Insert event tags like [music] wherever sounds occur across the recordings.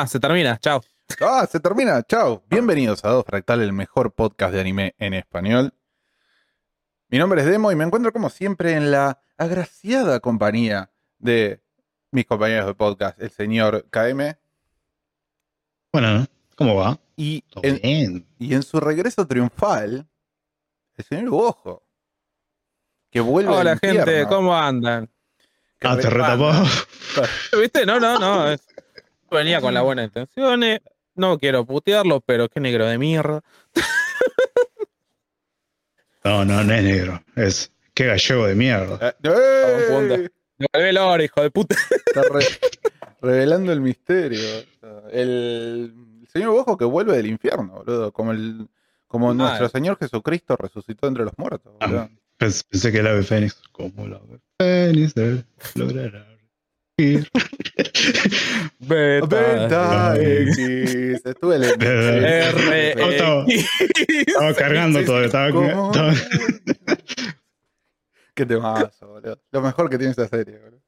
Ah, se termina, chao. ¡Ah! Se termina. Chao. Bienvenidos a Dos Fractal, el mejor podcast de anime en español. Mi nombre es Demo y me encuentro como siempre en la agraciada compañía de mis compañeros de podcast, el señor KM. Bueno, ¿cómo va? Y Todo en, bien. y en su regreso triunfal, el señor Ojo. Que vuelve Hola, gente, ¿cómo andan? que Ah, te retapó. ¿Viste? No, no, no. Venía con las buenas intenciones. No quiero putearlo, pero qué negro de mierda. No, no, no es negro. Es qué gallego de mierda. Eh, ¡eh! oro, hijo de puta. Está re- revelando el misterio. El, el señor Bojo que vuelve del infierno, boludo. Como, el, como Ah, nuestro eh. Señor Jesucristo resucitó entre los muertos, boludo. Ah, Pens- Pensé que el ave fénix. Como el ave fénix logrará [laughs] Beta. Beta X. Estuve leyendo. [laughs] R. Oh, estaba, estaba cargando todo. Estaba, estaba- [laughs] Qué temazo, boludo. Lo mejor que tiene esta serie, boludo.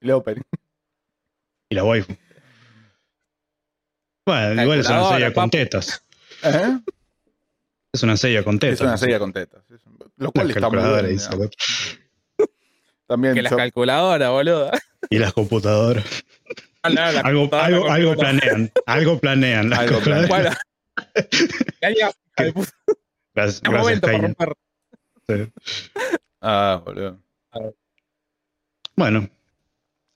El opening. y la waifu. Bueno, igual es una sella con tetas. ¿Eh? Es una sella con tetas. Es una serie con tetas. Lo cual La está muy calculadora bien. También Que las so- calculadoras, boludo. Y las computadoras. Ah, no, la Algo, computadora, algo, la algo planean. Algo planean. las Algo [laughs] puta. Gracias, gracias, momento para romper. Sí. Ah, boludo. Bueno,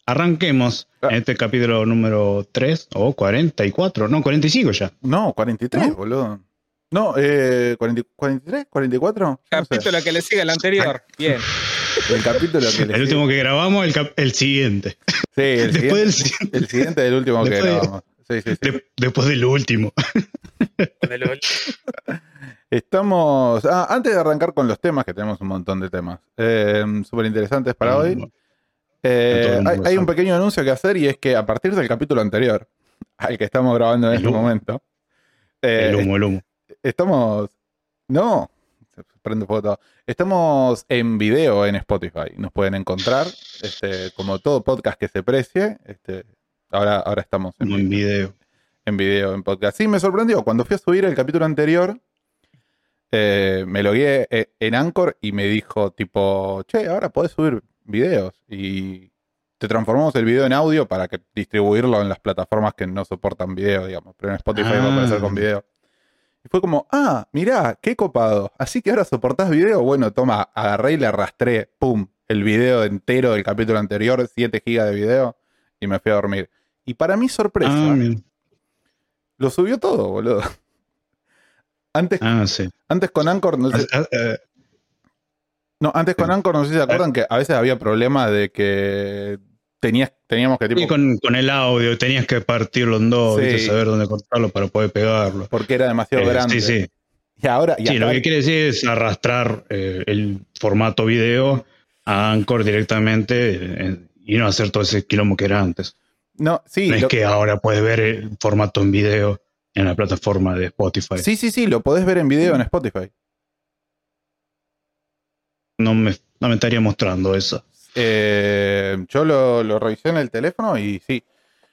arranquemos Ah. en este capítulo número 3 o 44, no, 45 ya. No, 43, ¿No? boludo. No, eh, 40 43, 44. No sé. Capítulo que le sigue al anterior. Bien. [laughs] El capítulo que El último que grabamos, el, cap- el siguiente. Sí, el [laughs] Después del siguiente, siguiente. el siguiente del último que Después de- grabamos. Sí, sí, sí. De- después del último. [laughs] Estamos. Ah, antes de arrancar con los temas, que tenemos un montón de temas eh, súper interesantes para hoy. eh, hay, hay un pequeño anuncio que hacer y es que a partir del capítulo anterior, al que estamos grabando en El este humo. momento, eh, El humo, el humo. estamos. No, prende todo. Estamos en video en Spotify. Nos pueden encontrar. Este, como todo podcast que se precie. Este, ahora, ahora estamos en, video. en video, en podcast. Sí, me sorprendió. Cuando fui a subir el capítulo anterior, eh, me logué eh, en Anchor y me dijo, tipo, che, ahora podés subir videos. Y te transformamos el video en audio para que distribuirlo en las plataformas que no soportan video, digamos. Pero en Spotify va a aparecer Ah. con video. Y fue como, ah, mirá, qué copado. Así que ahora soportás video. Bueno, toma, agarré y le arrastré, pum, el video entero del capítulo anterior, 7 gigas de video, y me fui a dormir. Y para mi sorpresa, Ah, lo subió todo, boludo. Antes, Ah, sí. antes con Anchor, no sé, Ah, eh, no, antes con sí. Anchor, no sé si se acuerdan que a veces había problemas de que tenías, teníamos que tipo, Y con, con el audio tenías que partirlo en dos, Sí. saber dónde cortarlo para poder pegarlo. porque era demasiado Eh, grande. sí, sí. Y ahora, y Sí, lo que quiere decir es arrastrar eh, el formato video a Anchor directamente eh, y no hacer todo ese quilombo que era antes. no, sí, no es lo- que ahora puedes ver el formato en video en la plataforma de Spotify. sí, sí, sí, lo podés ver en video en Spotify. No, me, no me estaría mostrando eso. Eh, yo lo, lo revisé en el teléfono y sí.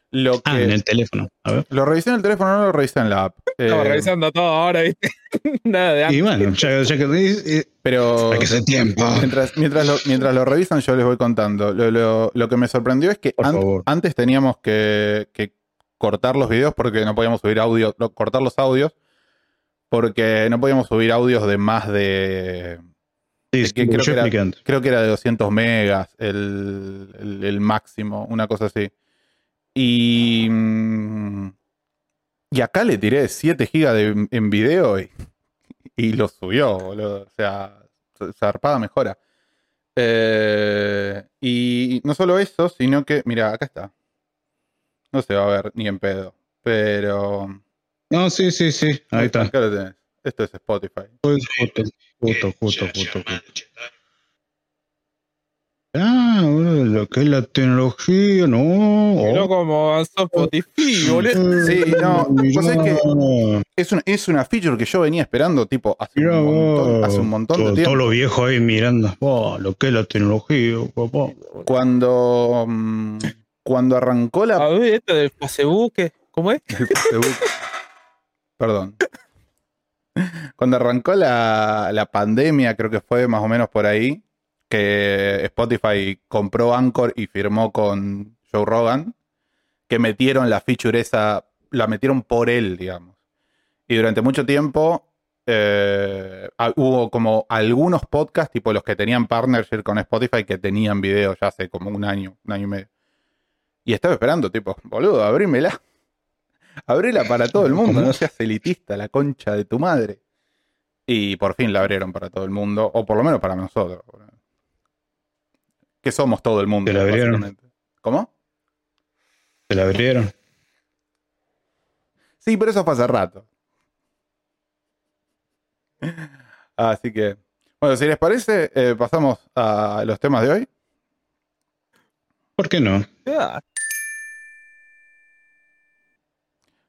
Lo que Ah, en el teléfono. A ver. lo revisé en el teléfono, no lo revisé en la app. Estaba Eh, revisando todo ahora, ¿viste? [laughs] Nada de Y bueno, ya, ya que eh, pero hay que hacer tiempo. mientras, mientras, lo, mientras lo revisan, yo les voy contando. Lo, lo- lo que me sorprendió es que an- antes teníamos que, que cortar los videos porque no podíamos subir audio, cortar los audios porque no podíamos subir audios de más de Sí, que- creo que era- creo que era de 200 megas el, el- el máximo, una cosa así. Y, mm, y acá le tiré 7 gigas de- en video y, y lo subió, boludo. O sea, zarpada mejora. Eh, y no solo eso, sino que, mira, acá está. No se va a ver ni en pedo. Pero. No, sí, sí, sí. Ahí está. Acá lo tenés. Esto es Spotify. Justo, justo, justo, justo. justo. Ah, lo que es la tecnología, no. Mirá cómo avanzó Spotify, boludo. Sí, no, Mirá, vos sabés que- Es una, es una feature que yo venía esperando, tipo, hace mirá un montón, vos. hace un montón de tiempo. Todos los viejos ahí mirando. Oh, lo que es la tecnología, papá. Cuando, mm, cuando arrancó A la. ver, esto del Facebook. ¿cómo es? [laughs] Perdón. Cuando arrancó la, la pandemia, creo que fue más o menos por ahí, que Spotify compró Anchor y firmó con Joe Rogan, que metieron la feature esa, la metieron por él, digamos. Y durante mucho tiempo eh, hubo como algunos podcasts, tipo los que tenían partnership con Spotify, que tenían videos ya hace como un año, un año y medio. Y estaba esperando, tipo, boludo, abrímela. Abrila para todo el [laughs] mundo, no seas elitista, la concha de tu madre. Y por fin la abrieron para todo el mundo, o por lo menos para nosotros. Que somos todo el mundo. ¿Te la abrieron? ¿Cómo? Se la abrieron. Sí, pero eso fue hace rato. Así que, bueno, si les parece, eh, pasamos a los temas de hoy. ¿Por qué no? Ah,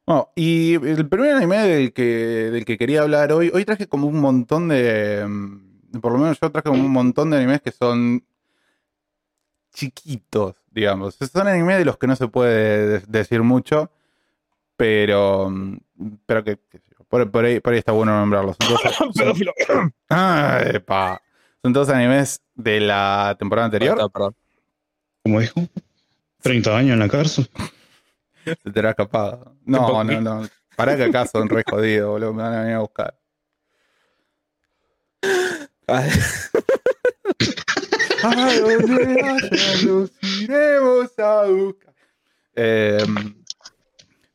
Bueno, y el primer anime del que, del que quería hablar hoy, hoy traje como un montón de, mm, por lo menos yo traje como un montón de animes que son chiquitos, digamos. Son animes de los que no se puede de- decir mucho, pero, mm, pero que, por, por ahí, por ahí está bueno nombrarlos. Entonces, [laughs] [coughs] son, todos animes de la temporada anterior. Perdón. ¿Cómo dijo? 30 años en la cárcel. Se te ha escapado. No, no, no. Pará que acá son re jodidos, boludo. Me van a venir a buscar. Ay, [laughs] A donde vaya, los iremos a buscar. Eh,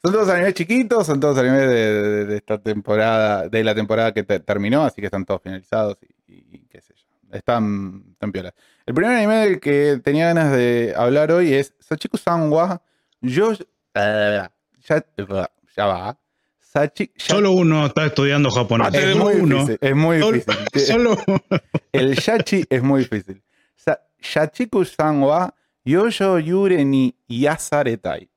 son todos animes chiquitos, son todos animes de, de- de esta temporada, de la temporada que te- terminó, así que están todos finalizados y, y- y qué sé yo. Están, están piolas. El primer anime del que tenía ganas de hablar hoy es Sachiku Sanwa Yo. Ya, ya va. Sachi, ya- Solo uno está estudiando japonés. es muy uno. difícil. Es muy Solo- difícil. [laughs] Solo El yachi es muy difícil. Sa- Yachiku-san wa yoyo yure ni yasaretai.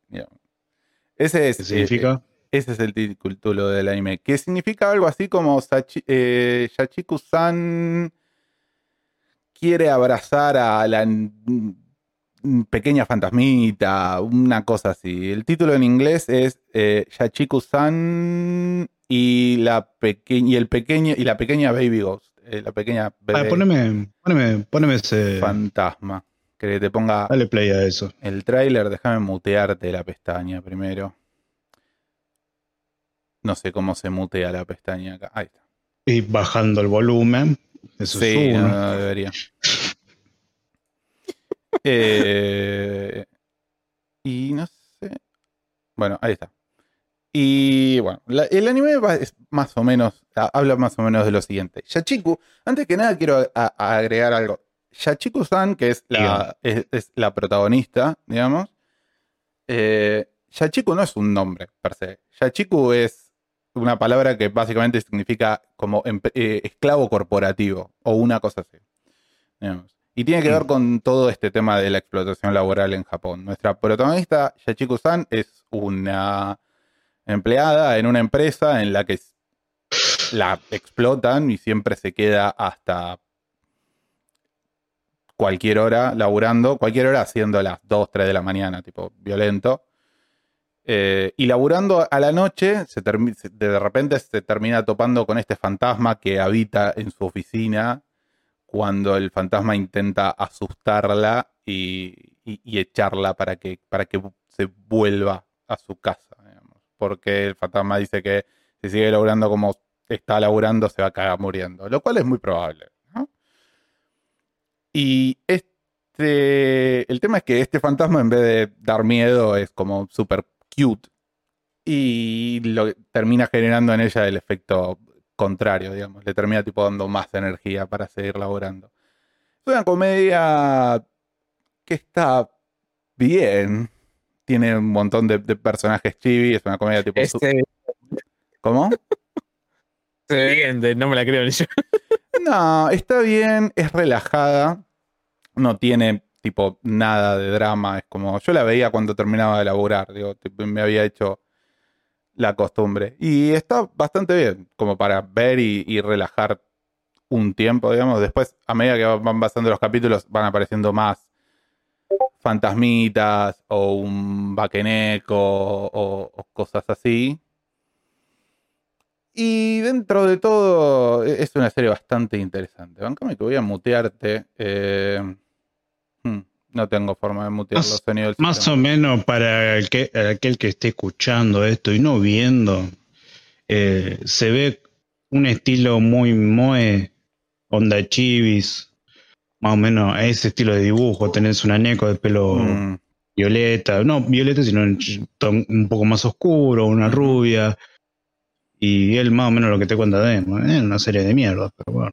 Ese es, ¿Qué significa? eh, ese es el título del anime. Que significa algo así como Sachi- eh, Yachiku-san quiere abrazar a la pequeña fantasmita, una cosa así. El título en inglés es eh, Yachiku-san y la pequeña y el pequeño y la pequeña baby ghost, eh, la pequeña Ah, bebé poneme, poneme, poneme ese. fantasma. Que te ponga Dale play a eso. el tráiler, déjame mutearte la pestaña primero. No sé cómo se mutea la pestaña acá. Ahí está. Y bajando el volumen. Eso sí, es no, uno. no debería. Eh, y no sé. Bueno, ahí está. Y bueno, la- el anime va- es más o menos, ha- habla más o menos de lo siguiente. Yachiku, antes que nada quiero a- a agregar algo. Yachiko-san, que es la, es, es la protagonista, digamos, eh, Yachiku no es un nombre per se. Yachiku es una palabra que básicamente significa como eh, esclavo corporativo o una cosa así. digamos. Y tiene que ver con todo este tema de la explotación laboral en Japón. Nuestra protagonista, Yachiku-san, es una empleada en una empresa en la que la explotan y siempre se queda hasta cualquier hora laburando, cualquier hora haciendo las 2, 3 de la mañana, tipo violento. Eh, y laburando a la noche, se- de repente se termina topando con este fantasma que habita en su oficina cuando el fantasma intenta asustarla y, echarla para que, para que se vuelva a su casa. Porque el fantasma dice que si sigue laburando como está laburando, se va a cagar muriendo, lo cual es muy probable. Y este, el tema es que este fantasma en vez de dar miedo es como súper cute y lo termina generando en ella el efecto contrario, digamos, le termina tipo dando más energía para seguir laborando. Es una comedia que está bien, tiene un montón de, de personajes chibi, es una comedia tipo... Este, ¿Cómo? [laughs] no me la creo ni yo. No, está bien, es relajada, no tiene tipo nada de drama, es como yo la veía cuando terminaba de laburar, digo, me había hecho la costumbre y está bastante bien como para ver y, relajar un tiempo, digamos, después a medida que van pasando los capítulos van apareciendo más fantasmitas o un vaqueneco o, o cosas así. Y dentro de todo, e- es una serie bastante interesante. Bancame que voy a mutearte. eh, hmm, no tengo forma de mutear Más- los sonidos del Más o menos para el que, aquel que esté escuchando esto y no viendo, eh, se ve un estilo muy moe, onda chivis, más o menos ese estilo de dibujo. Tenés una neco de pelo Mm, violeta, no violeta, sino un un poco más oscuro, una rubia. Y él más o menos lo que te cuenta de él, es una serie de mierda, pero bueno.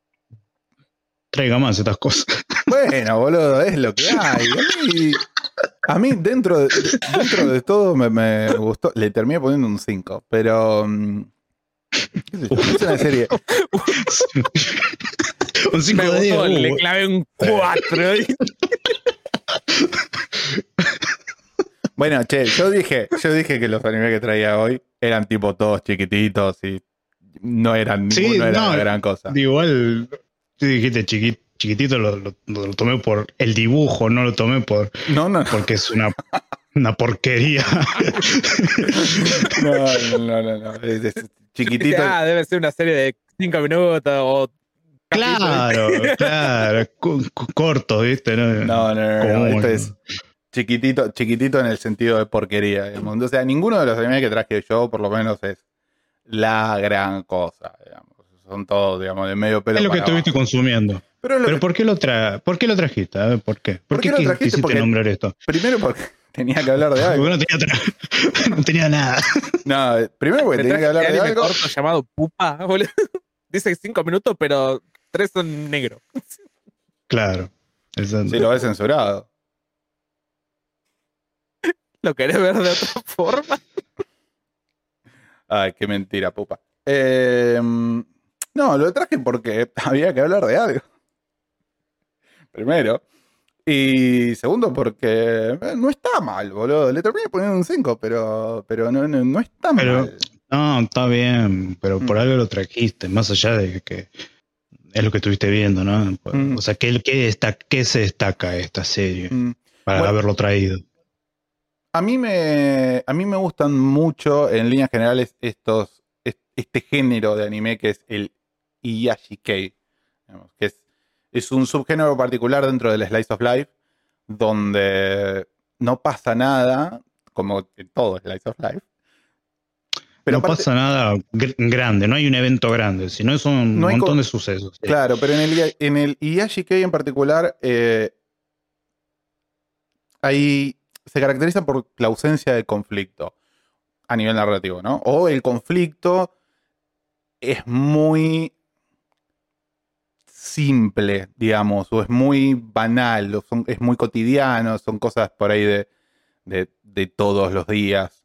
Traiga más estas cosas. [laughs] Bueno, boludo, es lo que hay. A mí, a mí dentro, de, dentro de todo me, me gustó. Le terminé poniendo un 5, pero... mm, qué sé yo, es una serie... un 5 Me de 10. gustó, le uh, clavé un 4. Bueno, che, yo dije, yo dije que los animes que traía hoy eran tipo todos chiquititos y no eran, Sí, ninguno era no, una gran cosa. Igual, tú dijiste chiqui- chiquitito, lo, lo- lo tomé por el dibujo, no lo tomé por No, no, porque es una, una porquería. [laughs] No, no, no, no, no. Es, es chiquitito. Ah, debe ser una serie de 5 minutos o. claro, claro, corto, ¿viste? No, No, no, no, no, Como- Esto es chiquitito, chiquitito en el sentido de porquería. digamos. O sea, ninguno de los animes que traje yo, por lo menos, es la gran cosa. Digamos. Son todos, digamos, de medio pelo. es lo que para estuviste abajo. consumiendo. Pero que- ¿por qué lo, tra ¿por qué lo trajiste? Ver, ¿por qué? ¿Por, ¿Por qué, qué lo trajiste? Porque- nombrar esto? primero porque [laughs] tenía que hablar de [laughs] Porque algo. no tenía, tra- [laughs] no tenía nada. No, primero porque tenía que hablar de algo. corto llamado Pupa, boludo. Dice 5 minutos, pero 3 son negros. Claro. Exacto. Si lo ves censurado. ¿Lo querés ver de otra forma? Ay, qué mentira, pupa. Eh, no, lo traje porque había que hablar de algo. Primero. Y segundo, porque eh, no está mal, boludo. Le terminé poniendo un 5, pero, pero no, no, no está Pero- mal. No, está bien, pero por Mm. algo lo trajiste, más allá de que es lo que estuviste viendo, ¿no? Mm. O sea, ¿qué, qué, desta- qué se destaca de esta serie Mm. para Bueno. haberlo traído? A mí me, a mí me gustan mucho, en líneas generales, estos, es- este género de anime que es el Iyashikei, que es, es un subgénero particular dentro del Slice of Life, donde no pasa nada, como en todo Slice of Life. Pero no aparte- pasa nada gr- grande, no hay un evento grande, sino son un No montón de sucesos. Claro, pero en el, en el Iyashikei en particular, eh, ahí se caracteriza por la ausencia de conflicto a nivel narrativo, ¿no? O el conflicto es muy simple, digamos, o es muy banal, o son- es muy cotidiano, son cosas por ahí de, de- de todos los días.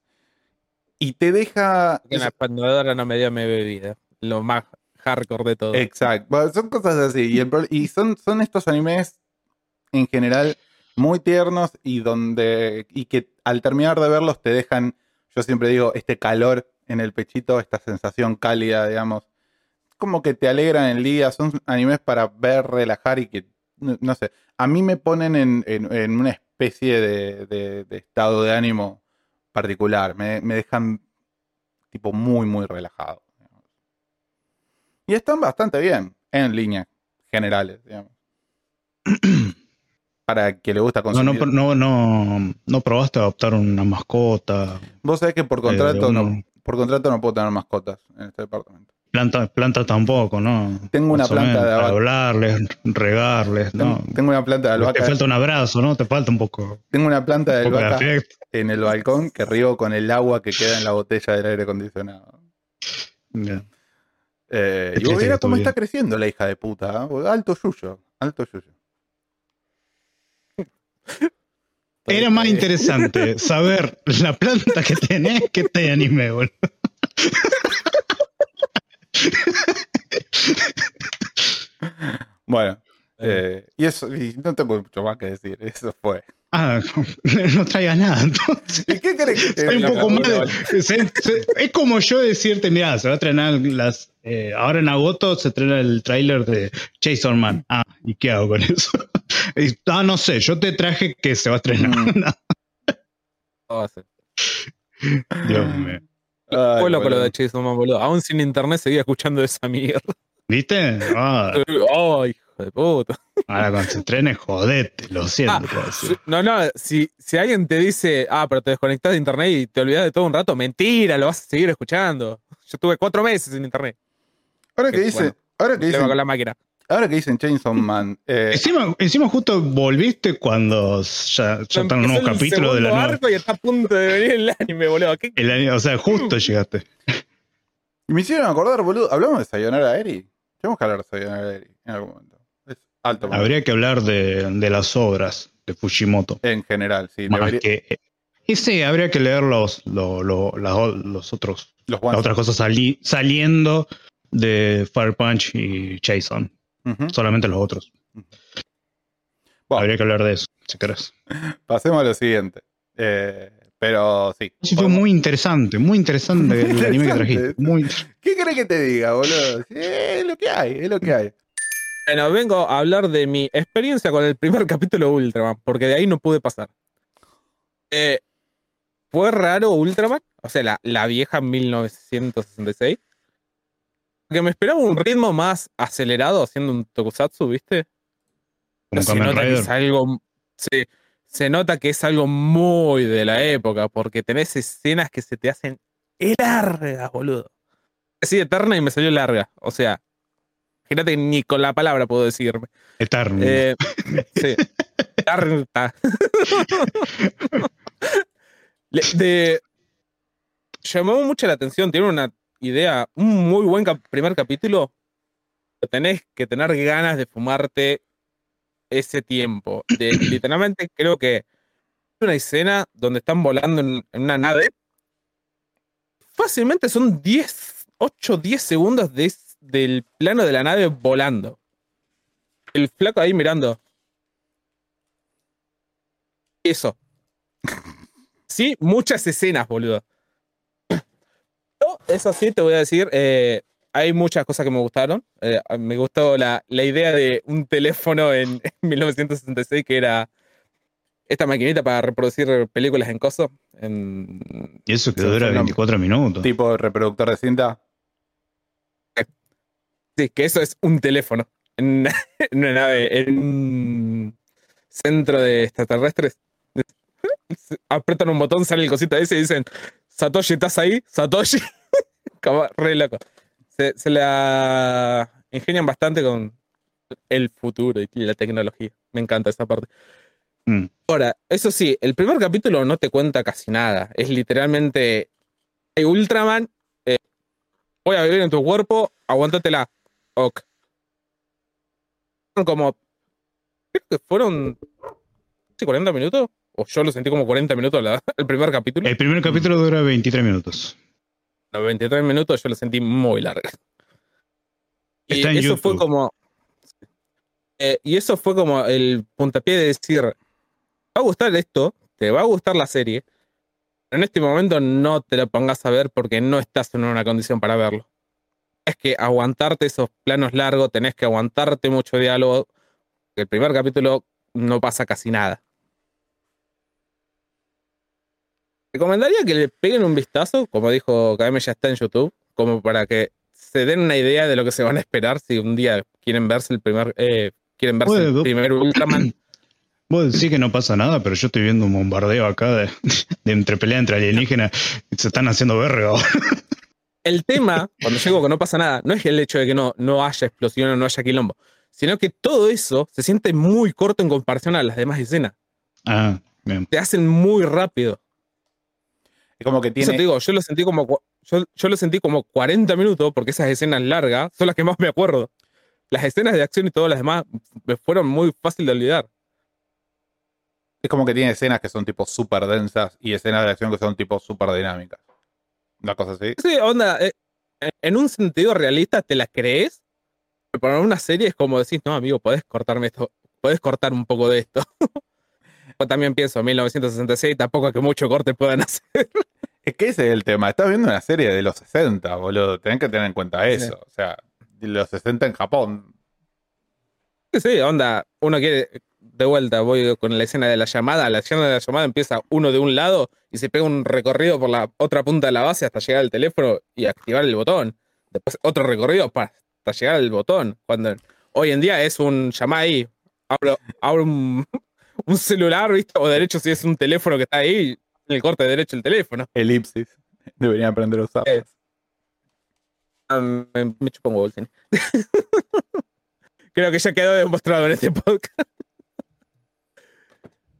Y te deja... En la expandedora no me dio mi bebida. Lo más hardcore de todo. Exacto. Bueno, son cosas así. Y, el y son, son estos animes en general muy tiernos y donde. y que al terminar de verlos te dejan, yo siempre digo, este calor en el pechito, esta sensación cálida, digamos. Como que te alegran el día. Son animes para ver, relajar y que. No, no sé. A mí me ponen en, en- en una especie de, de- de estado de ánimo particular. Me, me dejan tipo muy, muy relajado. Y están bastante bien, en líneas generales, digamos. [clears throat] Para que le gusta No, consumir. no, no, no, no probaste adoptar una mascota, Vos sabés que por contrato, Eh, no, uno- por contrato no puedo tener mascotas en este departamento. Plantas plantas tampoco, ¿no? Tengo una planta de para albahaca. hablarles, regarles, ¿no? Tengo, tengo una planta de Te albahaca. falta un abrazo, ¿no? Te falta un poco, Tengo una planta de un de en el balcón que riego con el agua que queda en la botella del aire acondicionado. Eh, y vos cómo está creciendo la hija de puta. ¿eh? Alto suyo, alto suyo. [laughs] Era más interesante saber la planta que tenés que este anime, boludo. [laughs] [laughs] Bueno, eh, y eso, y no tengo mucho más que decir. Eso fue. Ah, [laughs] no traigas nada, entonces. ¿Y qué querés que te un poco más de- se- se- es como yo decirte, mira, se va a estrenar las. eh, ahora en agosto se estrena el tráiler de Jason Man. Ah, ¿y qué hago con eso? [laughs] Y, ah, no sé, yo te traje que se va a estrenar. Mm. Hace. Dios mío. Ay, Fue loco lo de Jason Man, boludo. Aún sin internet seguía escuchando esa mierda. ¿Viste? Ah, [laughs] Oh, hijo de puta. ahora cuando se estrene, jodete, lo siento. Ah. No, no, si, si alguien te dice, ah, pero te desconectas de internet y te olvidas de todo un rato, mentira, lo vas a seguir escuchando. Yo tuve cuatro meses sin internet. Ahora que Qué dice, bueno. ahora que dicen, con la máquina. Ahora que dicen Chainsaw Man, eh, Encima, encima justo volviste cuando ya, ya están los nuevos Empezó el capítulos de la nueva. arco y está a punto de venir el anime, boludo. ¿Qué- el año- o sea, justo [laughs] llegaste. y me hicieron acordar, boludo, hablamos de Sayonara Eri. Tenemos que hablar de Sayonara Eri en algún momento. Es alto. momento. Habría que hablar de, de las obras de Fujimoto. En general, sí. Más debería- que. Y sí, habría que leer los, lo- lo- las- los otros, los las otras cosas sali- saliendo de Fire Punch y Jason. Solamente los otros. Bueno. Habría que hablar de eso, si querés. [laughs] Pasemos a lo siguiente. Eh, pero sí. Sí, fue muy interesante, muy interesante [laughs] el anime que trajiste. Muy, ¿Qué querés que te diga, boludo? Sí, es lo que hay, es lo que hay. Bueno, vengo a hablar de mi experiencia con el primer [laughs] capítulo de Ultraman, porque de ahí no pude pasar. Eh, fue raro Ultraman, o sea, la, la vieja 1966. Que me esperaba un ritmo más acelerado haciendo un tokusatsu, ¿viste? se nota que es algo. Se, se nota que es algo muy de la época, porque tenés escenas que se te hacen largas, boludo. Así eterna y me salió larga. O sea, que ni con la palabra puedo decirme. Eterno. Eh, [laughs] sí. [laughs] De, llamó mucho la atención. Tiene una idea, un muy buen cap- primer capítulo. pero Tenés que tener ganas de fumarte ese tiempo. De, [clears throat] literalmente creo que una escena donde están volando en, en una nave. Fácilmente son 10, 8, 10 segundos de, del plano de la nave volando. El flaco ahí mirando. Eso. [laughs] Sí, muchas escenas, boludo. Eso sí, te voy a decir, eh, hay muchas cosas que me gustaron. Eh, me gustó la, la idea de un teléfono en, [laughs] 1966 que era esta maquinita para reproducir películas en coso. En, y eso que dura fue una- 24 minutos. Tipo reproductor de cinta. sí, que eso es un teléfono. En, una- [laughs] en una nave, en un centro de extraterrestres. [laughs] Apretan un botón, sale el cosito ese y dicen, Satoshi, ¿estás ahí? Satoshi. Como re loco. Se, se la ingenian bastante con el futuro y la tecnología. Me encanta esa parte. Mm. Ahora, eso sí, el primer capítulo no te cuenta casi nada. Es literalmente. Hey, Ultraman, eh, voy a vivir en tu cuerpo, aguántatela. Ok. como. Creo que fueron. ¿sí, 40 minutos? O yo lo sentí como 40 minutos la- [laughs] el primer capítulo. El primer capítulo dura 23 minutos. Los 23 minutos yo lo sentí muy largo. Y Está en eso fue como. eh, y eso fue como el puntapié de decir: va a gustar esto, te va a gustar la serie, pero en este momento no te lo pongas a ver porque no estás en una condición para verlo. Es que aguantarte esos planos largos, tenés que aguantarte mucho diálogo. El primer capítulo no pasa casi nada. Recomendaría que le peguen un vistazo, como dijo KM ya está en YouTube, como para que se den una idea de lo que se van a esperar si un día quieren verse el primer, eh, quieren verse el primer Ultraman. [clears throat] Vos decís que no pasa nada, pero yo estoy viendo un bombardeo acá de, [laughs] de entre pelea entre alienígenas y se están haciendo verga. El tema, cuando llego que no pasa nada, no es el hecho de que no, no haya explosión o no haya quilombo, sino que todo eso se siente muy corto en comparación a las demás escenas. Ah, bien. Te hacen muy rápido. Como que Eso tiene. te digo, yo lo sentí como yo, yo lo sentí como 40 minutos porque esas escenas largas son las que más me acuerdo. Las escenas de acción y todas las demás me fueron muy fácil de olvidar. Es como que tiene escenas que son tipo súper densas y escenas de acción que son tipo súper dinámicas. Una cosa así. Sí, onda, eh, en un sentido realista te la crees, pero para una serie es como decís, no, amigo, podés cortarme esto, podés cortar un poco de esto. [laughs] Yo también pienso, 1966, tampoco que mucho corte puedan [laughs] hacer. Es que ese es el tema. Estás viendo una serie de los 60, boludo. Tenés que tener en cuenta eso. O sea, de los 60 en Japón. Sí, onda, uno quiere, de vuelta, voy con la escena de la llamada, la escena de la llamada empieza uno de un lado y se pega un recorrido por la otra punta de la base hasta llegar al teléfono y activar el botón. Después otro recorrido para hasta llegar al botón. Cuando hoy en día es un llamada ahí, abro, abro un, un celular, ¿viste? O derecho si es un teléfono que está ahí, en el corte derecho el teléfono. Elipsis. Deberían aprender a usar. Ah, me, me chupo un huevo. [laughs] Creo que ya quedó demostrado en este podcast.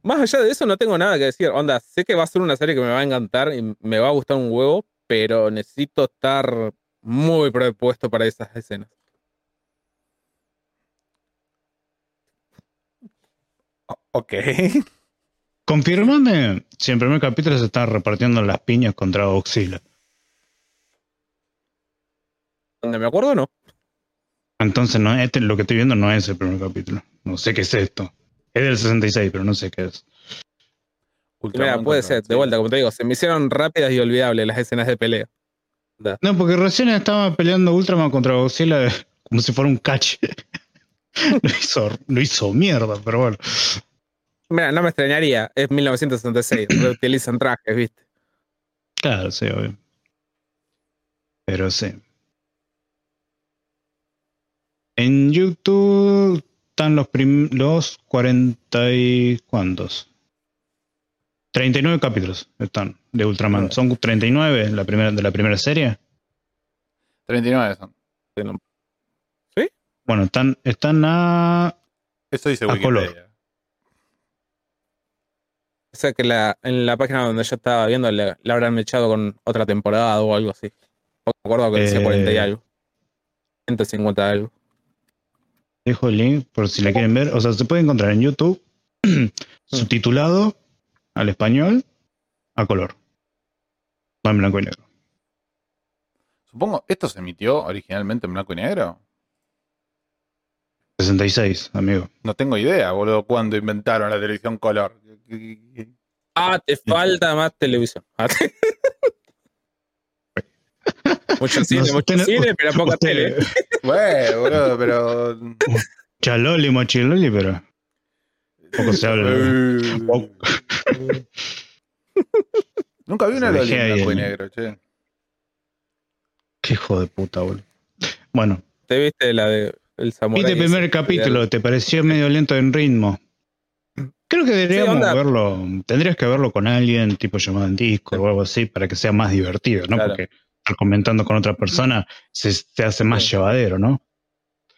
Más allá de eso, no tengo nada que decir. Onda, sé que va a ser una serie que me va a encantar y me va a gustar un huevo, pero necesito estar muy prepuesto para esas escenas. Ok. Confirmame si en el primer capítulo se están repartiendo las piñas contra Oxila. Donde me acuerdo, no. Entonces, no, este, lo que estoy viendo no es el primer capítulo. No sé qué es esto. Es del 66, pero no sé qué es. Ultraman Mira, puede ser, de vuelta, como te digo, se me hicieron rápidas y olvidables las escenas de pelea. No, porque recién estaba peleando Ultraman contra Godzilla [laughs] como si fuera un cache. [laughs] lo, hizo, lo hizo mierda, pero bueno. Mira, no me extrañaría, es 1966, [clears throat] reutilizan trajes, ¿viste? Claro, sí, obvio. Pero sí. En YouTube están los, prim- los 40 y cuántos. 39 capítulos están de Ultraman. Son 39 la primera, de la primera serie. 39 son. Bueno, están, están a. Eso dice A color. O sea que la, en la página donde yo estaba viendo le, le habrán echado con otra temporada o algo así. No me acuerdo que decía Eh. 40 y algo. 150 algo. Dejo el link por si la quieren ver. O sea, se puede encontrar en YouTube [clears throat] subtitulado al español a color. No en blanco y negro. Supongo, ¿esto se emitió originalmente en blanco y negro? 66, amigo. No tengo idea, boludo, cuándo inventaron la televisión color. Ah, te falta más televisión. Ah, [laughs] mucho cine, No, mucho usted- cine, pero poca usted- tele. [laughs] Bueno, boludo, pero. Chaloli, mochiloli, pero poco se habla. Eh. Nunca vi una Loli en blanco y negro, che. Qué hijo de puta, boludo. Bueno, ¿Te viste la de el samurai? viste el primer capítulo, ¿te pareció medio lento en ritmo? Creo que deberíamos verlo, tendrías que verlo con alguien, tipo llamado en Discord o algo así, para que sea más divertido, ¿no? Claro. Porque estar comentando con otra persona se, se hace más Sí. llevadero, ¿no?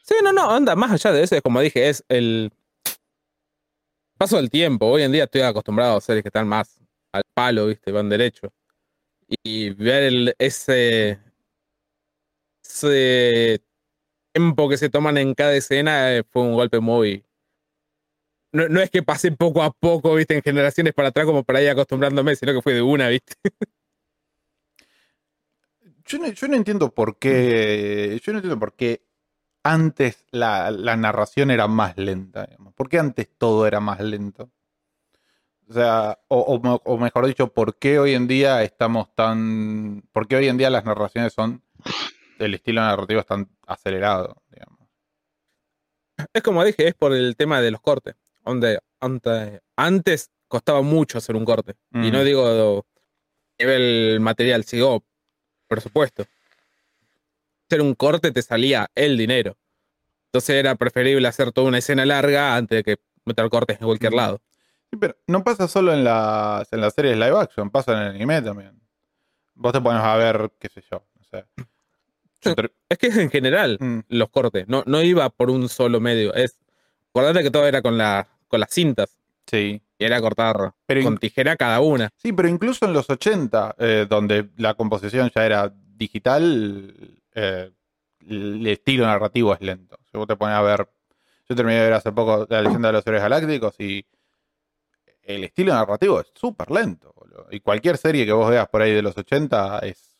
Sí, no, no, anda, más allá de eso, es como dije, es el paso del tiempo. Hoy en día estoy acostumbrado a series que están más al palo, ¿viste? Van derecho. Y ver el- ese, ese tiempo que se toman en cada escena eh, fue un golpe muy. No, no es que pasé poco a poco, viste, en generaciones para atrás como para ir acostumbrándome, sino que fue de una, viste. [laughs] Yo no, yo no entiendo por qué. Yo no entiendo por qué antes la, la narración era más lenta. Digamos. ¿Por qué antes todo era más lento? O sea, o, o me- o mejor dicho, ¿por qué hoy en día estamos tan. ¿Por qué hoy en día las narraciones son. El estilo narrativo es tan acelerado, digamos? Es como dije, es por el tema de los cortes. Donde, ante- antes costaba mucho hacer un corte. Y Mm. no digo nivel material, sigo presupuesto. Hacer un corte te salía el dinero. Entonces era preferible hacer toda una escena larga antes de que meter cortes en cualquier Mm. lado. Sí, pero no pasa solo en las, en las series live action, pasa en el anime también. Vos te pones a ver, qué sé yo, no sé. Es que es en general Mm. los cortes. No, no iba por un solo medio. Es, acordate que todo era con, la, con las cintas. Sí. Y era cortar Pero con tijera cada una. Sí, pero incluso en los 80, eh, donde la composición ya era digital, eh, el estilo narrativo es lento. Si vos te pones a ver, yo terminé de ver hace poco La leyenda de los héroes galácticos y el estilo narrativo es súper lento. boludo. Y cualquier serie que vos veas por ahí de los 80 es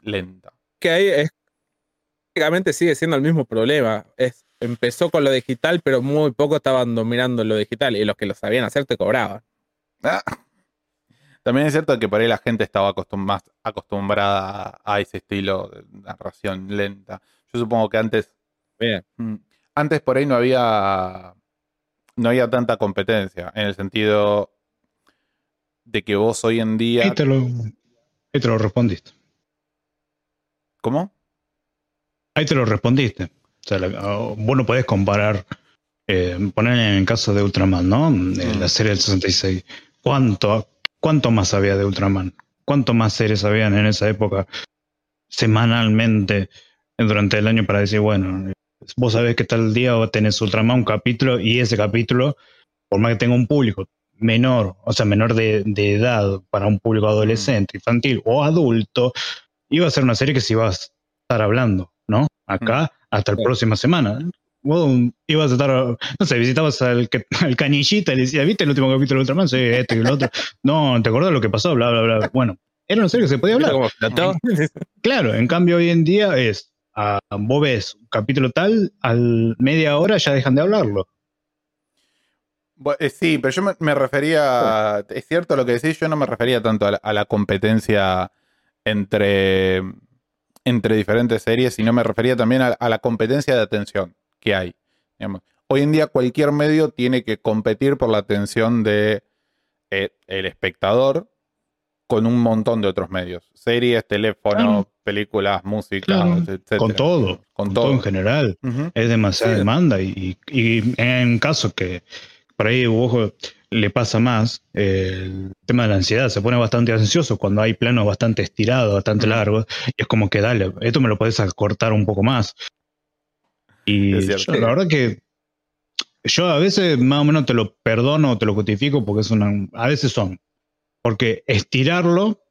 lenta. Que ahí es. Prácticamente sigue siendo el mismo problema. Es, empezó con lo digital, pero muy poco estaban dominando lo digital. Y los que lo sabían hacer te cobraban. Ah. También es cierto que por ahí la gente estaba acostum- más acostumbrada a, a ese estilo de narración lenta. Yo supongo que antes Bien. Mm. Antes por ahí no había no había tanta competencia en el sentido de que vos hoy en día Ahí te lo, ahí te lo respondiste. ¿Cómo? Ahí te lo respondiste. O sea, la- vos no podés comparar, eh, poner en el caso de Ultraman, ¿no? En Mm. la serie del 66. ¿Cuánto, ¿Cuánto más había de Ultraman? ¿Cuánto más series habían en esa época semanalmente durante el año para decir, bueno, vos sabés que tal día tenés Ultraman un capítulo y ese capítulo, por más que tenga un público menor, o sea, menor de, de edad para un público adolescente, infantil o adulto, iba a ser una serie que se iba a estar hablando. Acá hasta la próxima semana. Vos ibas a estar, no sé, visitabas al, [laughs] al canillita y le decías, ¿viste el último capítulo de Ultraman? Sí, este y el otro. No, ¿te acordás lo que pasó? Bla, bla, bla. Bueno, era una serie que se podía ¿Viste hablar. [laughs] Claro, en cambio hoy en día es, ah, vos ves un capítulo tal, al media hora ya dejan de hablarlo. Eh, Sí, pero yo me, me refería, es cierto lo que decís, yo no me refería tanto a la, a la competencia entre, entre diferentes series, sino me refería también a, a la competencia de atención que hay. digamos. Hoy en día cualquier medio tiene que competir por la atención de eh, el espectador con un montón de otros medios. Series, teléfono, Claro. películas, música, Claro, etcétera. Con todo, Con con todo. todo en general. Es demasiada Sí. demanda y, y en caso que por ahí ojo, le pasa más eh, el tema de la ansiedad, se pone bastante ansioso cuando hay planos bastante estirados, bastante largos, y es como que dale, esto me lo podés acortar un poco más. Y yo, la verdad que yo a veces más o menos te lo perdono, te lo justifico porque es una, a veces son, porque estirarlo,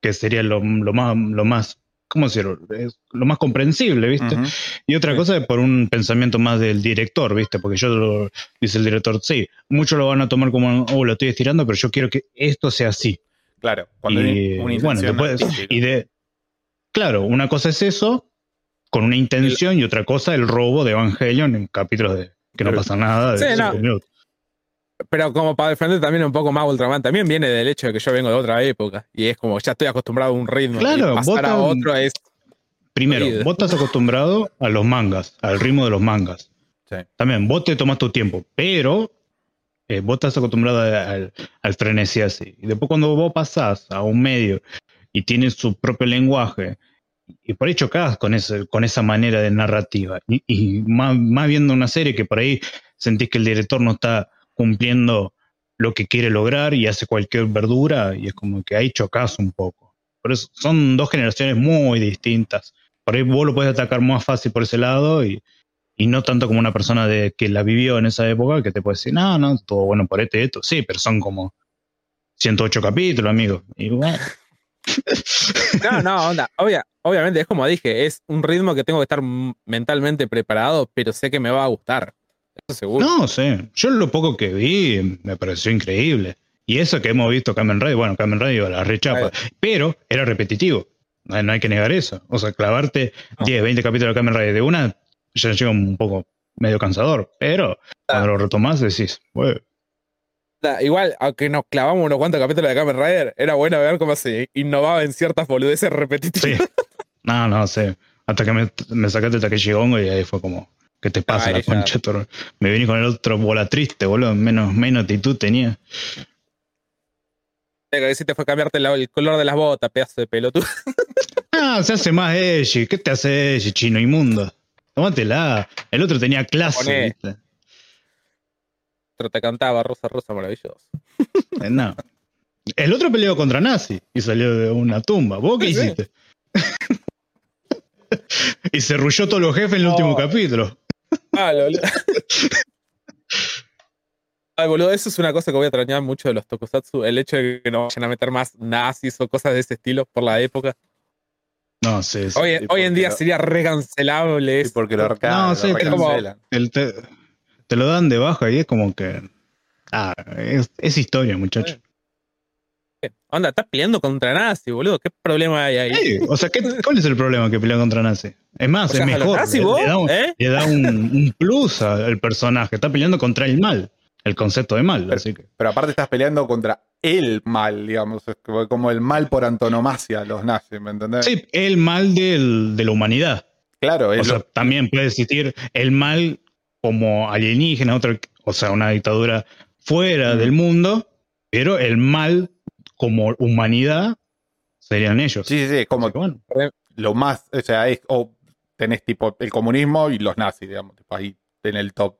que sería lo, lo más, lo más, ¿cómo decirlo? Es lo más comprensible, ¿viste? Y otra Sí. cosa es por un pensamiento más del director, ¿viste? Porque yo, lo- dice el director, sí, muchos lo van a tomar como, oh, lo estoy estirando, pero yo quiero que esto sea así. Claro, cuando Y, una bueno, después, y de, claro, una cosa es eso, con una intención, y otra cosa el robo de Evangelion en capítulos de que no pasa nada. De Sí, no. minutos. Pero como para defender también un poco más Ultraman, también viene del hecho de que yo vengo de otra época. Y es como, ya estoy acostumbrado a un ritmo. Claro, y pasar a otro es. Primero, Jodido. vos estás acostumbrado a los mangas, al ritmo de los mangas. Sí. También, vos te tomas tu tiempo, pero eh, vos estás acostumbrado al, al frenesí así. Y después cuando vos pasás a un medio y tiene su propio lenguaje, y por ahí chocás con, ese, con esa manera de narrativa, y, y más, más viendo una serie que por ahí sentís que el director no está cumpliendo lo que quiere lograr y hace cualquier verdura, y es como que ahí chocás un poco. Por eso son dos generaciones muy distintas. Por ahí vos lo puedes atacar más fácil por ese lado y, y no tanto como una persona de que la vivió en esa época que te puede decir, no, no, todo bueno por este esto. Sí, pero son como 108 capítulos, amigo. [laughs] No, no, onda. Obvia, obviamente, es como dije, es un ritmo que tengo que estar mentalmente preparado, pero sé que me va a gustar. Seguro. No sé, yo lo poco que vi me pareció increíble. Y eso que hemos visto Kamen Rider, bueno, Kamen Rider iba a la rechapa, pero era repetitivo. No hay, que negar eso. O sea, clavarte No. 10, 20 capítulos de Kamen Rider de una ya llega un poco medio cansador. Pero cuando lo retomás decís, "Bueno, Da, Igual, aunque nos clavamos unos cuantos capítulos de Kamen Rider, era bueno ver cómo se innovaba en ciertas boludeces repetitivas. sí. [laughs] no, no sé. Hasta que me, me sacaste Takeshi Gongo y ahí fue como, ¿qué te pasa la concha? Me vine con el otro bola triste, boludo. Menos, menos actitud tenía. Lo que hiciste fue cambiarte la- el color de las botas, pedazo de pelotudo. [laughs] Ah, se hace más edgy. ¿Qué te hace edgy, chino inmundo? Tómatela. El otro tenía clase. ¿viste? Pero te cantaba Rosa Rosa maravilloso. [laughs] Eh, No. El otro peleó contra Nazi y salió de una tumba. ¿Vos qué hiciste? [laughs] y se rulló todos los jefes en el No. último capítulo. Ah, lo- lo- Ay, boludo, eso es una cosa que voy a extrañar mucho de los tokusatsu. El hecho de que no vayan a meter más nazis o cosas de ese estilo por la época. No sé. sí. Hoy, sí, hoy en día lo- sería recancelable Sí, porque lo, No, claro, sí, lo pero- recancelan. El te, te lo dan de baja y es como que. Ah, es, es historia, muchacho. Onda, estás peleando contra nazis, boludo. ¿Qué problema hay ahí? Sí, o sea, ¿qué, ¿cuál es el problema que pelea contra Nazi? Es más, O sea, es mejor. nazis le, vos, le da, un, ¿eh? le da un, un plus al personaje. Está peleando contra el mal. El concepto de mal. Así que. Pero aparte estás peleando contra el mal, digamos. Es como- el mal por antonomasia, los nazis, ¿me entendés? Sí, el mal del- de la humanidad. Claro, O sea, lo- también puede existir el mal como alienígena, otro, o sea, una dictadura fuera Mm. del mundo, pero el mal como humanidad serían ellos. sí, sí, sí, como Así que bueno, lo más, o sea, es, o tenés tipo el comunismo y los nazis, digamos, tipo ahí en el top.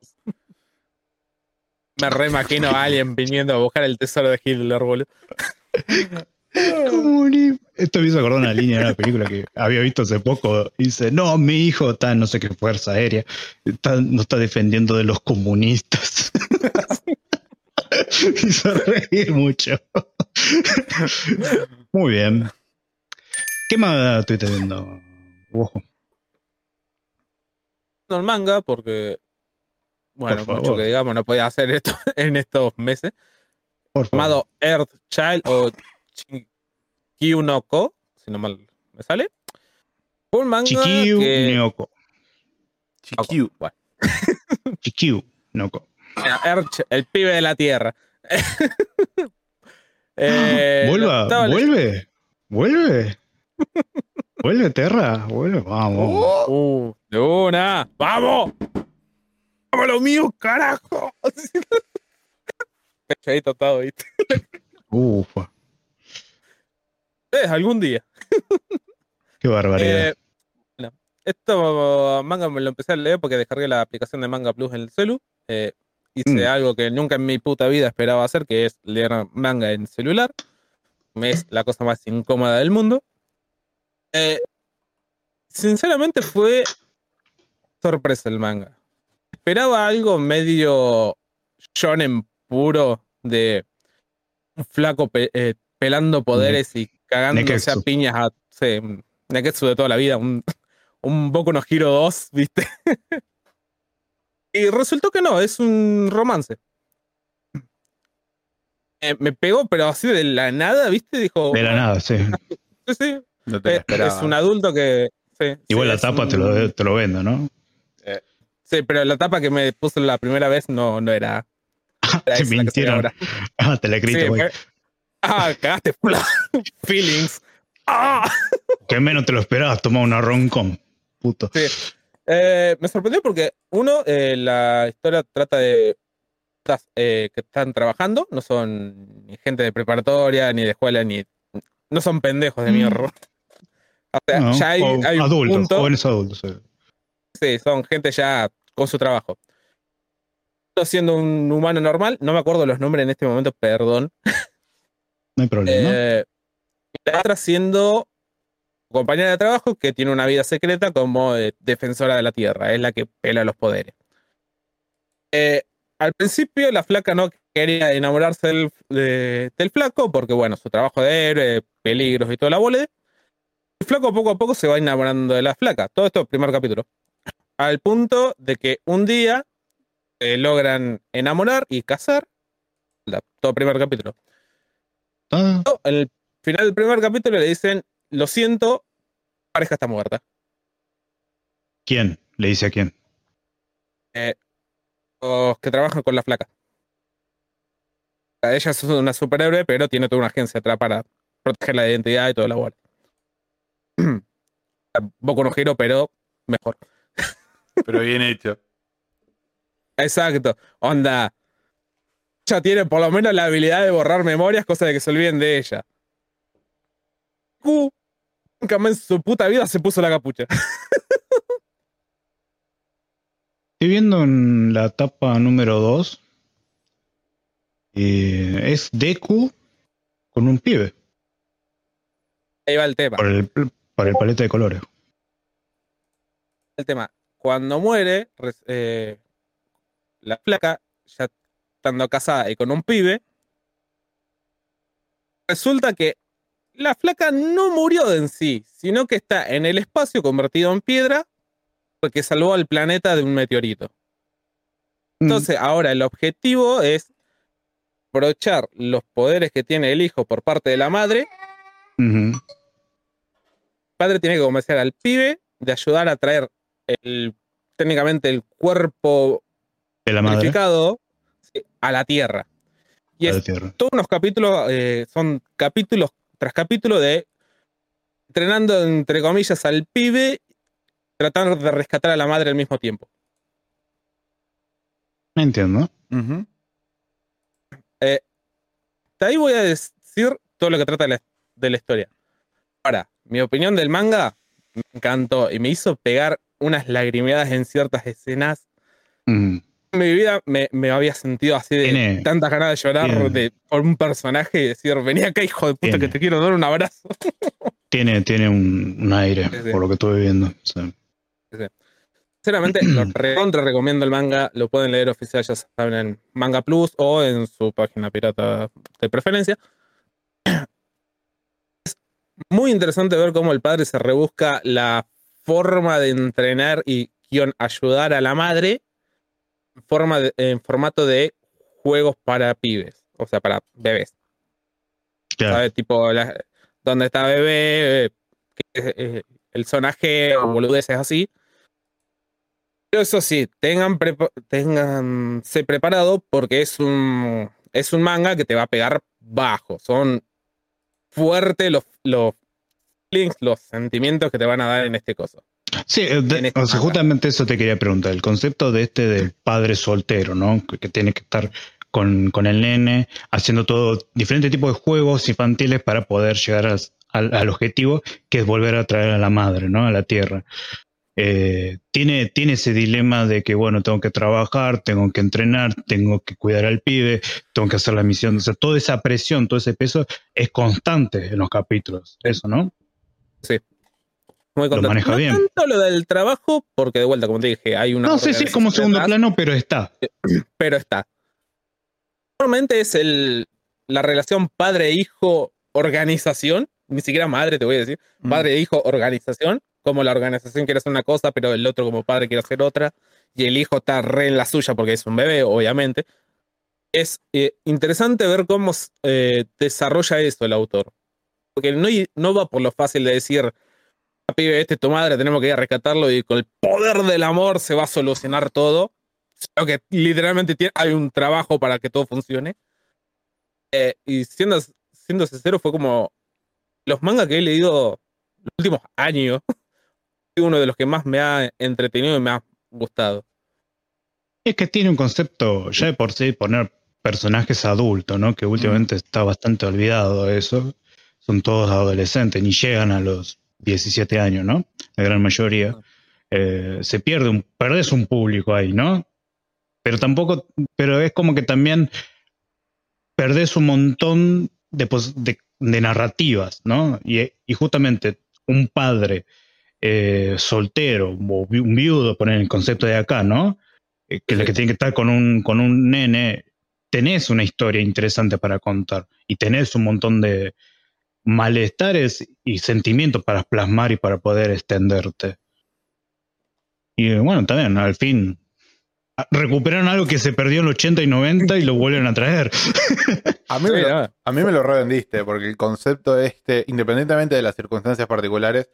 Me reimagino a alguien viniendo a buscar el tesoro de Hitler, boludo. Comunismo. Esto me hizo acordar una línea de una película que había visto hace poco. Dice, no, mi hijo está en no sé qué fuerza aérea, está, no está defendiendo de los comunistas. [laughs] [laughs] hizo reír mucho. [laughs] Muy bien. ¿Qué más estuviste viendo? Ojo. No el manga, porque. Bueno, Por mucho que digamos, no podía hacer esto [laughs] en estos meses. Por. Llamado Earth Child o Chinkyu no Ko, si no mal me sale. Un manga Chikiu que. Neoko. Chiquiu. Bueno, Chikiu Neoko. Erch, el pibe de la tierra. [laughs] Eh, Vuelva, vuelve, vuelve. Vuelve, Terra, vuelve, vamos. Uh, de una. ¡Vamos! ¡Vamos lo mío, carajo! [laughs] Pechadito todo, ¿viste? Ufa, Eh, algún día. qué barbaridad. Eh, bueno, esto manga me lo empecé a leer porque descargué la aplicación de Manga Plus en el celu. Eh, hice Mm. algo que nunca en mi puta vida esperaba hacer, que es leer manga en celular. Me es la cosa más incómoda del mundo. Eh, sinceramente fue sorpresa el manga. Esperaba algo medio shonen puro de un flaco pe- eh, pelando poderes y cagándose a Neketsu. piñas a sí, Neketsu de toda la vida, un, un Boku no Hero 2, ¿viste? [laughs] y resultó que no, es un romance. Eh, me pegó, pero así de la nada, ¿viste? Dijo. De la nada, sí. Sí, sí. No te la Eh, es un adulto que. sí, Igual sí, la tapa te, lo, te lo vendo, ¿no? Sí, pero la tapa que me puso la primera vez no, no era. era te mintieron. ahora. [laughs] Ah, te la escrito, güey. Ah, cagaste. [laughs] Feelings. Ah. Que menos te lo esperabas, toma una roncom. Puto. Sí. Eh, me sorprendió porque, uno, eh, la historia trata de eh, que están trabajando, no son ni gente de preparatoria, ni de escuela, ni. No son pendejos de Mm. mierda. [laughs] O sea, No, ya hay, o hay un adultos, punto. jóvenes adultos. sí. Sí, son gente ya con su trabajo. Siendo un humano normal, no me acuerdo los nombres en este momento, perdón. No hay problema. Eh, y la otra siendo compañera de trabajo que tiene una vida secreta como eh, defensora de la tierra, es la que pela los poderes. Eh, al principio la flaca no quería enamorarse del, de- del flaco porque, bueno, su trabajo de héroe, peligros y toda la bola. El flaco poco a poco se va enamorando de la flaca. Todo esto primer capítulo. Al punto de que un día se logran enamorar y casar. Todo primer capítulo. Ah, En el final del primer capítulo le dicen, lo siento, pareja está muerta. ¿Quién? Le dice a quién. Los que trabajan con la flaca. Ella es una superhéroe, pero tiene toda una agencia atrás para proteger la identidad y toda la bola. Boku no Hero, pero mejor. Pero bien hecho. Exacto. Onda. Ella tiene por lo menos la habilidad de borrar memorias, cosa de que se olviden de ella. Q nunca más en su puta vida se puso la capucha. Estoy viendo en la etapa número 2. es Deku con un pibe. Ahí va el tema. Por el, por el paleta de colores. el tema. Cuando muere, eh, la flaca, ya estando casada y con un pibe, resulta que la flaca no murió en sí, sino que está en el espacio convertido en piedra porque salvó al planeta de un meteorito. Entonces, ahora el objetivo es aprovechar los poderes que tiene el hijo por parte de la madre. El padre tiene que convencer al pibe de ayudar a traer el, técnicamente el cuerpo De la madre. a la Tierra. Y a la es tierra. todos unos capítulos, eh, son capítulos tras capítulo de entrenando entre comillas al pibe, tratando de rescatar a la madre al mismo tiempo. Entiendo. Ujú. De ahí voy a decir todo lo que trata de la, de la historia. Ahora, mi opinión del manga me encantó y me hizo pegar unas lagrimeadas en ciertas escenas. En mi vida me, me había sentido así de Tiene- tantas ganas de llorar tiene- de, por un personaje y decir, vení acá, hijo de puta, Tiene. que te quiero dar un abrazo. [laughs] Tiene, tiene un, un aire, Sí, sí. por lo que estuve viendo. Sí. Sinceramente, lo [clears throat] recontra recomiendo el manga. Lo pueden leer oficial, ya saben, en Manga Plus o en su página pirata de preferencia. [clears throat] Es muy interesante ver cómo el padre se rebusca la forma de entrenar y guion, ayudar a la madre forma de- en formato de juegos para pibes, o sea, para bebés. Claro. ¿sabes? Tipo, la- donde está bebé, eh, eh, el sonaje o boludeces así. Pero eso sí, tengan prepa- ténganse preparado porque es un, es un manga que te va a pegar bajo. Son fuertes los, los feelings, los sentimientos que te van a dar en este coso. Sí, eh, de- o sea, justamente eso te quería preguntar. El concepto de este del padre soltero, ¿no? Que, que tiene que estar con, con el nene, haciendo todo, diferentes tipos de juegos infantiles para poder llegar a- al, al objetivo, que es volver a traer a la madre, ¿no? A la tierra. Eh, tiene, tiene ese dilema de que, bueno, tengo que trabajar, tengo que entrenar, tengo que cuidar al pibe, tengo que hacer la misión. O sea, toda esa presión, todo ese peso es constante en los capítulos. Eso, ¿no? Muy Lo contento. maneja no bien. tanto lo del trabajo, porque de vuelta, como te dije, hay una. No sé si es como segundo plano, pero está. pero está. Normalmente es el, la relación padre-hijo-organización, ni siquiera madre, te voy a decir, Mm. padre-hijo, organización, como la organización quiere hacer una cosa, pero el otro como padre quiere hacer otra, y el hijo está re en la suya porque es un bebé, obviamente. Es eh, interesante ver cómo eh, desarrolla eso el autor. Porque no, no va por lo fácil de decir, "Ah, pibe, este es tu madre, tenemos que ir a rescatarlo y con el poder del amor se va a solucionar todo sino que literalmente tiene- hay un trabajo para que todo funcione. Eh, y siendo, siendo sincero, fue como los mangas que he leído los últimos años, [laughs] uno de los que más me ha entretenido y me ha gustado. Es que tiene un concepto, ya de por sí, poner personajes adultos, ¿no? Que últimamente está bastante olvidado eso. Son todos adolescentes, ni llegan a los 17 años, ¿no? La gran mayoría. Eh, se pierde un, perdés un público ahí, ¿no? Pero tampoco, pero es como que también perdés un montón de, de, de narrativas, ¿no? Y, y justamente un padre eh, soltero o vi- un viudo, poner el concepto de acá, ¿no? Eh, que, la que tiene que estar con un, con un nene tenés una historia interesante para contar y tenés un montón de malestares y sentimientos para plasmar y para poder extenderte. Y bueno, también al fin a- recuperaron algo que se perdió en el 80 y 90 y lo vuelven a traer. A mí, me Sí, lo, a mí me lo revendiste, porque el concepto este, independientemente de las circunstancias particulares,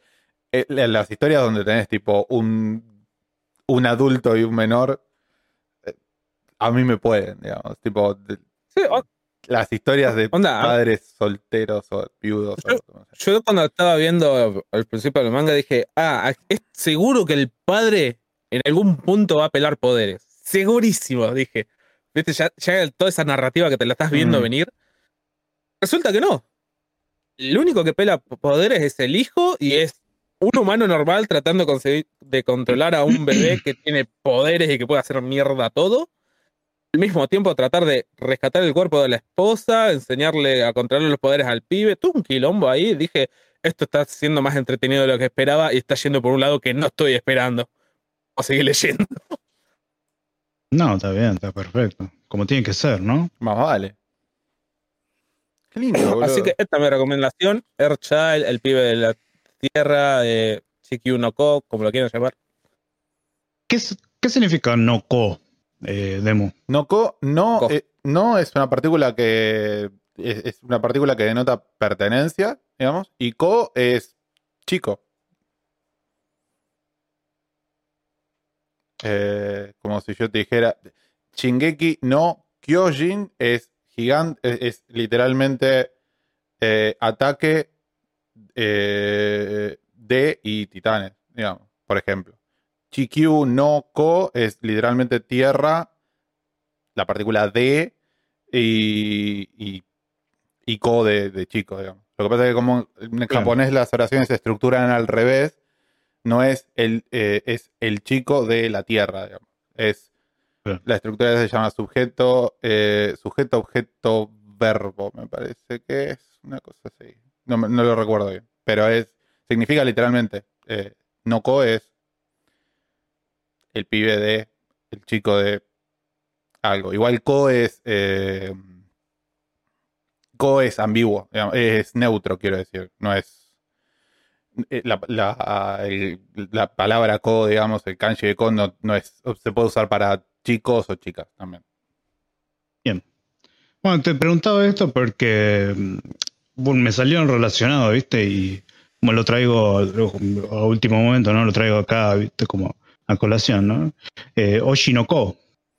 eh, la- las historias donde tenés tipo un, un adulto y un menor, eh, a mí me pueden, digamos. Tipo, Sí, o- las historias de Onda, padres solteros o viudos. o- no sé. yo cuando estaba viendo al principio del manga dije, ah, es seguro que el padre en algún punto va a pelar poderes. Segurísimo, dije. Viste, ya, ya toda esa narrativa que te la estás viendo Mm. venir. Resulta que no. El único que pela poderes es el hijo y es un humano normal tratando de controlar a un bebé que tiene poderes y que puede hacer mierda todo. Al mismo tiempo tratar de rescatar el cuerpo de la esposa, enseñarle a controlar los poderes al pibe. Tuvo un quilombo ahí. Dije, esto está siendo más entretenido de lo que esperaba y está yendo por un lado que no estoy esperando. O seguir leyendo. No, está bien, está perfecto. Como tiene que ser, ¿no? Más vale. Qué lindo, [coughs] boludo. Así que esta es mi recomendación. Earthchild, el pibe de la tierra, de Chikyu no Ko, como lo quieran llamar. ¿Qué, qué significa no co, eh, Demo? No, co- no, Co. eh, no es una partícula que es, es una partícula que denota pertenencia, digamos, y ko es chico. Eh, como si yo te dijera, Shingeki no Kyojin es gigante, es, es literalmente eh, ataque eh, de y titanes, digamos, por ejemplo. Chikyu no Ko es literalmente tierra, la partícula D y, y, y Ko de, de chico, digamos. Lo que pasa es que como en japonés las oraciones se estructuran al revés, no es el, eh, es el chico de la tierra, digamos. Es. La estructura se llama sujeto, eh, sujeto, objeto, verbo, me parece que es una cosa así. No, lo recuerdo bien, pero es significa literalmente, eh, no Ko es el pibe de, el chico de algo. Igual Ko es, eh, Ko es ambiguo, es neutro, quiero decir, no es eh, la, la, la palabra Ko, digamos, el kanji de Ko no, no es, se puede usar para chicos o chicas también. Bueno, te preguntaba esto porque mm, me salieron relacionados, ¿viste? Y como lo traigo a último momento, ¿no? Lo traigo acá, ¿viste? Como a colación, ¿no? Eh, Oshinoko.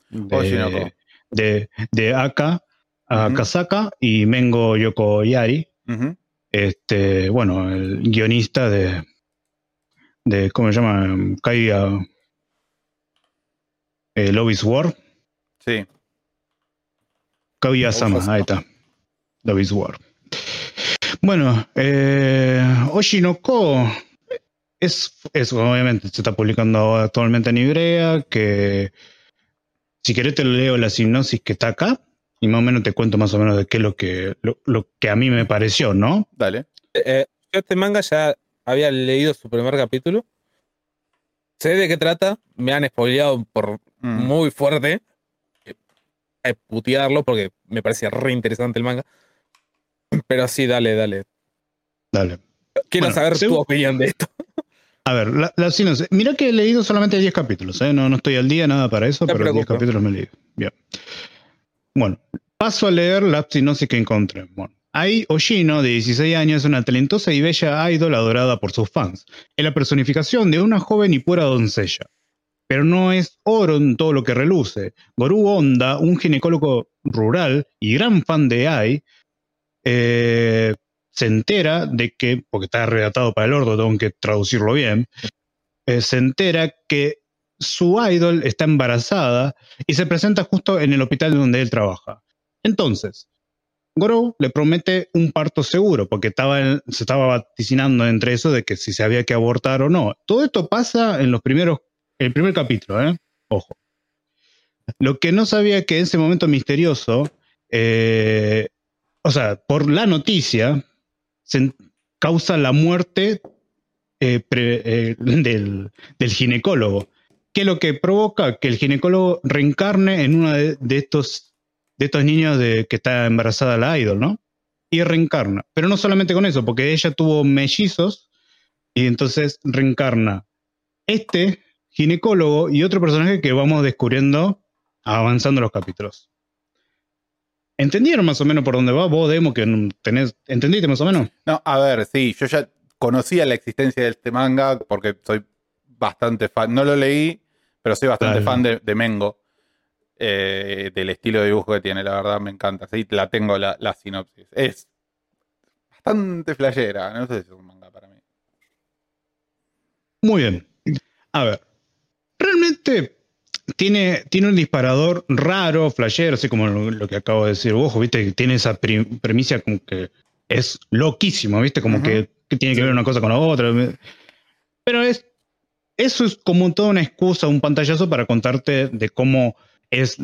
De, Oshinoko. De, de Aka, Ujú. Akasaka y Mengo Yoko Yari. Este, bueno, el guionista de, de ¿cómo se llama? Kaiga eh, Love is War. Sí. Kaguya-sama, Ufos. ahí está. Love is War. Bueno, eh, Oshinoko es, es, obviamente, se está publicando actualmente en Ibrea, que si querés te leo la sinopsis que está acá y más o menos te cuento más o menos de qué es lo que, lo, lo que a mí me pareció, ¿no? Dale. Eh, yo este manga ya había leído su primer capítulo. Sé de qué trata. Me han spoileado por Mm. muy fuerte. A putearlo porque me parecía re interesante el manga. Pero sí, dale, dale. Dale. Quiero Bueno, saber tu opinión de esto. A ver, la, la sinopsis. Mira que he leído solamente 10 capítulos, ¿eh? no, no estoy al día, nada para eso, te pero 10 preocupes. capítulos me he leído. Bien. Bueno, paso a leer la sinopsis que encontré. Bueno, Ai Oshino, de 16 años, es una talentosa y bella idol adorada por sus fans. Es la personificación de una joven y pura doncella. Pero no es oro en todo lo que reluce. Goru Honda, un ginecólogo rural y gran fan de Ai, eh, se entera de que, porque está redactado para el ordo, tengo que traducirlo bien, eh, se entera que su idol está embarazada y se presenta justo en el hospital donde él trabaja. Entonces, Goro le promete un parto seguro, porque estaba se estaba vaticinando entre eso de que si se había que abortar o no. Todo esto pasa en los primeros, el primer capítulo, ¿eh? Ojo. Lo que no sabía que en ese momento misterioso, eh, o sea, por la noticia, causa la muerte eh, eh, [laughs] del, del ginecólogo. ¿Qué es lo que provoca? Que el ginecólogo reencarne en uno de, de estos de estos niños de que está embarazada la idol, ¿no? Y reencarna. Pero no solamente con eso, porque ella tuvo mellizos y entonces reencarna este ginecólogo y otro personaje que vamos descubriendo avanzando los capítulos. ¿Entendieron más o menos por dónde va vos, Demo? Que tenés, ¿Entendiste más o menos? No, a ver, sí, yo ya conocía la existencia de este manga porque soy bastante fan. No lo leí, pero soy bastante fan de, de Mengo. eh, del estilo de dibujo que tiene, la verdad me encanta. Sí, la tengo la, la sinopsis. Es bastante flashera. No sé si es un manga para mí. Muy bien. A ver, realmente tiene, tiene un disparador raro, flashero, así como lo, lo que acabo de decir. Ojo, viste, que tiene esa premisa como que es loquísimo, viste, como que, que tiene que ver una cosa con la otra. Pero es, eso es como toda una excusa, un pantallazo para contarte de cómo es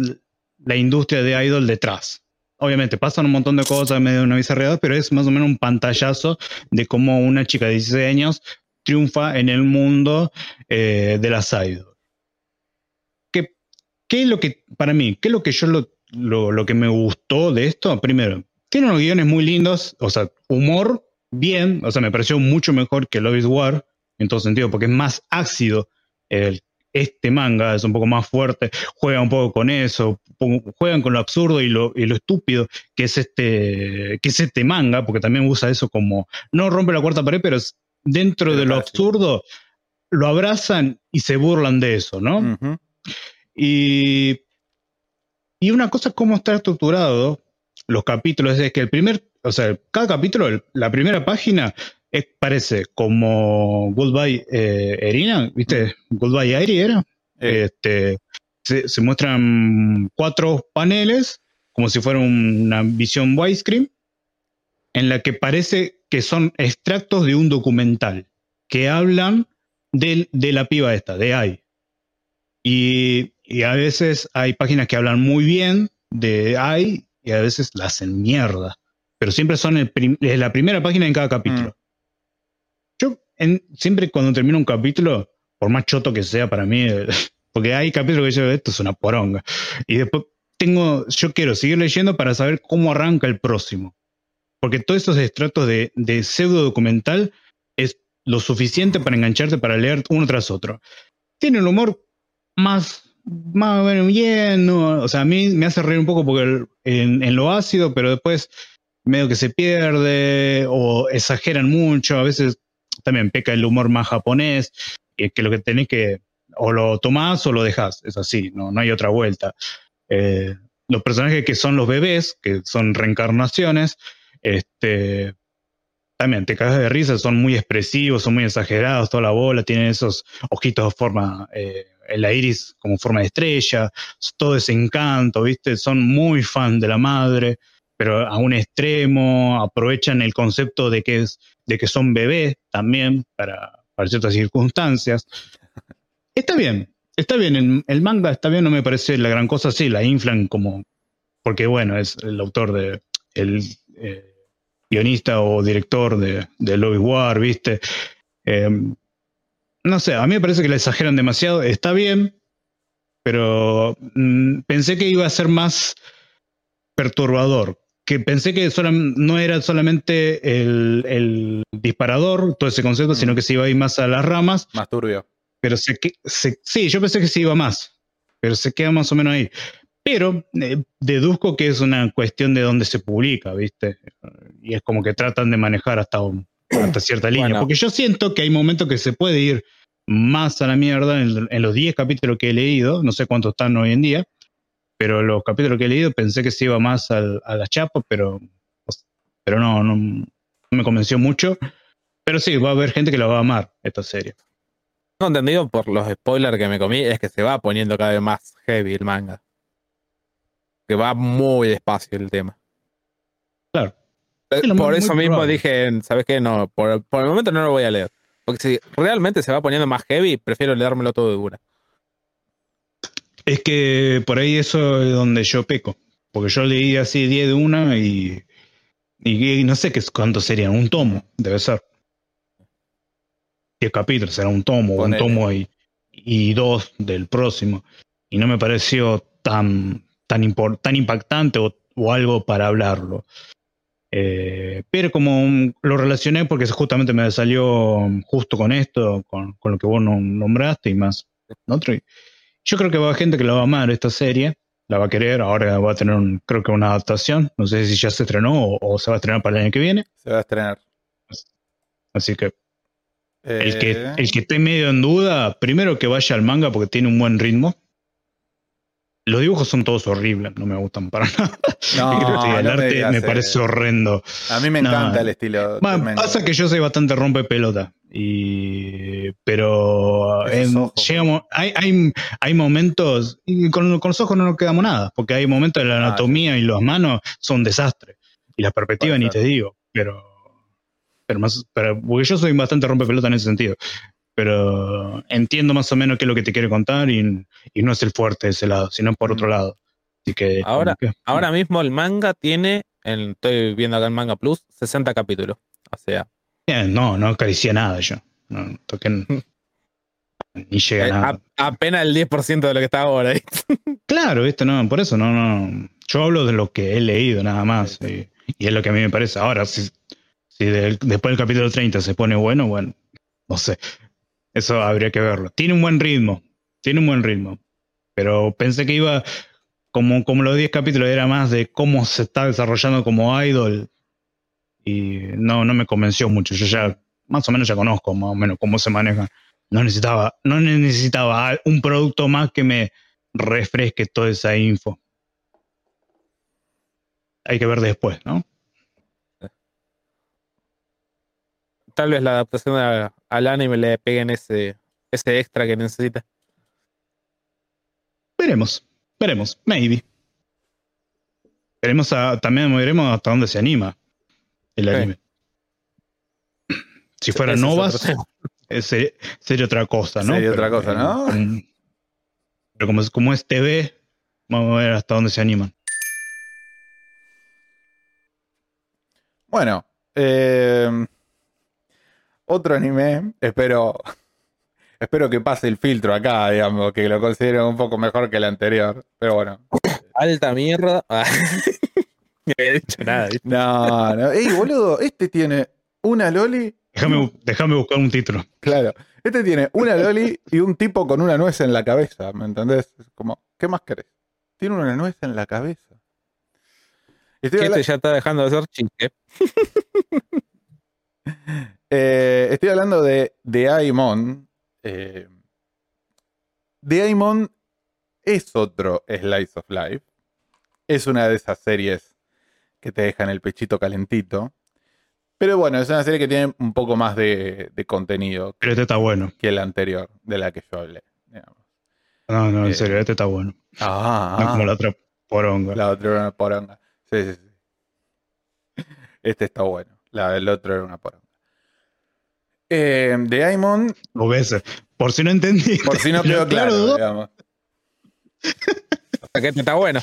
la industria de idol detrás. Obviamente pasan un montón de cosas medio de una bizarreada, pero es más o menos un pantallazo de cómo una chica de 16 años triunfa en el mundo eh, de las idol. ¿Qué, ¿Qué es lo que, para mí, qué es lo que yo lo, lo, lo que me gustó de esto? Primero, tiene unos guiones muy lindos, o sea, humor bien, o sea, me pareció mucho mejor que Love is War, en todo sentido, porque es más ácido el, este manga, es un poco más fuerte, juega un poco con eso, juegan con lo absurdo y lo, y lo estúpido que es este que es este manga, porque también usa eso como, no rompe la cuarta pared, pero es dentro Pero de lo absurdo, lo abrazan y se burlan de eso, ¿no? Y, y una cosa es cómo está estructurado los capítulos, es que el primer, o sea, cada capítulo, el- la primera página es- parece como Goodbye eh, Erina, ¿viste? Goodbye Airi era. Este, se, se muestran cuatro paneles, como si fuera una visión widescreen, en la que parece que son extractos de un documental que hablan del- de, la piba esta, de AI. Y, y a veces hay páginas que hablan muy bien de AI y a veces la hacen mierda. Pero siempre son el prim- la primera página en cada capítulo. Mm. Yo en- siempre cuando termino un capítulo, por más choto que sea para mí, eh, [laughs] porque hay capítulos que yo esto es una poronga. Y después tengo, yo quiero seguir leyendo para saber cómo arranca el próximo. Porque todos esos extractos de, de pseudo documental es lo suficiente para engancharte para leer uno tras otro. Tiene un humor más, más o menos bien, ¿no? o sea, a mí me hace reír un poco porque en, en lo ácido, pero después medio que se pierde o exageran mucho, a veces también peca el humor más japonés, y que lo que tenés que o lo tomás o lo dejás, es así, no, no hay otra vuelta. Eh, los personajes que son los bebés, que son reencarnaciones, este, también te cagas de risa, son muy expresivos, son muy exagerados, toda la bola, tienen esos ojitos de forma, eh, la iris como forma de estrella, todo ese encanto, ¿viste? Son muy fan de la madre, pero a un extremo, aprovechan el concepto de que, es, de que son bebés también para, ciertas circunstancias. Está bien, está bien, el, el manga está bien, no me parece la gran cosa, sí, la inflan como, porque bueno, es el autor de, el eh, guionista o director de, de is War, ¿viste? Eh, no sé, a mí me parece que la exageran demasiado, está bien, pero mm, pensé que iba a ser más perturbador, que pensé que no era solamente el, el disparador, todo ese concepto, Mm. sino que se iba a ir más a las ramas, Más turbio. pero se, se- sí, yo pensé que se iba más, pero se queda más o menos ahí. Pero eh, deduzco que es una cuestión de dónde se publica, ¿viste? Y es como que tratan de manejar hasta, un- hasta cierta línea. Bueno. Porque yo siento que hay momentos que se puede ir más a la mierda en, en los 10 capítulos que he leído, no sé cuántos están hoy en día, pero los capítulos que he leído pensé que se iba más al- a la chapa, pero, pero no, no, no me convenció mucho. Pero sí, va a haber gente que la va a amar, esta serie. Tengo entendido por los spoilers que me comí, es que se va poniendo cada vez más heavy el manga. Que va muy despacio el tema. Claro. Eh, Sí, lo por muy eso mismo probable. dije, ¿sabes qué? No, por, por el momento no lo voy a leer. Porque si realmente se va poniendo más heavy, prefiero leérmelo todo de una. Es que por ahí eso es donde yo peco. Porque yo leí así 10 de una y, y, y no sé qué es cuánto serían, un tomo, debe ser. 10 capítulos, será un tomo, Ponele. un tomo y, y dos del próximo. Y no me pareció tan, tan, tan impactante o, o algo para hablarlo. Eh, pero como lo relacioné porque justamente me salió justo con esto, con, con lo que vos nom- nombraste y más otro. Yo creo que va a haber gente que la va a amar esta serie, la va a querer, ahora va a tener un, creo que una adaptación, no sé si ya se estrenó o, o se va a estrenar para el año que viene, Se va a estrenar. así que el que, Eh, el que esté medio en duda, primero que vaya al manga porque tiene un buen ritmo. Los dibujos son todos horribles, no me gustan para [laughs] nada. no, Sí, el no arte me parece horrendo. A mí me No. encanta el estilo. Tremendo. pasa que yo soy bastante rompe pelota. Y, pero en- llegamos- hay, hay, hay momentos, y con, con los ojos no nos quedamos nada, porque hay momentos de la Ah, anatomía y las manos son un desastre. Y la perspectiva Puede ni te digo, pero, pero más, pero, porque yo soy bastante rompe pelota en ese sentido. Pero entiendo más o menos qué es lo que te quiere contar y, y no es el fuerte de ese lado, sino por Mm. otro lado. Así que Ahora- que- Ahora mismo el manga tiene, en- estoy viendo acá en Manga Plus, 60 capítulos. O sea, Bien, no, no acaricié nada yo. No, toqué, [laughs] ni llega eh, nada. a- apenas el 10% de lo que está ahora. [laughs] ¿viste? Claro, esto no, por eso no, no. Yo hablo de lo que he leído nada más. Y, y es lo que a mí me parece. Ahora, si, si del- después del capítulo 30 se pone bueno, bueno, no sé. Eso habría que verlo. Tiene un buen ritmo. Tiene un buen ritmo. Pero pensé que iba, como, como los 10 capítulos, era más de cómo se está desarrollando como idol. Y no, no me convenció mucho. Yo ya, más o menos ya conozco más o menos cómo se maneja. No necesitaba, no necesitaba un producto más que me refresque toda esa info. Hay que ver después, ¿no? Tal vez la adaptación a- al anime le peguen ese, ese extra que necesita. Veremos, veremos, maybe. Veremos a- también veremos hasta dónde se anima el Sí. anime. Si fuera Ese es Novas, eh, sería, sería otra cosa, ¿no? Sería Pero, otra cosa, ¿no? eh, como- pero como es, como es TV, vamos a ver hasta dónde se animan. Bueno, eh, otro anime, espero, espero que pase el filtro acá, digamos, que lo consideren un poco mejor que el anterior. Pero bueno, Alta mierda. [laughs] Ah. [laughs] No había dicho nada. ¿viste? no, no. Ey, boludo, este tiene una loli, Déjame, déjame buscar un título. claro, este tiene una loli y un tipo con una nuez en la cabeza, ¿me entendés? Es Como, ¿qué más querés? Tiene una nuez en la cabeza. Estoy Que este ya está dejando de ser chiste. [laughs] Eh, estoy hablando de The Aimon. Eh, The Aimon es otro Slice of Life. Es una de esas series que te dejan el pechito calentito. Pero bueno, es una serie que tiene un poco más de, de contenido Pero este está bueno. que la anterior, de la que yo hablé. digamos. No, no, en Eh, serio, este está bueno. Ah, No como la otra poronga. La otra era una poronga. Sí, sí, sí. Este está bueno. La, el otro era una poronga. Eh, The Aimon Lo ves. Por si no entendí. Por si no [laughs] quedó claro, digamos. O sea, que este está bueno.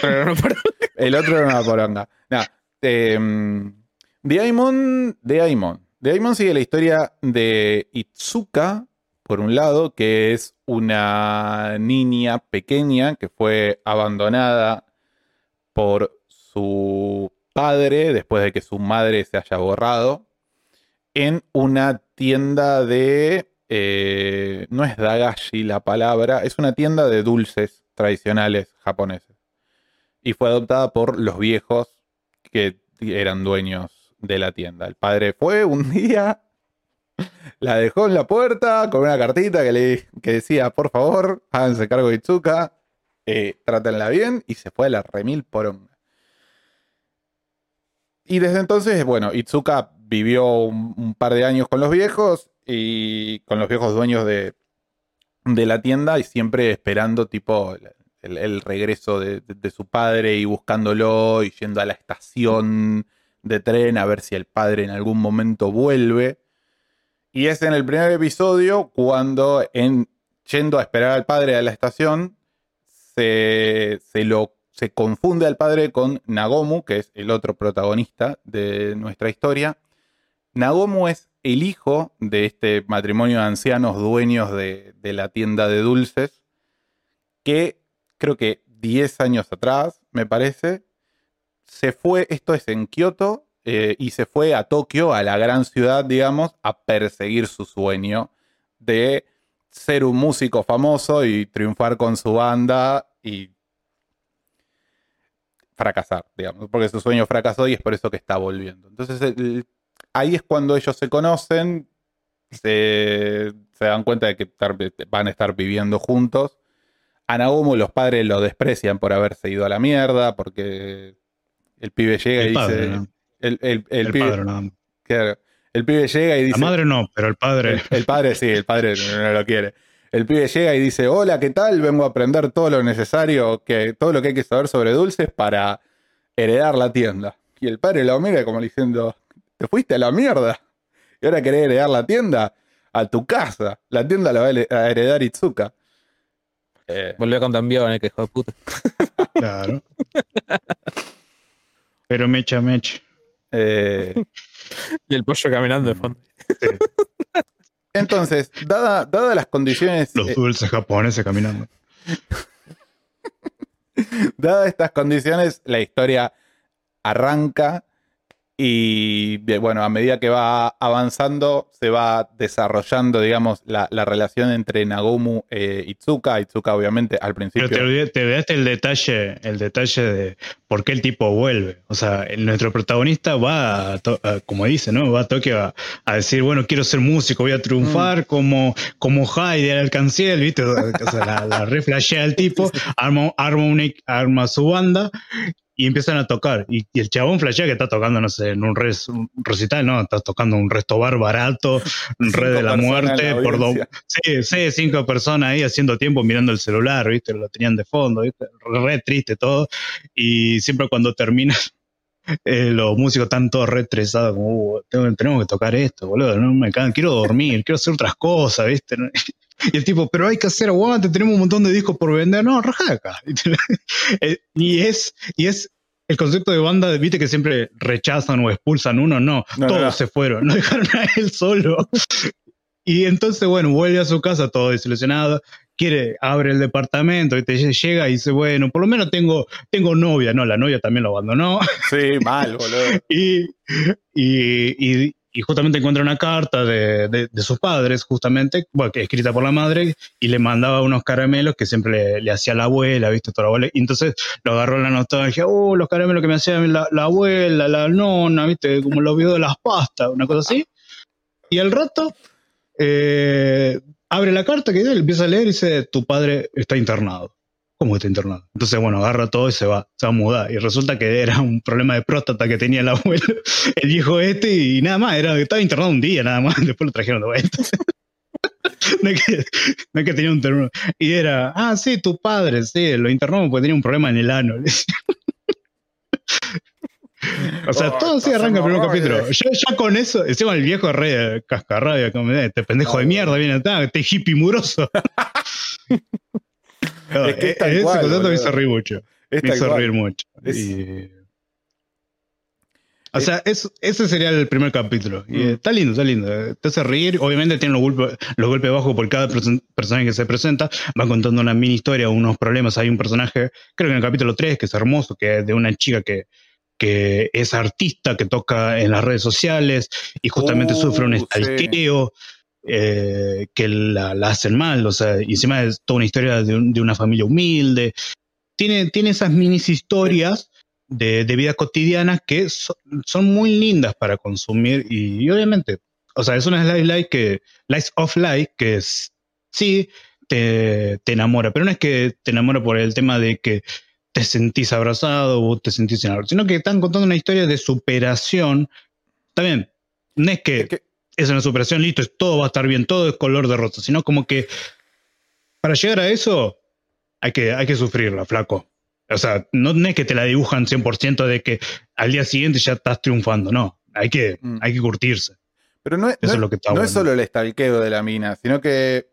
Pero no por- El otro era una poronga. Nah, eh, Daimon, Daimon. Daimon sigue la historia de Itsuka, por un lado, que es una niña pequeña que fue abandonada por su padre después de que su madre se haya borrado en una tienda de... eh, no es dagashi la palabra, es una tienda de dulces tradicionales japoneses. Y fue adoptada por los viejos que eran dueños de la tienda. El padre fue un [laughs] día, la dejó en la puerta con una cartita que, le, que decía, por favor, háganse cargo de Itsuka, eh, trátenla bien, y se fue a la remil poronga. Y desde entonces, bueno, Itsuka vivió un, par de años con los viejos y con los viejos dueños de, de la tienda y siempre esperando tipo el, regreso de, de- de su padre y buscándolo y yendo a la estación de tren a ver si el padre en algún momento vuelve. Y es en el primer episodio cuando en, yendo a esperar al padre a la estación se, se lo se confunde al padre con Nagomu, que es el otro protagonista de nuestra historia. Nagomu es el hijo de este matrimonio de ancianos dueños de, de la tienda de dulces, que creo que 10 años atrás, me parece. Se fue, esto es en Kioto, eh, y se fue a Tokio, a la gran ciudad, digamos, a perseguir su sueño de ser un músico famoso y triunfar con su banda y fracasar, digamos, porque su sueño fracasó y es por eso que está volviendo. Entonces el- ahí es cuando ellos se conocen, se, se dan cuenta de que tar- van a estar viviendo juntos. A los padres lo desprecian por haberse ido a la mierda, porque el pibe llega y padre, dice... ¿no? El, el- el El pibe, padre claro, el pibe llega y dice... La madre no, pero el padre. El, el padre sí, el padre no, no lo quiere. El pibe llega y dice, hola, ¿qué tal? Vengo a aprender todo lo necesario, que, todo lo que hay que saber sobre dulces para heredar la tienda. Y el padre lo mira como diciendo, te fuiste a la mierda. Y ahora querés heredar la tienda a tu casa. La tienda la va a heredar Itsuka. Eh, Volvió con también que hijo de puta. [laughs] Claro. Pero mecha, mecha. eh, Y el pollo caminando de fondo. entonces, dada- dadas las condiciones... Los eh, dulces japoneses caminando. [laughs] Dadas estas condiciones, la historia arranca y de- bueno, a medida que va avanzando, se va desarrollando, digamos, la, la relación entre Nagumu e Itsuka. Itsuka, obviamente, al Pero principio. te, olvidé- te olvidaste el detalle, el detalle de por qué el tipo vuelve. O sea, el- nuestro protagonista va, a como dice, ¿no? Va a Tokio a, a decir, bueno, quiero ser músico, voy a triunfar como, como Heidi al Canciel, ¿viste? [laughs] O sea, la, la re flashea el tipo, [laughs] arma, arma, un e- arma su banda y empiezan a tocar. Y, y el chabón flashea que está tocando, no sé, en un, res- un recital, ¿no? Está tocando un resto bar barato, un [laughs] Cinco re de la muerte, la por do-. Sí, sí, cinco personas ahí haciendo tiempo mirando el celular, ¿viste? Lo tenían de fondo, ¿viste? Re triste todo. Y siempre cuando termina, [laughs] eh, los músicos están todos re estresados, como, "Uh, tengo- tenemos que tocar esto, boludo, no me cagan, quiero dormir, quiero hacer otras cosas, ¿viste? [laughs] Y el tipo, pero hay que hacer aguante, tenemos un montón de discos por vender, no, raja de acá. [laughs] Eh, y es, y es el concepto de banda, viste que siempre rechazan o expulsan uno, no, No, no, todos no. se fueron, [laughs] no dejaron a él solo. Y entonces, bueno, vuelve a su casa todo desilusionado, quiere, abre el departamento, y te llega y dice, bueno, por lo menos tengo, tengo novia, no, la novia también lo abandonó, Sí, mal, boludo. [laughs] y, y, y- y justamente encuentra una carta de, de- sus padres, justamente, bueno, escrita por la madre, y le mandaba unos caramelos que siempre le, hacía la abuela, ¿viste? Toda la abuela. Y entonces lo agarró la nostalgia, oh, los caramelos que me hacía la, la abuela, la nona, ¿viste? Como los videos de las pastas, una cosa así. Y al rato, eh, abre la carta que él empieza a leer y dice, tu padre está internado. ¿Cómo que está internado? Entonces, bueno, agarra todo y se va, se va a mudar. Y resulta que era un problema de próstata que tenía el abuelo, [laughs] el viejo este, y nada más, era, estaba internado un día nada más, [laughs] después lo trajeron de vuelta. [laughs] No es, que, no es que tenía un termo. Y era, ah, sí, tu padre, sí, lo internó porque tenía un problema en el ano. O sea, Oh, todo así arranca el primer capítulo. Yo ya con eso, encima el viejo re cascarrabia, como, eh, este pendejo de mierda viene acá, este hippie muroso. No, Es que es tal ese cual, concepto me hizo reír mucho. Es Me hizo cual. reír mucho. Es- Y- O sea, es- ese sería el primer capítulo. Y, Mm. eh, está lindo, está lindo. eh, Te hace reír. Obviamente tiene los golpes, los golpes bajos por cada perso- personaje que se presenta. Va contando una mini historia, unos problemas. Hay un personaje, creo que en el capítulo 3, que es hermoso, que es de una chica que, que es artista, que toca en las redes sociales y justamente Uh, sufre un sí. Eh, que la, hacen mal, o sea, encima es toda una historia de, un- de una familia humilde. Tiene, tiene esas minis historias de, de vida cotidiana que so- son muy lindas para consumir y, obviamente, o sea, es una slice life que, Life of Life que sí te, te enamora, pero no es que te enamora por el tema de que te sentís abrazado o te sentís enamorado, sino que están contando una historia de superación. También, no Es que- es una superación, listo, todo va a estar bien, todo es color de rosa, sino como que para llegar a eso hay que, hay que sufrirla, flaco. O sea, no, no es que te la dibujan 100% de que al día siguiente ya estás triunfando, no. Hay que, Mm. hay que curtirse. Pero no es, Eso no es lo que está no bueno. es solo el estalqueo de la mina, sino que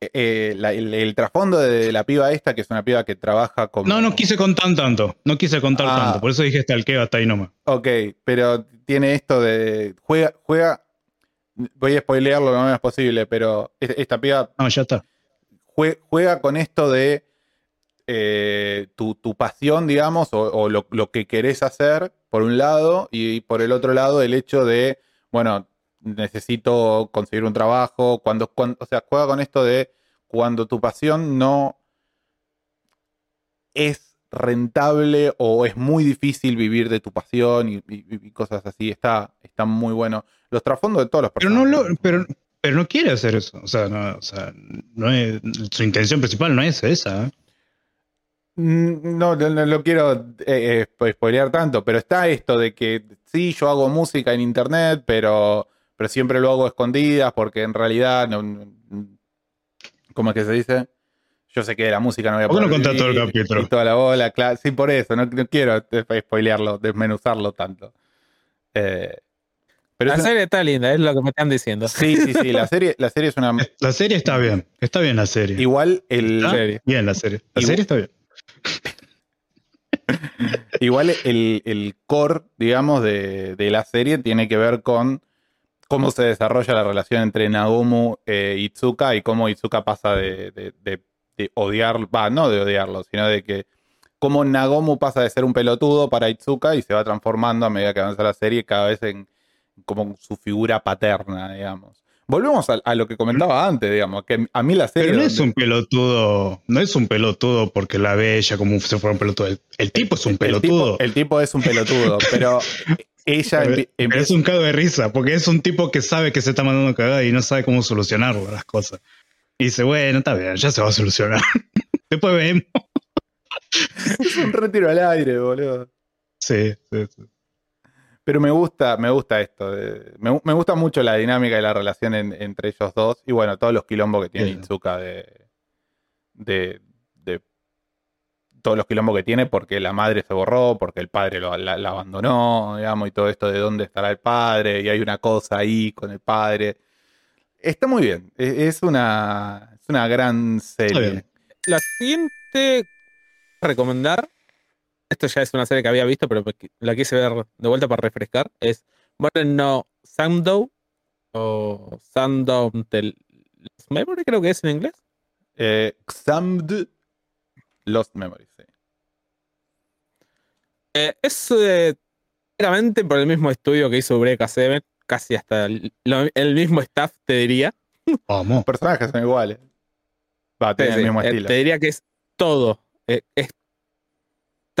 eh, eh, la- el, el trasfondo de la piba esta, que es una piba que trabaja como... No, no quise contar tanto, no quise contar Ah. tanto, por eso dije stalkeo hasta ahí nomás. Ok, pero tiene esto de... Juega, juega... Voy a spoilearlo lo menos posible, pero es- esta piba No, ya está. jue- juega con esto de eh, tu, tu pasión, digamos, o, o lo, lo que querés hacer, por un lado, y, por el otro lado, el hecho de, bueno, necesito conseguir un trabajo, cuando, cuando, o sea, juega con esto de cuando tu pasión no es rentable o es muy difícil vivir de tu pasión y, y- y cosas así. Está, está muy bueno. Los trasfondos de todos los Pero no personajes. lo, pero, pero no quiere hacer eso. O sea, no, o sea, no es, su intención principal no es esa. Mm, No, no, no lo quiero eh, eh, spo- spoilear tanto, pero está esto de que sí, yo hago música en internet, pero, pero siempre lo hago a escondidas porque en realidad, no, ¿cómo es que se dice? Yo sé que de la música no voy a ¿Por qué no poder contás todo el capítulo? Y toda la bola, claro. Sí, por eso, no, no quiero eh, spoilearlo, desmenuzarlo tanto. Eh, pero La serie está linda, es lo que me están diciendo. sí, sí, sí, la serie, la serie es una... [laughs] La serie está bien. Está bien la serie. Igual el... ¿Ah? serie. Bien la serie. La Igual- serie está bien. [laughs] Igual el, el core, digamos, de, de la serie tiene que ver con cómo se desarrolla la relación entre Nagumo e Itsuka y cómo Itsuka pasa de, de, de- de odiar, va, no de odiarlo, sino de que cómo Nagomu pasa de ser un pelotudo para Itsuka y se va transformando a medida que avanza la serie cada vez en como su figura paterna, digamos. Volvemos a, a lo que comentaba antes, digamos, que a mí la serie... Pero no es un pelotudo. No es un pelotudo porque la ve ella como si fuera un pelotudo. El, el tipo es un el pelotudo. tipo, el tipo es un pelotudo, [laughs] pero ella pero empieza... es un cago de risa, porque es un tipo que sabe que se está mandando cagada y no sabe cómo solucionar las cosas. Y dice, bueno, está bien, ya se va a solucionar. [laughs] Después vemos. [laughs] Es un retiro al aire, boludo. Sí, sí, sí. Pero me gusta, me gusta esto. de- me, me gusta mucho la dinámica y la relación en- entre ellos dos. Y bueno, todos los quilombos que tiene Bien. Itsuka de, de, de- Todos los quilombos que tiene porque la madre se borró, porque el padre lo, la, la abandonó, digamos, y todo esto de dónde estará el padre, y hay una cosa ahí con el padre. Está muy bien. e- Es una, es una gran serie. La siguiente recomendar, esto ya es una serie que había visto, pero la quise ver de vuelta para refrescar, es bueno, no Sandow o Sandow Tel Lost Memory, creo que es en inglés. Eh, Xamd Lost Memories. sí. Eh, es eh, claramente por el mismo estudio que hizo Breaker 7, casi hasta el, lo- el mismo staff, te diría. Vamos. Los personajes son iguales. Va, tienen Sí, el mismo sí, eh, estilo. te diría que es todo. Eh, es-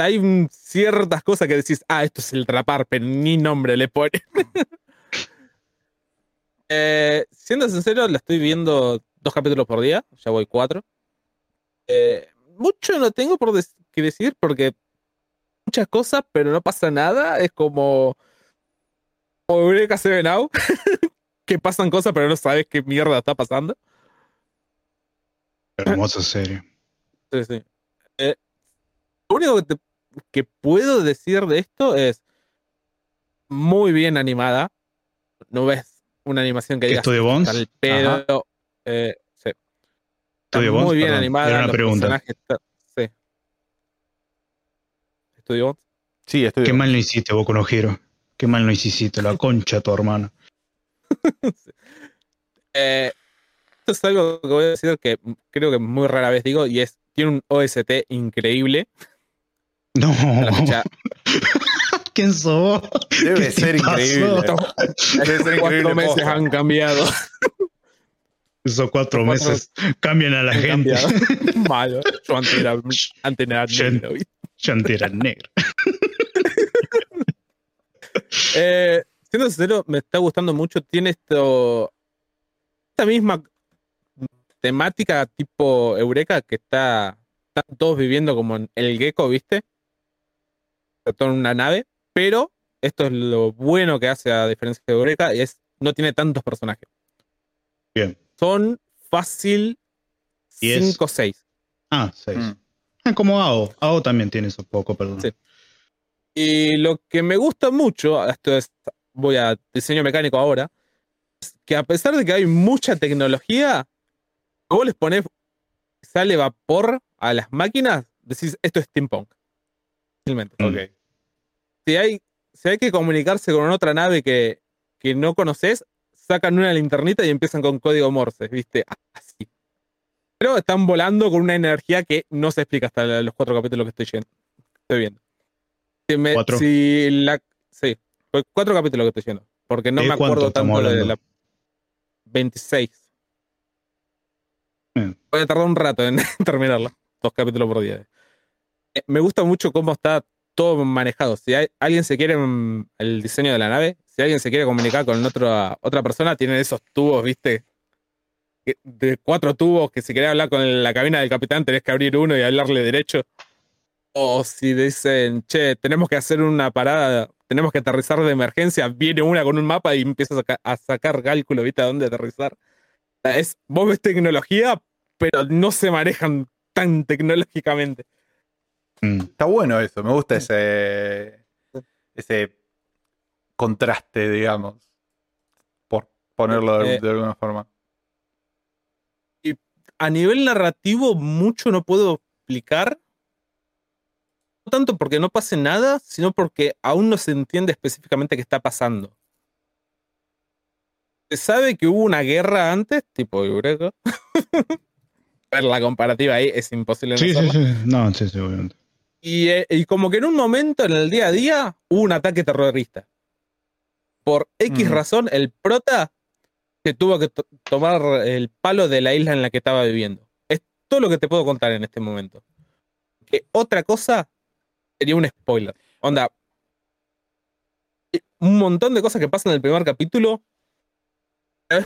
hay ciertas cosas que decís, ah, esto es el rapar, pero ni nombre le pone. [laughs] Eh, siendo sincero, la estoy viendo dos capítulos por día, ya voy cuatro. Eh, mucho no tengo por des- que decir porque muchas cosas, pero no pasa nada. Es como. Como Eureka Seven Now, [laughs] que pasan cosas, pero no sabes qué mierda está pasando. Hermosa serie. Sí, sí. Eh, lo único que, te- que puedo decir de esto es muy bien animada. No ves una animación que ¿Qué digas Estudio Bones? "Está al pedo". Eh, sí. Está Estudio Bones, muy bien perdón, animada. era una pregunta. está- sí. Estudio Bones. Sí, estoy Qué mal lo hiciste, Boku no Hero. Qué mal lo hiciste, la [laughs] concha tu hermano. Eh, esto es algo que voy a decir que creo que muy rara vez digo y es tiene un OST increíble. No. [laughs] ¿Quién sos? Debe ¿Qué te ser increíble. Debe ser cuatro meses han cambiado. Esos cuatro meses cambian a la gente. cambiado. [laughs] Malo. Yo antes era, antes era Yo- negro. Ya antes era negro. [laughs] Eh, siendo sincero, me está gustando mucho. Tiene esto. Esta misma temática tipo Eureka que está. Están todos viviendo como en el gecko, ¿viste? Todo en una nave. Pero esto es lo bueno que hace a diferencia de Eureka. Es. No tiene tantos personajes. Bien. Son fácil Diez. 5 o 6. Ah, seis. Mm. Ah, como AO. AO también tiene eso poco, perdón. Sí. Y lo que me gusta mucho, esto es, voy a diseño mecánico ahora, es que a pesar de que hay mucha tecnología, vos les pones, sale vapor a las máquinas, decís, esto es steampunk. Fácilmente. Mm. Ok. Si hay, si hay que comunicarse con otra nave que, que no conoces, sacan una linternita y empiezan con código Morse, ¿viste? [laughs] Así. Pero están volando con una energía que no se explica hasta los cuatro capítulos que estoy, yendo, estoy viendo. Si me- ¿Cuatro? si la, sí, fue cuatro capítulos que estoy yendo. Porque no ¿De me acuerdo tanto de la 26. Bien. Voy a tardar un rato en [laughs] terminarla. Dos capítulos por día. Eh, Me gusta mucho cómo está todo manejado. Si alguien se quiere mm, el diseño de la nave, si alguien se quiere comunicar con otra, otra persona, tienen esos tubos, ¿viste? De cuatro tubos que si querés hablar con la cabina del capitán tenés que abrir uno y hablarle derecho. O si dicen, che, tenemos que hacer una parada, tenemos que aterrizar de emergencia, viene una con un mapa y empieza a, saca- a sacar cálculo, ¿viste? Dónde aterrizar. Es, vos ves tecnología, pero no se manejan tan tecnológicamente. Mm. Está bueno eso, me gusta ese, ese contraste, digamos, por ponerlo de, Eh, de alguna forma. a nivel narrativo mucho no puedo explicar. No tanto porque no pase nada, sino porque aún no se entiende específicamente qué está pasando. Se sabe que hubo una guerra antes, tipo Eureka. [laughs] Ver la comparativa ahí es imposible no Sí, sí, sí. No, sí, sí, obviamente. Y, eh, y como que en un momento en el día a día hubo un ataque terrorista. Por X Mm. razón, el prota se tuvo que to- tomar el palo de la isla en la que estaba viviendo. Es todo lo que te puedo contar en este momento. Que otra cosa sería un spoiler. Onda. eh, Un montón de cosas que pasan en el primer capítulo. Es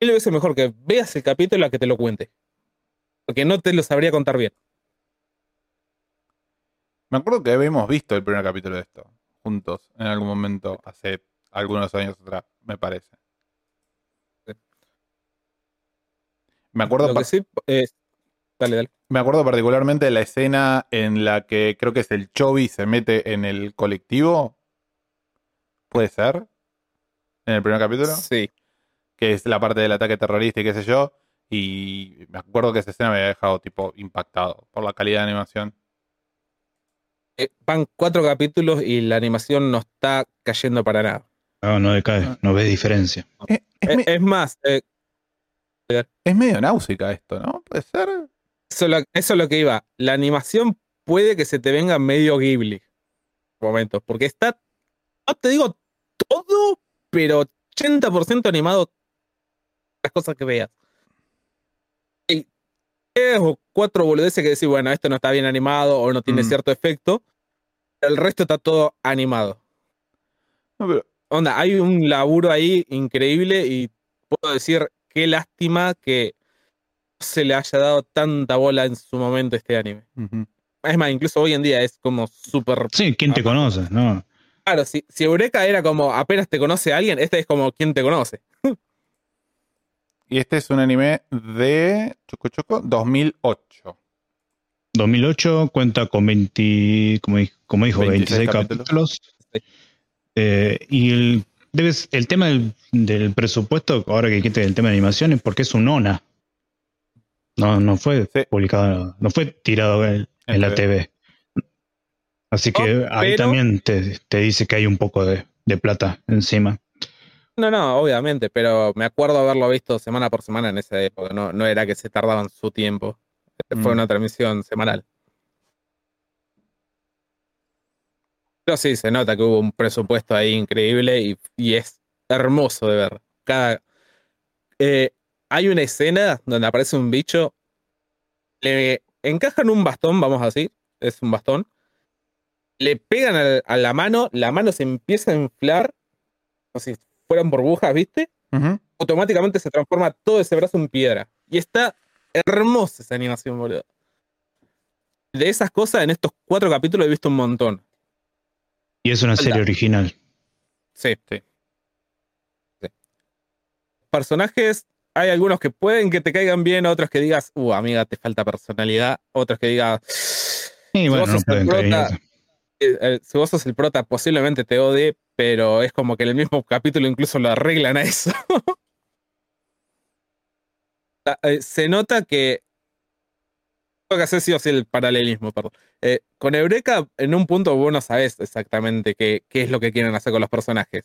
mil veces mejor que veas el capítulo a que te lo cuente. Porque no te lo sabría contar bien. Me acuerdo que habíamos visto el primer capítulo de esto, juntos, en algún momento, hace algunos años atrás, me parece. Me acuerdo, Lo pa- que sí es. Dale, dale. me acuerdo particularmente de la escena en la que creo que es el Chovy se mete en el colectivo. ¿Puede ser? En el primer capítulo. Sí. que es la parte del ataque terrorista y qué sé yo. Y me acuerdo que esa escena me había dejado tipo impactado por la calidad de animación. Eh, Van cuatro capítulos y la animación no está cayendo para nada. No, no decae, no ves diferencia. Es, es Eh, me- es más, eh, es medio náusica esto, ¿no? Puede ser. eso, lo- eso es lo que iba. La animación puede que se te venga medio Ghibli. Momentos. Porque está. No te digo todo, pero 80% animado. Las cosas que veas. O cuatro boludeces que decís, bueno, esto no está bien animado o no tiene Mm. cierto efecto. El resto está todo animado. No, pero Onda, hay un laburo ahí increíble y puedo decir qué lástima que se le haya dado tanta bola en su momento este anime. ujú. Es más, incluso hoy en día es como súper. Sí, ¿quién te conoce? No. Claro, si, si Eureka era como apenas te conoce a alguien, este es como quien te conoce. Y este es un anime de Choco Choco 2008. 2008 cuenta con 20, como, como dijo, 26 26, capítulos. Eh, y el, debes, el tema del, del presupuesto, ahora que quite el tema de animación, es porque es un ONA. No, no fue Sí. publicado, no fue tirado en, en la TV. Así que No, ahí pero- también te, te dice que hay un poco de, de plata encima. No, no, obviamente, pero me acuerdo haberlo visto semana por semana en esa época. No, no era que se tardaban su tiempo. Fue Mm. una transmisión semanal. Pero sí, se nota que hubo un presupuesto ahí increíble y, y es hermoso de ver. Cada, eh, hay una escena donde aparece un bicho, le encajan un bastón, vamos a decir, es un bastón, le pegan a, a la mano, la mano se empieza a inflar, como si fueran burbujas, ¿viste? Automáticamente se transforma todo ese brazo en piedra. Y está hermosa esa animación, boludo. De esas cosas, en estos cuatro capítulos he visto un montón. Y es una serie original. Sí. Sí. Sí. Personajes, hay algunos que pueden que te caigan bien, otros que digas, uh, amiga, te falta personalidad. Otros que digas, Y bueno, vos no sos el prota, eh, eh, si vos sos el prota, posiblemente te odie, pero es como que en el mismo capítulo incluso lo arreglan a eso. [laughs] Ah, eh, Se nota que. Tengo que hacer sí o sí el paralelismo, perdón. Eh, con Eureka, en un punto vos no sabés exactamente qué, qué es lo que quieren hacer con los personajes.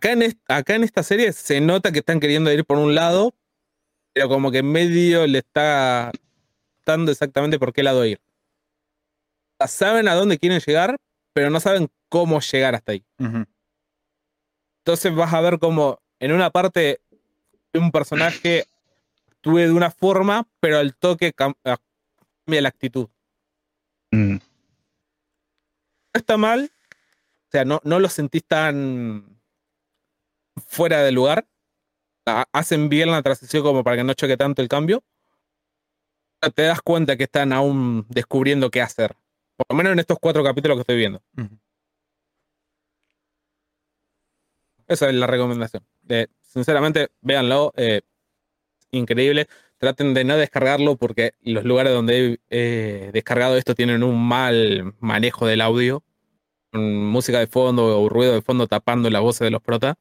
Acá en, en esta serie se nota que están queriendo ir por un lado, pero como que medio le está dando exactamente por qué lado ir. Sea, saben a dónde quieren llegar, pero no saben cómo llegar hasta ahí. Entonces vas a ver como en una parte un personaje actúe de una forma, pero al toque cam- cambia la actitud. Mm. No está mal, o sea, no, no lo sentís tan fuera de lugar. Ha- Hacen bien la transición como para que no choque tanto el cambio. Te das cuenta que están aún descubriendo qué hacer. Por lo menos en estos cuatro capítulos que estoy viendo. Esa es la recomendación. Eh, sinceramente, véanlo. eh, increíble. Traten de no descargarlo porque los lugares donde he eh, descargado esto tienen un mal manejo del audio. Con música de fondo o ruido de fondo tapando las voces de los protas.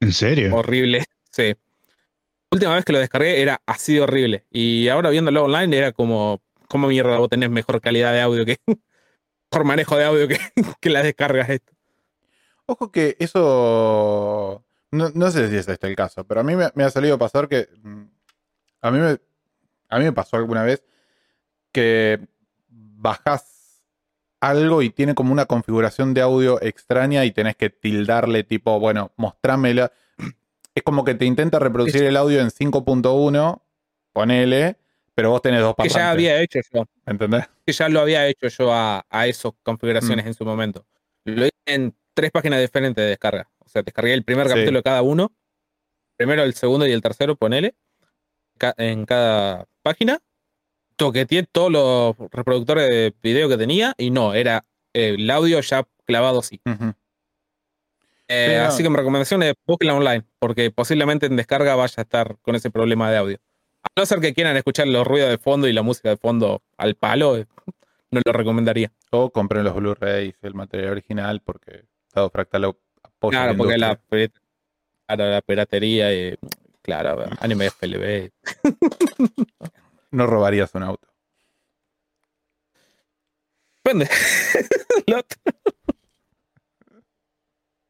¿En serio? Horrible. Sí. La última vez que lo descargué era así de horrible. Y ahora viéndolo online era como, ¿cómo mierda vos tenés mejor calidad de audio que... [laughs] mejor manejo de audio que, [laughs] que las descargas esto? Ojo que eso. No, no sé si es este el caso, pero a mí me, me ha salido pasar que. mm, A mí me, a mí me pasó alguna vez que bajás algo y tiene como una configuración de audio extraña y tenés que tildarle tipo, bueno, mostrámela. [clears throat] Es como que te intenta reproducir el audio en 5.1, ponele, pero vos tenés dos Que parlantes. ya había hecho yo. ¿Entendés? que ya lo había hecho yo a, a esas configuraciones Mm. en su momento. Lo hice en tres páginas diferentes de descarga. O sea, descargué el primer Sí. capítulo de cada uno. Primero, el segundo y el tercero, ponele. ca- en cada página. Toqueteé todos los reproductores de video que tenía y no, era eh, el audio ya clavado así. Eh. Así que mi recomendación es búsquenla online, porque posiblemente en descarga vaya a estar con ese problema de audio. A no ser que quieran escuchar los ruidos de fondo y la música de fondo al palo, no lo recomendaría. O compren los Blu-rays, el material original, porque Dado Fractal apoya Claro, porque la, claro, la piratería, y, claro, anime FLB. [laughs] No robarías un auto. Depende. [laughs]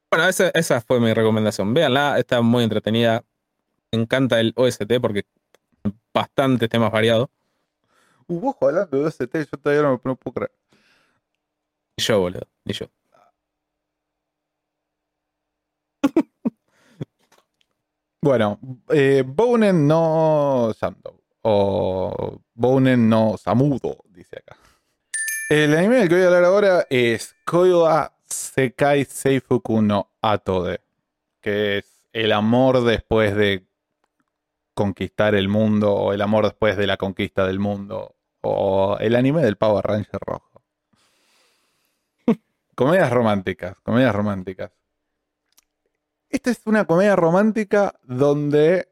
Bueno, esa, esa fue mi recomendación. Véanla, está muy entretenida. Me encanta el OST porque bastantes temas variados. Uh, ojo, hablando de OST, yo todavía no, no puedo creer. Ni yo, boludo. Ni yo. [laughs] Bueno, eh, Bounen no Sando. O Bounen no Samudo, dice acá. El anime del que voy a hablar ahora es Koiwa Sekai Seifuku no Atode. Que es el amor después de conquistar el mundo. O el amor después de la conquista del mundo. O el anime del Power Ranger rojo. [laughs] comedias románticas, comedias románticas. Esta es una comedia romántica donde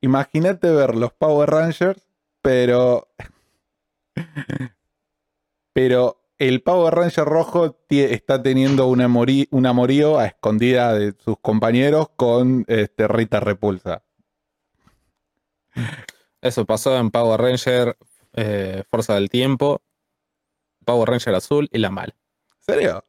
imagínate ver los Power Rangers, pero [laughs] pero el Power Ranger rojo está teniendo un, amori- un amorío a escondida de sus compañeros con este, Rita Repulsa. Eso pasó en Power Ranger, eh, Fuerza del Tiempo, Power Ranger Azul y la Mal. ¿En serio?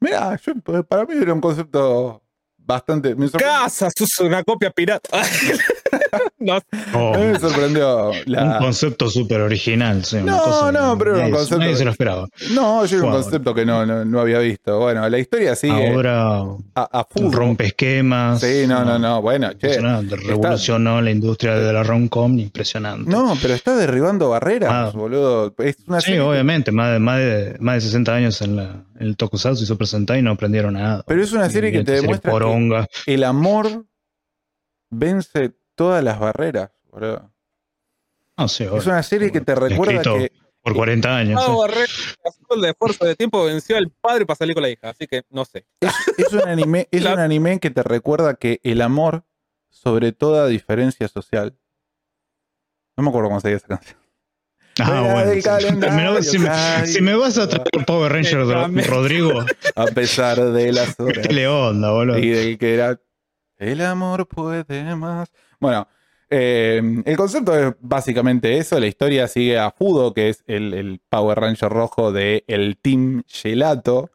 Mira, pues, para mí era un concepto bastante... Me ¡Casa! ¡Sos una copia pirata! [laughs] no, Oh, a mí me sorprendió Un concepto súper original. sí, una No, cosa no, pero era un nadie- concepto- Nadie se lo esperaba. No, yo era un concepto que no, no, no había visto. Bueno, la historia sigue Ahora a, a full. rompe esquemas. Sí, no, no, no. Bueno, che. Revolucionó la industria de la rom-com, impresionante. No, pero está derribando barreras, Ah. boludo. Es una Sí, obviamente, más de, más, de, más de 60 años en, la, en el Tokusatsu y Super Sentai y no aprendieron nada. Pero es una serie que te Serie demuestra que poronga. el amor vence todas las barreras, boludo. No, Es una serie que te recuerda que Por 40 años. sí. Power Ranger Azul de Tiempo venció al padre para salir con la hija. Así que no sé. es un anime, [laughs] es La- un anime que te recuerda que el amor sobre toda diferencia social. No me acuerdo cómo se esa canción. Ah, Fuera bueno. del calendario, si, me, Caio. si me vas a traer Power Ranger. Rodrigo, A pesar de las [laughs] horas. onda, boludo. y del que era el amor puede más. Bueno, eh, el concepto es básicamente eso. La historia sigue a Fudo, que es el, el Power Ranger rojo de el Team Gelato.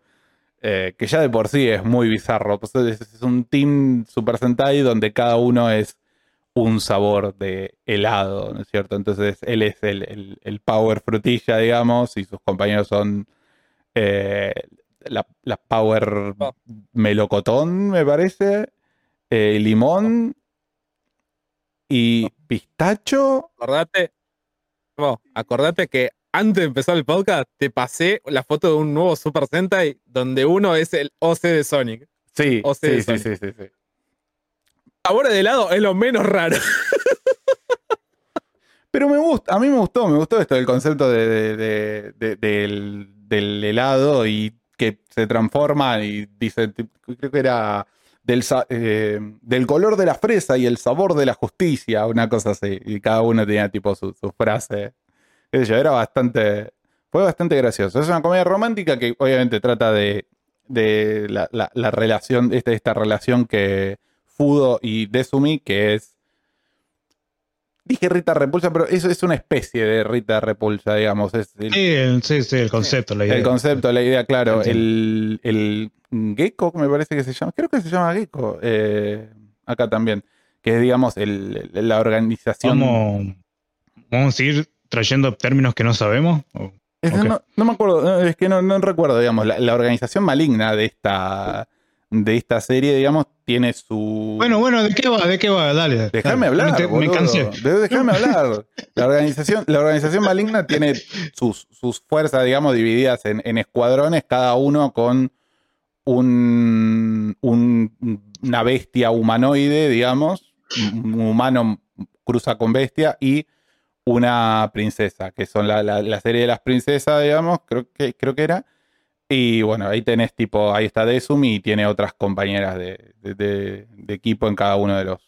eh, que ya de por sí es muy bizarro. Pues es, es un team Super Sentai donde cada uno es un sabor de helado, ¿no es cierto? Entonces él es el, el- el Power Frutilla, digamos, y sus compañeros son eh, la, la Power Oh. Melocotón, me parece, eh, Limón y Pistacho. Acordate, no, acordate que antes de empezar el podcast te pasé la foto de un nuevo Super Sentai donde uno es el OC de Sonic. Sí, O sea, sí, sí, son- sí, sí, sí. Sabor de helado es lo menos raro. Pero me gusta, a mí me gustó, me gustó esto del concepto de, de- de- de- del, del helado y que se transforma y dice, creo que era del, eh, del color de la fresa y el sabor de la justicia, una cosa así. Y cada uno tenía tipo su, su frase. Yo, era bastante, fue bastante gracioso. Es una comedia romántica que obviamente trata de, de la, la- la relación, esta, esta relación que Fudo y Desumi, que es Dije Rita Repulsa, pero eso es una especie de Rita Repulsa, digamos. Es el, Sí, el, sí, sí, el concepto, la idea. el concepto, la idea, claro. El, el gecko, me parece que se llama. Creo que se llama gecko. eh, acá también. Que es, digamos, el, la organización. ¿Vamos, vamos a ir trayendo términos que no sabemos? ¿O? Es- ok. no, no me acuerdo, es que no, no recuerdo, digamos. La, la organización maligna de esta, de esta serie, digamos, tiene su. Bueno, bueno, ¿de qué va? ¿De qué va? Dale. Déjame hablar. Me, te- me cansé. Déjame hablar. La organización, la organización maligna tiene sus, sus fuerzas, digamos, divididas en, en escuadrones, cada uno con un, un- una bestia humanoide, digamos. Un humano cruza con bestia y una princesa, que son la, la- la serie de las princesas, digamos, creo que, creo que era. Y bueno, ahí tenés tipo, ahí está Desumi y tiene otras compañeras de, de- equipo en cada uno de los,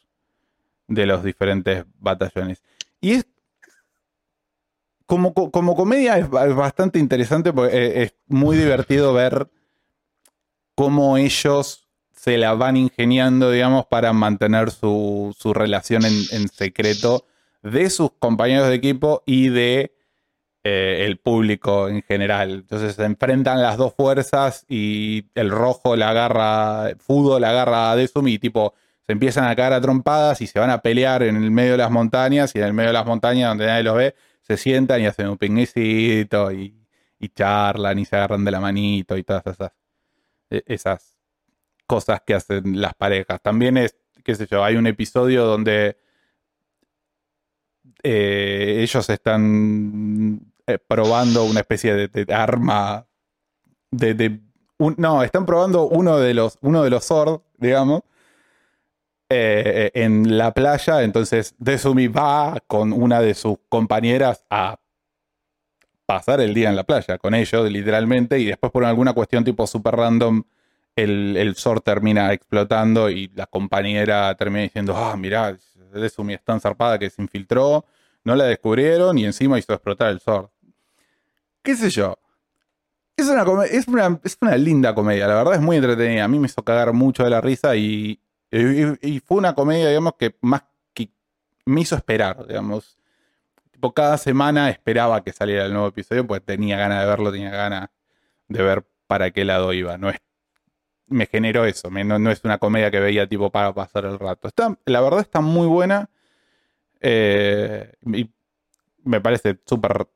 de los diferentes batallones. Y es como, co- como comedia es, ba- es bastante interesante porque eh, es muy divertido ver cómo ellos se la van ingeniando, digamos, para mantener su, su relación en secreto de sus compañeros de equipo y de eh, el público en general. Entonces se enfrentan las dos fuerzas y el rojo la agarra, Fudo la agarra a Desumi y tipo se empiezan a caer a trompadas y se van a pelear en el medio de las montañas y en el medio de las montañas donde nadie los ve, se sientan y hacen un picnicito y, y charlan y se agarran de la manito y todas esas, e- esas cosas que hacen las parejas. También es, qué sé yo, hay un episodio donde eh, ellos están eh, probando una especie de, arma de, no, están probando uno de los uno de los Zord, digamos, eh, en la playa. Entonces Desumi va con una de sus compañeras a pasar el día en la playa con ellos, literalmente, y después por alguna cuestión tipo super random, el, el Zord termina explotando y la compañera termina diciendo, ah, mirá, Desumi es tan zarpada que se infiltró, no la descubrieron y encima hizo explotar el Zord. ¿Qué sé yo? Es una, es, una, es una linda comedia, la verdad es muy entretenida. A mí me hizo cagar mucho de la risa y, y- fue una comedia, digamos, que más que me hizo esperar, digamos. Tipo, cada semana esperaba que saliera el nuevo episodio, pues tenía ganas de verlo, tenía ganas de ver para qué lado iba. No es, me generó eso, no, no es una comedia que veía tipo para pasar el rato. Está, la verdad está muy buena eh, y me parece súper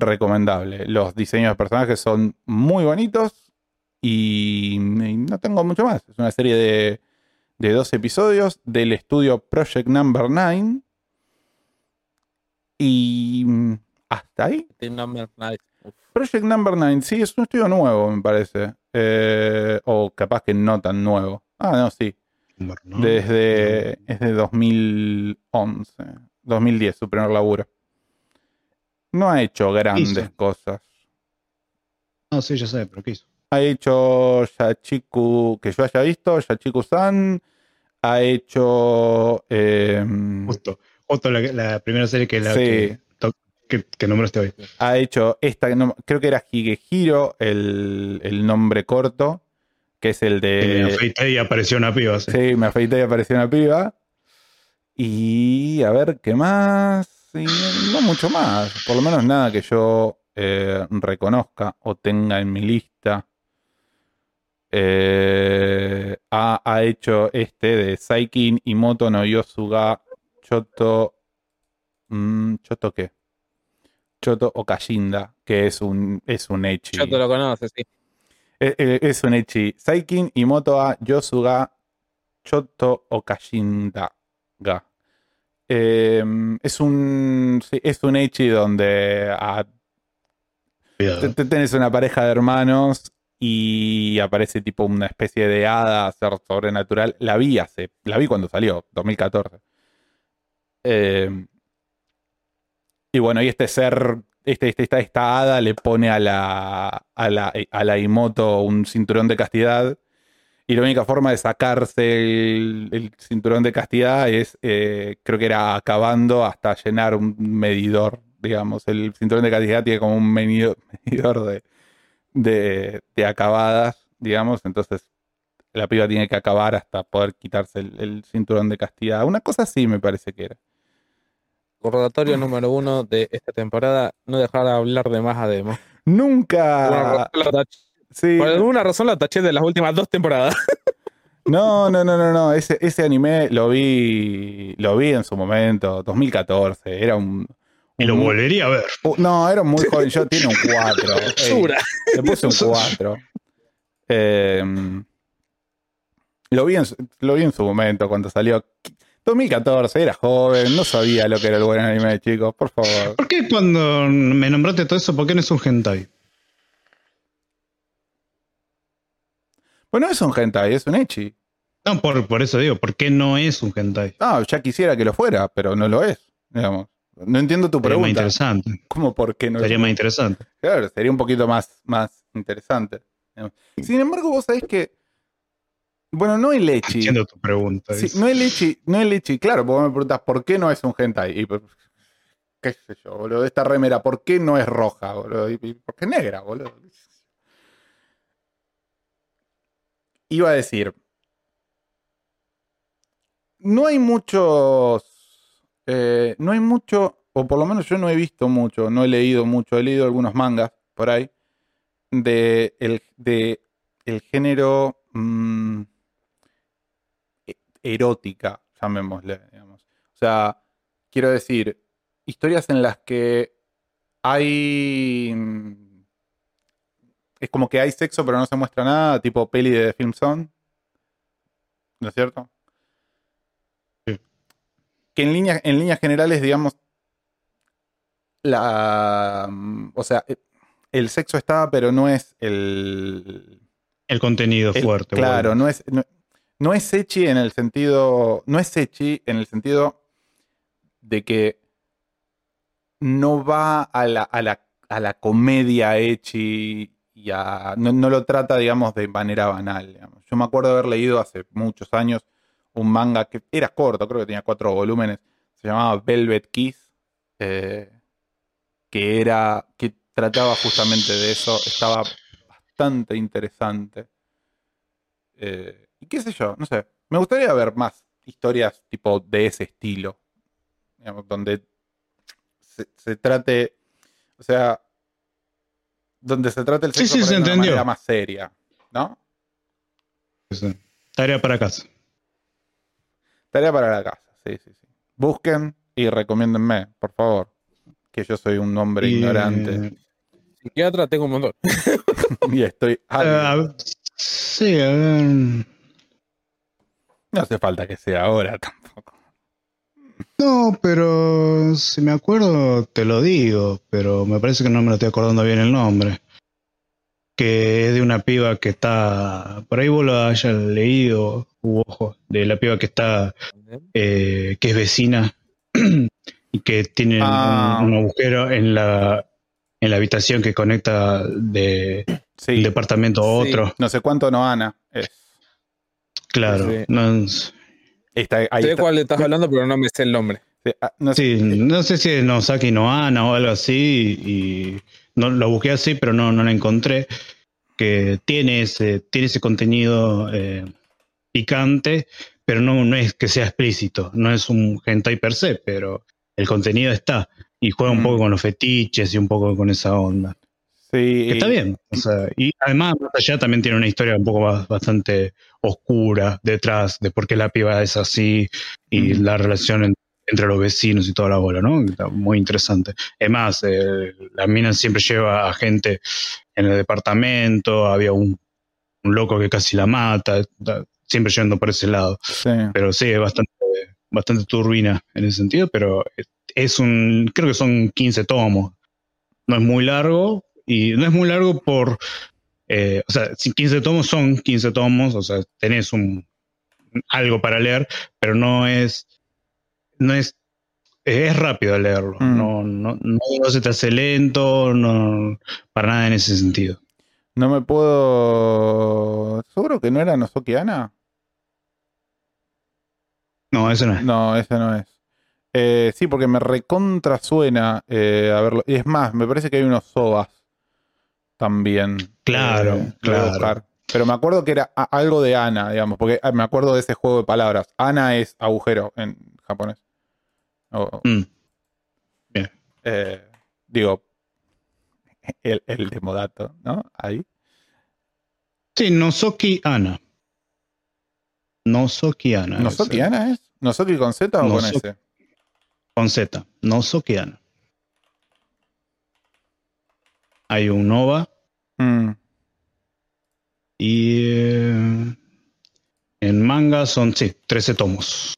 recomendable. Los diseños de personajes son muy bonitos y, y no tengo mucho más. Es una serie de, de dos episodios del estudio Project Number 9. Y mm, hasta ahí. Number. Project Number 9, sí, es un estudio nuevo, me parece. Eh, o capaz que no tan nuevo. Ah, no, sí. Desde, es de 2011, 2010, su primer laburo. No ha hecho grandes Hizo. cosas. No, sí, ya sé, pero ¿qué hizo? Ha hecho Yachiku, que yo haya visto, Yachiku-san. Ha hecho. em, Justo, justo la, la primera serie que, la, Sí. que, que, hoy. ha hecho esta, creo que era Higehiro, el, el nombre corto, que es el Que me de. afeité y apareció una piba. sí. Sí, me afeité y apareció una piba. Y a ver, ¿qué más? Y no, mucho más. Por lo menos nada que yo eh, reconozca o tenga en mi lista. Eh, ha, ha hecho este de Saikin Imoto no Yosuga Choto. mm, ¿Choto qué? Choto Okashinda, que es un, es un Echi. Te lo conoces, sí. Eh, es un Echi. Saikin Imoto a Yosuga Choto Okashinda. Ga. Eh, es un es un Echi donde ah, te- te- tenés una pareja de hermanos y aparece tipo una especie de hada, ser sobrenatural. La vi hace, la vi cuando salió, 2014. Eh, y bueno, y este ser, este, este- esta, esta hada le pone a la, a la, a la Imoto un cinturón de castidad. Y la única forma de sacarse el, el cinturón de castidad es, eh, creo que era acabando hasta llenar un medidor, digamos. El cinturón de castidad tiene como un medido- [laughs] medidor de, de, de acabadas, digamos. Entonces la piba tiene que acabar hasta poder quitarse el, el cinturón de castidad. Una cosa así me parece que era. Recordatorio [laughs] número uno de esta temporada: no dejar de hablar de más a Demo. Nunca. Sí. Por alguna razón lo taché de las últimas dos temporadas. [laughs] No, no, no, no, no. Ese, ese anime lo vi, lo vi en su momento, 2014. Era un. Y lo volvería a ver. Uh, No, era muy joven. Yo tiene un 4. [laughs] Basura. Le puse un [laughs] 4. lo, vi en, su- lo vi en su momento cuando salió. 2014, era joven, no sabía lo que era el buen anime, chicos, por favor. ¿Por qué cuando me nombraste todo eso, por qué no es un hentai? Bueno, no es un hentai, es un echi. No, por, por eso digo, ¿por qué no es un hentai? Ah, ya quisiera que lo fuera, pero no lo es, digamos. No entiendo tu Sería más pregunta. interesante. ¿Cómo por qué no Sería es? más interesante. Claro, sería un poquito más, más interesante. Sin embargo, vos sabés que. Bueno, no el echi. Entiendo tu pregunta. Sí, no el echi, no el echi, claro, porque me preguntas por qué no es un hentai. Y, pues, qué sé yo, boludo, esta remera, ¿por qué no es roja, boludo? Y, ¿Por qué es negra, boludo? Iba a decir, no hay muchos, eh, no hay mucho, o por lo menos yo no he visto mucho, no he leído mucho, he leído algunos mangas por ahí, de el, género mm, e- erótica, llamémosle, digamos. O sea, quiero decir, historias en las que hay... Es como que hay sexo pero no se muestra nada, tipo peli de Film Zone. ¿No es cierto? Sí. Que en líneas, en líneas generales, digamos, la... O sea, eh, el sexo está, pero no es el... El contenido El- fuerte. Claro, bueno. no es, no, no es echi en el sentido. No es echi en el sentido de que no va a la, a la, a la comedia echi y a, no, no lo trata, digamos, de manera banal. Yo me acuerdo haber leído hace muchos años un manga que era corto, creo que tenía cuatro volúmenes, se llamaba Velvet Kiss, eh, que era, que trataba justamente de eso, estaba bastante interesante. Eh, y qué sé yo, no sé, me gustaría ver más historias tipo de ese estilo, digamos, donde se trate, o sea, donde se trate el Sí, sexo sí, por se ahí de una entendió. manera más seria, ¿no? Sí. Tarea para casa. Tarea para la casa, sí, sí, sí. Busquen y recomiéndenme, por favor, que yo soy un hombre Y, ignorante Psiquiatra tengo un montón. [laughs] y estoy... eh, sí, a ver. No hace falta que sea ahora tampoco. No, pero si me acuerdo, te lo digo, pero me parece que no me lo estoy acordando bien el nombre. Que es de una piba que está. Por ahí vos lo hayas leído, u ojo, de la piba que está. eh, que es vecina [clears throat] y que tiene un- Ah. un, agujero en la, en la habitación que conecta de Sí, un departamento a Sí. otro. no sé cuánto no Ana es. Claro. Sí. No, s- Está, ahí sé de está. cuál estás hablando, pero no me sé el nombre. Sí, ah, no sé. sí, no sé si es Nosaki Noana o algo así. Y no lo busqué así, pero no, no la encontré. Que tiene ese, tiene ese contenido eh, picante, pero no, no es que sea explícito. No es un hentai per se, pero el contenido está. Y juega un Mm. poco con los fetiches y un poco con esa onda. Sí. Está bien. O sea, y además, más allá también tiene una historia un poco ba- bastante oscura detrás de por qué la piba es así y la relación en- entre los vecinos y toda la bola, ¿no? Está muy interesante. Además, eh, la mina siempre lleva a gente en el departamento, había un, un loco que casi la mata, está siempre yendo por ese lado. sí. Pero sí, es bastante, bastante turbina en ese sentido, pero es un, creo que son 15 tomos. No es muy largo, y no es muy largo por, eh, o sea, si 15 tomos son 15 tomos, o sea, tenés un, algo para leer, pero no es, no es, es rápido leerlo, Mm. no, no, no, se te hace lento, no, para nada en ese sentido. No me puedo. ¿Seguro que no era Nozoki Ana? No, eso no es. No, ese no es. Eh, sí, porque me recontra suena eh, a verlo. Y es más, me parece que hay unos sobas también. Claro, Eh, claro. Pero me acuerdo que era algo de Ana, digamos, porque ah, me acuerdo de ese juego de palabras. Ana es agujero en japonés. O- Mm. eh, digo, el, el de Modato, ¿no? Ahí. Sí, Nozoki Ana. Nozoki Ana. ¿Nozoki Ana es? ¿Nozoki con Z o con. S? Con Z. Nozoki Ana. Hay un Nova Mm, y eh, en manga son, sí, 13 tomos.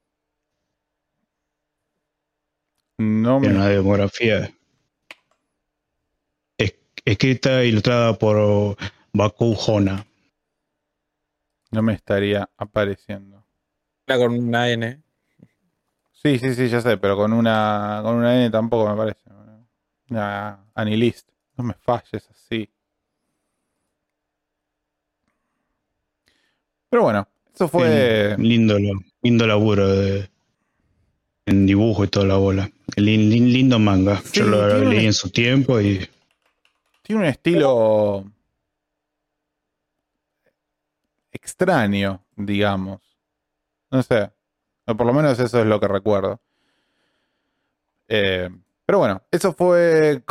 no me. una demografía es- escrita e ilustrada por Baku Hona. No me estaría apareciendo. Era con una N. Sí, sí, sí, ya sé, pero con una con una N tampoco me parece. Una Anilist. No me falles así. Pero bueno, eso fue. Sí, lindo, lindo laburo de, en dibujo y toda la bola. Lin- lin- lindo manga. Sí, Yo lo leí un- en su tiempo y Tiene un estilo extraño, digamos. No sé. O por lo menos eso es lo que recuerdo. Eh, pero bueno, eso fue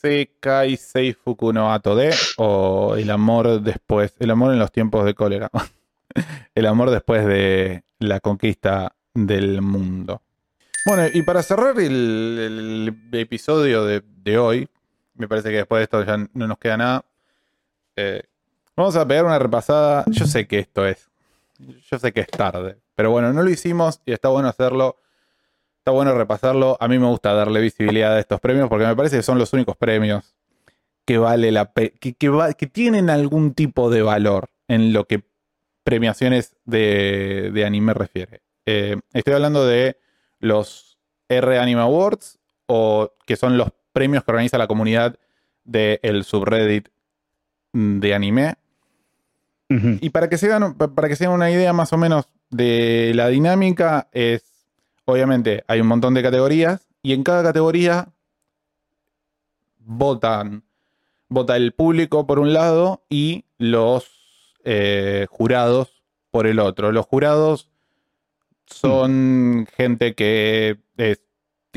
Koiwasekai Seifuku no Ato de o El amor después, el amor en los tiempos de cólera. [laughs] el amor después de la conquista del mundo. Bueno, y para cerrar el, episodio de, de hoy, me parece que después de esto ya no nos queda nada. Eh, vamos a pegar una repasada. Yo sé que esto es. Yo sé que es tarde. Pero bueno, no lo hicimos y está bueno hacerlo. Está bueno repasarlo. A mí me gusta darle visibilidad a estos premios porque me parece que son los únicos premios que vale la que, que va- que tienen algún tipo de valor en lo que premiaciones de, de anime refiere. Eh, estoy hablando de los R Anime Awards o que son los premios que organiza la comunidad del subreddit de anime. Y para que se hagan, para que se hagan una idea más o menos de la dinámica, es obviamente hay un montón de categorías y en cada categoría votan, vota el público por un lado y los eh, jurados por el otro. Los jurados son gente que es-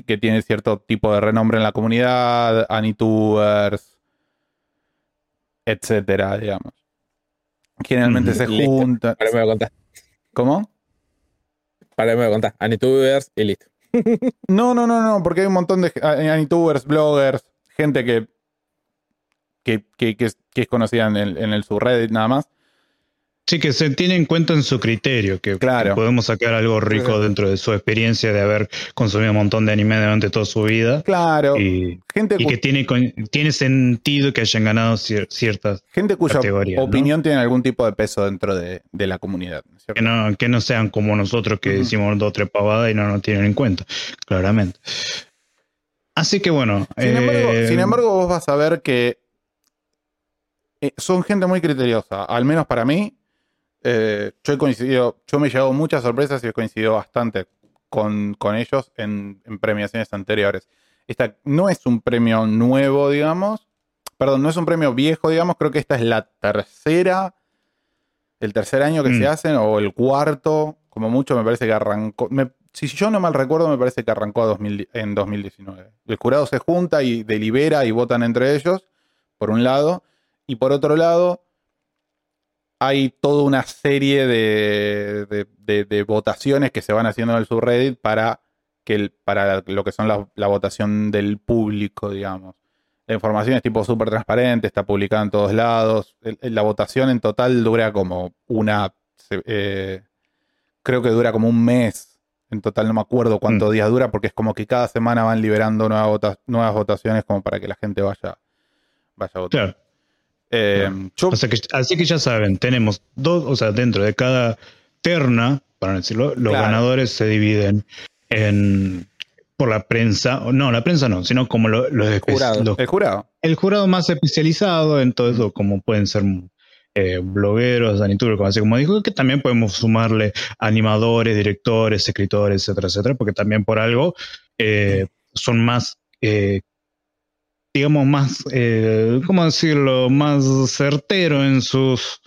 que tiene cierto tipo de renombre en la comunidad, Anitubers, etcétera, digamos. Generalmente Ujú, se juntan. ¿Cómo? Para me contar. Anitubers y listo. [laughs] No, no, no, no, porque hay un montón de Anitubers, bloggers, gente que, que, que- que es, es conocida en el, en el subreddit nada más. Sí, que se tiene en cuenta en su criterio, que, Claro. podemos sacar algo rico dentro de su experiencia de haber consumido un montón de anime durante toda su vida Claro, y, gente, y que tiene, sentido que hayan ganado cier- ciertas, gente cuya categoría, ¿no? opinión tiene algún tipo de peso dentro de, de la comunidad. ¿no cierto? que no, que no sean como nosotros que decimos dos o tres pavadas y no nos tienen en cuenta, claramente. Así que bueno. Sin, embargo, eh, sin embargo, vos vas a ver que eh, son gente muy criteriosa, al menos para mí. Eh, yo he coincidido, yo me he llevado muchas sorpresas y he coincidido bastante con, con ellos en, en premiaciones anteriores. Esta no es un premio nuevo, digamos. Perdón, no es un premio viejo, digamos. Creo que esta es la tercera, el tercer año que Mm. se hacen, o el cuarto, como mucho me parece que arrancó. me- si yo no mal recuerdo, me parece que arrancó a 2000 en 2019. El jurado se junta y delibera y votan entre ellos, por un lado. Y por otro lado, hay toda una serie de, de- de- de votaciones que se van haciendo en el subreddit para, que el- para lo que son la, la votación del público, digamos. La información es tipo súper transparente, está publicada en todos lados. El- la votación en total dura como una... eh, creo que dura como un mes. En total no me acuerdo cuántos Mm. días dura porque es como que cada semana van liberando nuevas, vota- nuevas votaciones como para que la gente vaya, vaya a votar. Claro. Eh, yo- O sea que, así que ya saben, tenemos dos, o sea, dentro de cada terna, para decirlo, los Claro. ganadores se dividen en por la prensa, no, la prensa no, sino como lo- los, Jurado. los- el jurado. el jurado más especializado en todo eso, como pueden ser eh, blogueros, como así como dijo, que también podemos sumarle animadores, directores, escritores, etcétera, etcétera, porque también por algo eh, son más, eh, digamos, más, eh, ¿cómo decirlo?, más certero en sus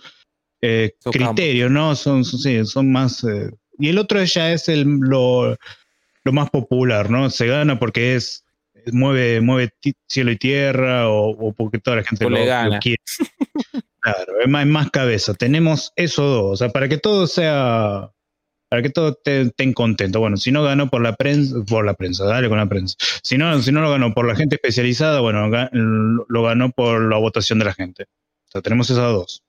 eh, criterios, ¿no? Son, son- sí, son más... eh, y el otro ya es el, lo, lo más popular, ¿no? Se gana porque es mueve, mueve cielo y tierra o, o porque toda la gente lo, le lo gana. quiere. [laughs] Claro, es más, es más cabeza. Tenemos eso dos, o sea, para que todo sea, para que todo te- estén contentos. Bueno, si no ganó por la prensa, por la prensa, dale con la prensa. Si no, si no lo ganó por la gente especializada, bueno, lo ganó por la votación de la gente. O sea, tenemos esas dos.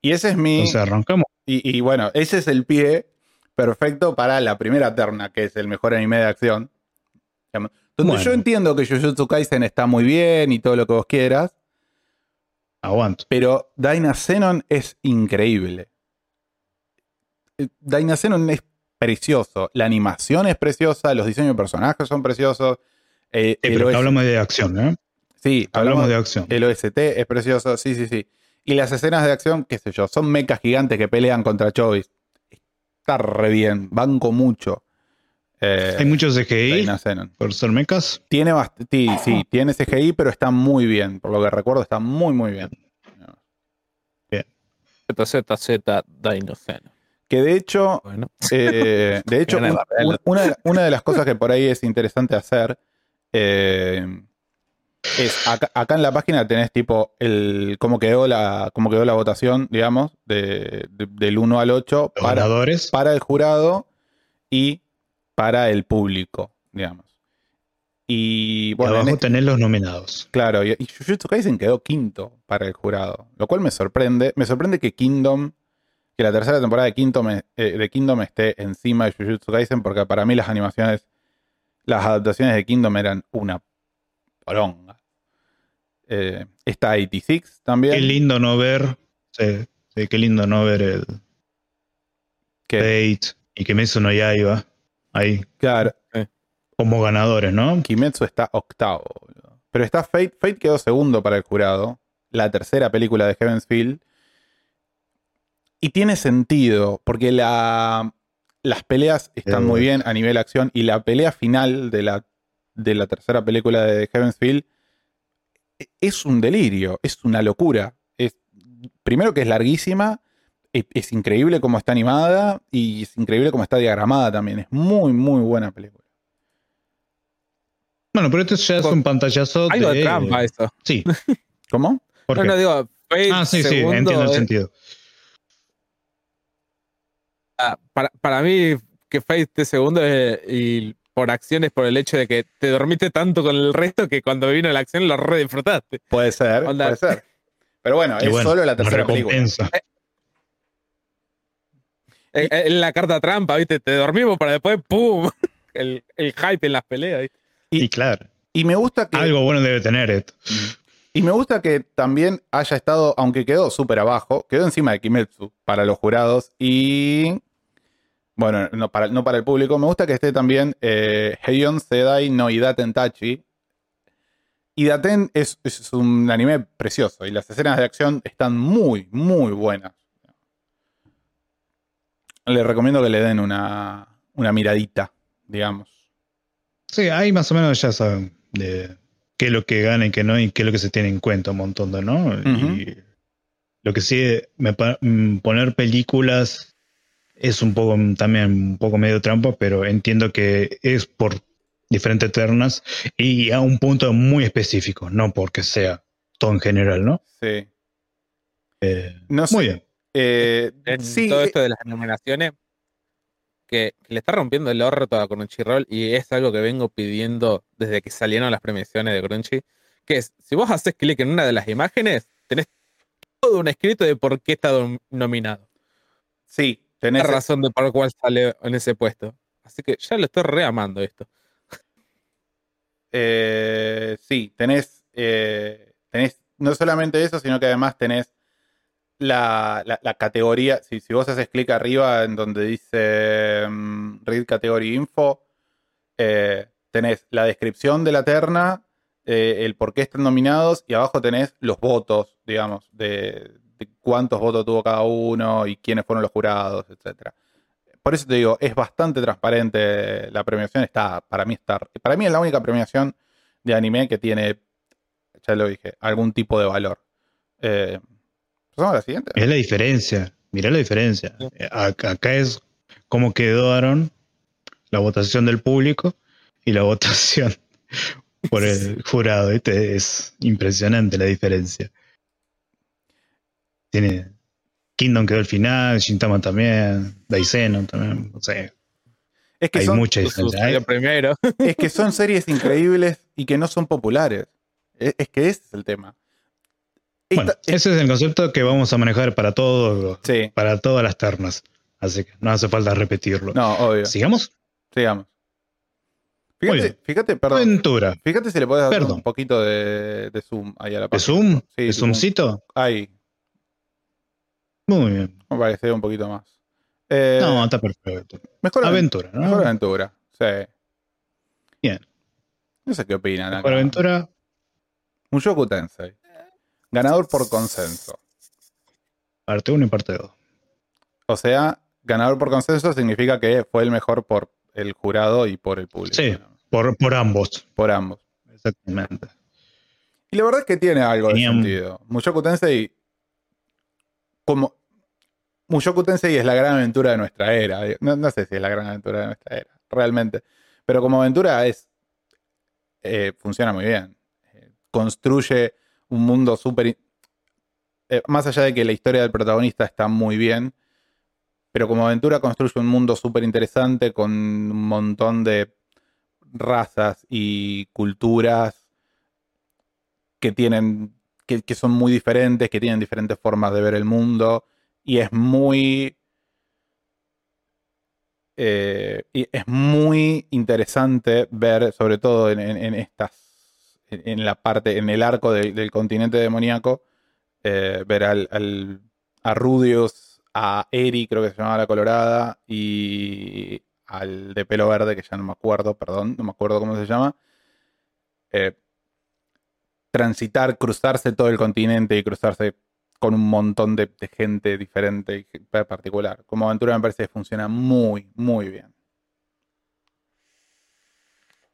Y ese es mi. Entonces arrancamos. Y, y bueno, ese es el pie perfecto para la primera terna, que es el mejor anime de acción. Donde Bueno. yo entiendo que Jujutsu Kaisen está muy bien y todo lo que vos quieras, Aguanto. pero Daina Xenon es increíble. Eh, Daina Xenon es precioso. La animación es preciosa, los diseños de personajes son preciosos. eh, Eh, el pero OS hablamos de acción, ¿eh? Sí, Hablamos hablamos de acción. El OST es precioso, sí, sí, sí. Y las escenas de acción, qué sé yo, son mechas gigantes que pelean contra Chovis. Está re bien, banco mucho. Eh, Hay muchos CGI por ser mecas. Tiene sí, sí, tiene CGI, pero está muy bien. Por lo que recuerdo, está muy, muy bien. ZZZ Dinosaur. Que de hecho, Bueno, Eh, de [laughs] hecho, un- un- una, una de las cosas que por ahí es interesante hacer eh, es acá, acá en la página tenés tipo el cómo quedó la, cómo quedó la votación, digamos, de, de- del 1 al 8 Los para, para el jurado y para el público, digamos. Y y bueno, en abajo este- tenés los nominados. Claro, y, y Jujutsu Kaisen quedó quinto para el jurado, lo cual me sorprende. Me sorprende que Kingdom, que la tercera temporada de Kingdom, eh, de Kingdom esté encima de Jujutsu Kaisen, porque para mí las animaciones, las adaptaciones de Kingdom eran una poronga. Eh, está 86 también. Qué lindo no ver. Sí, sí, qué lindo no ver el Fate y Meso no Yaiba ahí claro, como ganadores, ¿no? Kimetsu está octavo. boludo. Pero está Fate. Fate quedó segundo para el jurado. La tercera película de Heaven's Field. Y tiene sentido, porque la, las peleas están Eh. muy bien a nivel acción. Y la pelea final de la, de la tercera película de Heaven's Field e- es un delirio, es una locura. Es, primero que es larguísima, es, es increíble cómo está animada y es increíble cómo está diagramada también. Es muy, muy buena película. Bueno, pero esto ya es un pantallazo algo de de... trampa eso. Sí, ¿Cómo? ¿por No, qué? no digo, ah, sí, sí, entiendo el sentido. Para, para mí, que Fate esté segundo eh, y por acciones, por el hecho de que te dormiste tanto con el resto que cuando vino la acción lo re disfrutaste. Puede ser, Onda. puede ser. Pero bueno, Y es bueno, solo la tercera película. recompensa. Eh, eh, En la carta trampa, ¿viste? Te dormimos para después, ¡pum! [laughs] El, el hype en las peleas. ¿viste? Y, claro, Y me gusta que algo bueno debe tener esto. y me gusta que también haya estado, aunque quedó súper abajo, quedó encima de Kimetsu para los jurados y bueno, no para, no para el público. Me gusta que esté también eh, Heion Sedai no Idaten Tachi. Idaten es, es un anime precioso y las escenas de acción están muy, muy buenas. Les recomiendo que le den una, una miradita, digamos. Sí, ahí más o menos ya saben de qué es lo que gana y qué no, y qué es lo que se tiene en cuenta un montón de, ¿no? Y lo que sí, me mm, poner películas es un poco mm, también un poco medio trampa, pero entiendo que es por diferentes ternas y a un punto muy específico, no porque sea gustó en general, ¿no? Sí. Eh, No sé. muy bien. Eh, En sí, todo eh, esto de las nominaciones, que, que le está rompiendo el orto a Crunchyroll y es algo que vengo pidiendo desde que salieron las premiaciones de Crunchy, que es, si vos haces clic en una de las imágenes, tenés todo un escrito de por qué está nominado. sí, tenés, razón de por cuál sale en ese puesto. Así que ya lo estoy reamando esto. [laughs] eh, sí, tenés, eh, tenés no solamente eso, sino que además tenés la, la- la categoría. Si, si vos haces clic arriba en donde dice mm, Read Category Info, eh, tenés la descripción de la terna, el por qué están nominados y abajo tenés los votos, digamos, de cuántos votos tuvo cada uno y quiénes fueron los jurados, etcétera. Por eso te digo, es bastante transparente la premiación. Está, para mí está, para mí es la única premiación de anime que tiene, ya lo dije, algún tipo de valor. Eh, ¿Pasamos a la siguiente? Es la diferencia. Mirá la diferencia. Sí. Acá es cómo quedaron la votación del público y la [laughs] votación por el jurado. ¿viste? Es impresionante la diferencia. Tiene. Kingdom quedó al final, Shintama también, Daiseno también, no sé. Es que, Hay son, mucha primero. [laughs] es que son [laughs] series increíbles y que no son populares. Es, es que ese es el tema. Esta- Bueno, es- ese es el concepto que vamos a manejar para todos, sí, para todas las ternas. Así que no hace falta repetirlo. no, obvio. Sigamos. Sigamos. Muy Fíjate, bien. fíjate, perdón. Aventura. Fíjate si le puedes dar Perdón. un poquito de, de zoom ahí a la ¿De página. Zoom? Sí, ¿De Zoomcito? Ahí, Muy bien. se vea un poquito más. Eh, No, está perfecto. mejor Aventura, ¿no? Mejor aventura, sí. Bien. No sé qué opinan acá. Mejor aventura. Mushoku Tensei. Ganador por consenso. Parte 1 y parte 2. O sea, ganador por consenso significa que fue el mejor por el jurado y por el público. Sí. ¿no? Por, por ambos. Por ambos. Exactamente. Y la verdad es que tiene algo de sentido. Mushoku Tensei. Como. Mushoku Tensei es la gran aventura de nuestra era. No, sé si es la gran aventura de nuestra era, realmente. Pero como aventura es. eh, funciona muy bien. Eh, construye un mundo súper. eh, más allá de que la historia del protagonista está muy bien. Pero como aventura construye un mundo súper interesante con un montón de razas y culturas que tienen que, son muy diferentes, que tienen diferentes formas de ver el mundo y es muy eh, y es muy interesante ver, sobre todo en, estas en, la parte, en el arco del- continente demoníaco, eh, ver al, al- a Rudius, a Eri, creo que se llamaba la Colorada, y al de pelo verde, que ya no me acuerdo, perdón, no me acuerdo cómo se llama. eh, transitar, cruzarse todo el continente y cruzarse con un montón de, de gente diferente y particular. Como aventura me parece que funciona muy, muy bien.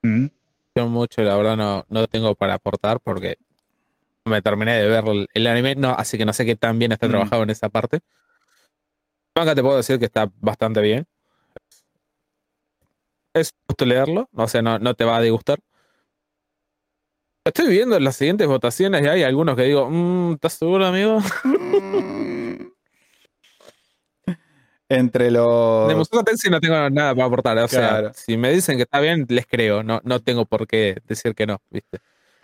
Mm. Yo mucho, la verdad, no, no tengo para aportar porque no me terminé de ver el, el anime, no, así que no sé qué tan bien está Mm. trabajado en esa parte. Manga te puedo decir que está bastante bien. Es justo leerlo, o sea, no, no te va a disgustar. Estoy viendo las siguientes votaciones y hay algunos que digo, "Mm, ¿estás seguro, amigo? [laughs] Entre los... De Mushoku Tensei no tengo nada para aportar. O sea, si me dicen que está bien, les creo. No, no tengo por qué decir que no, ¿viste?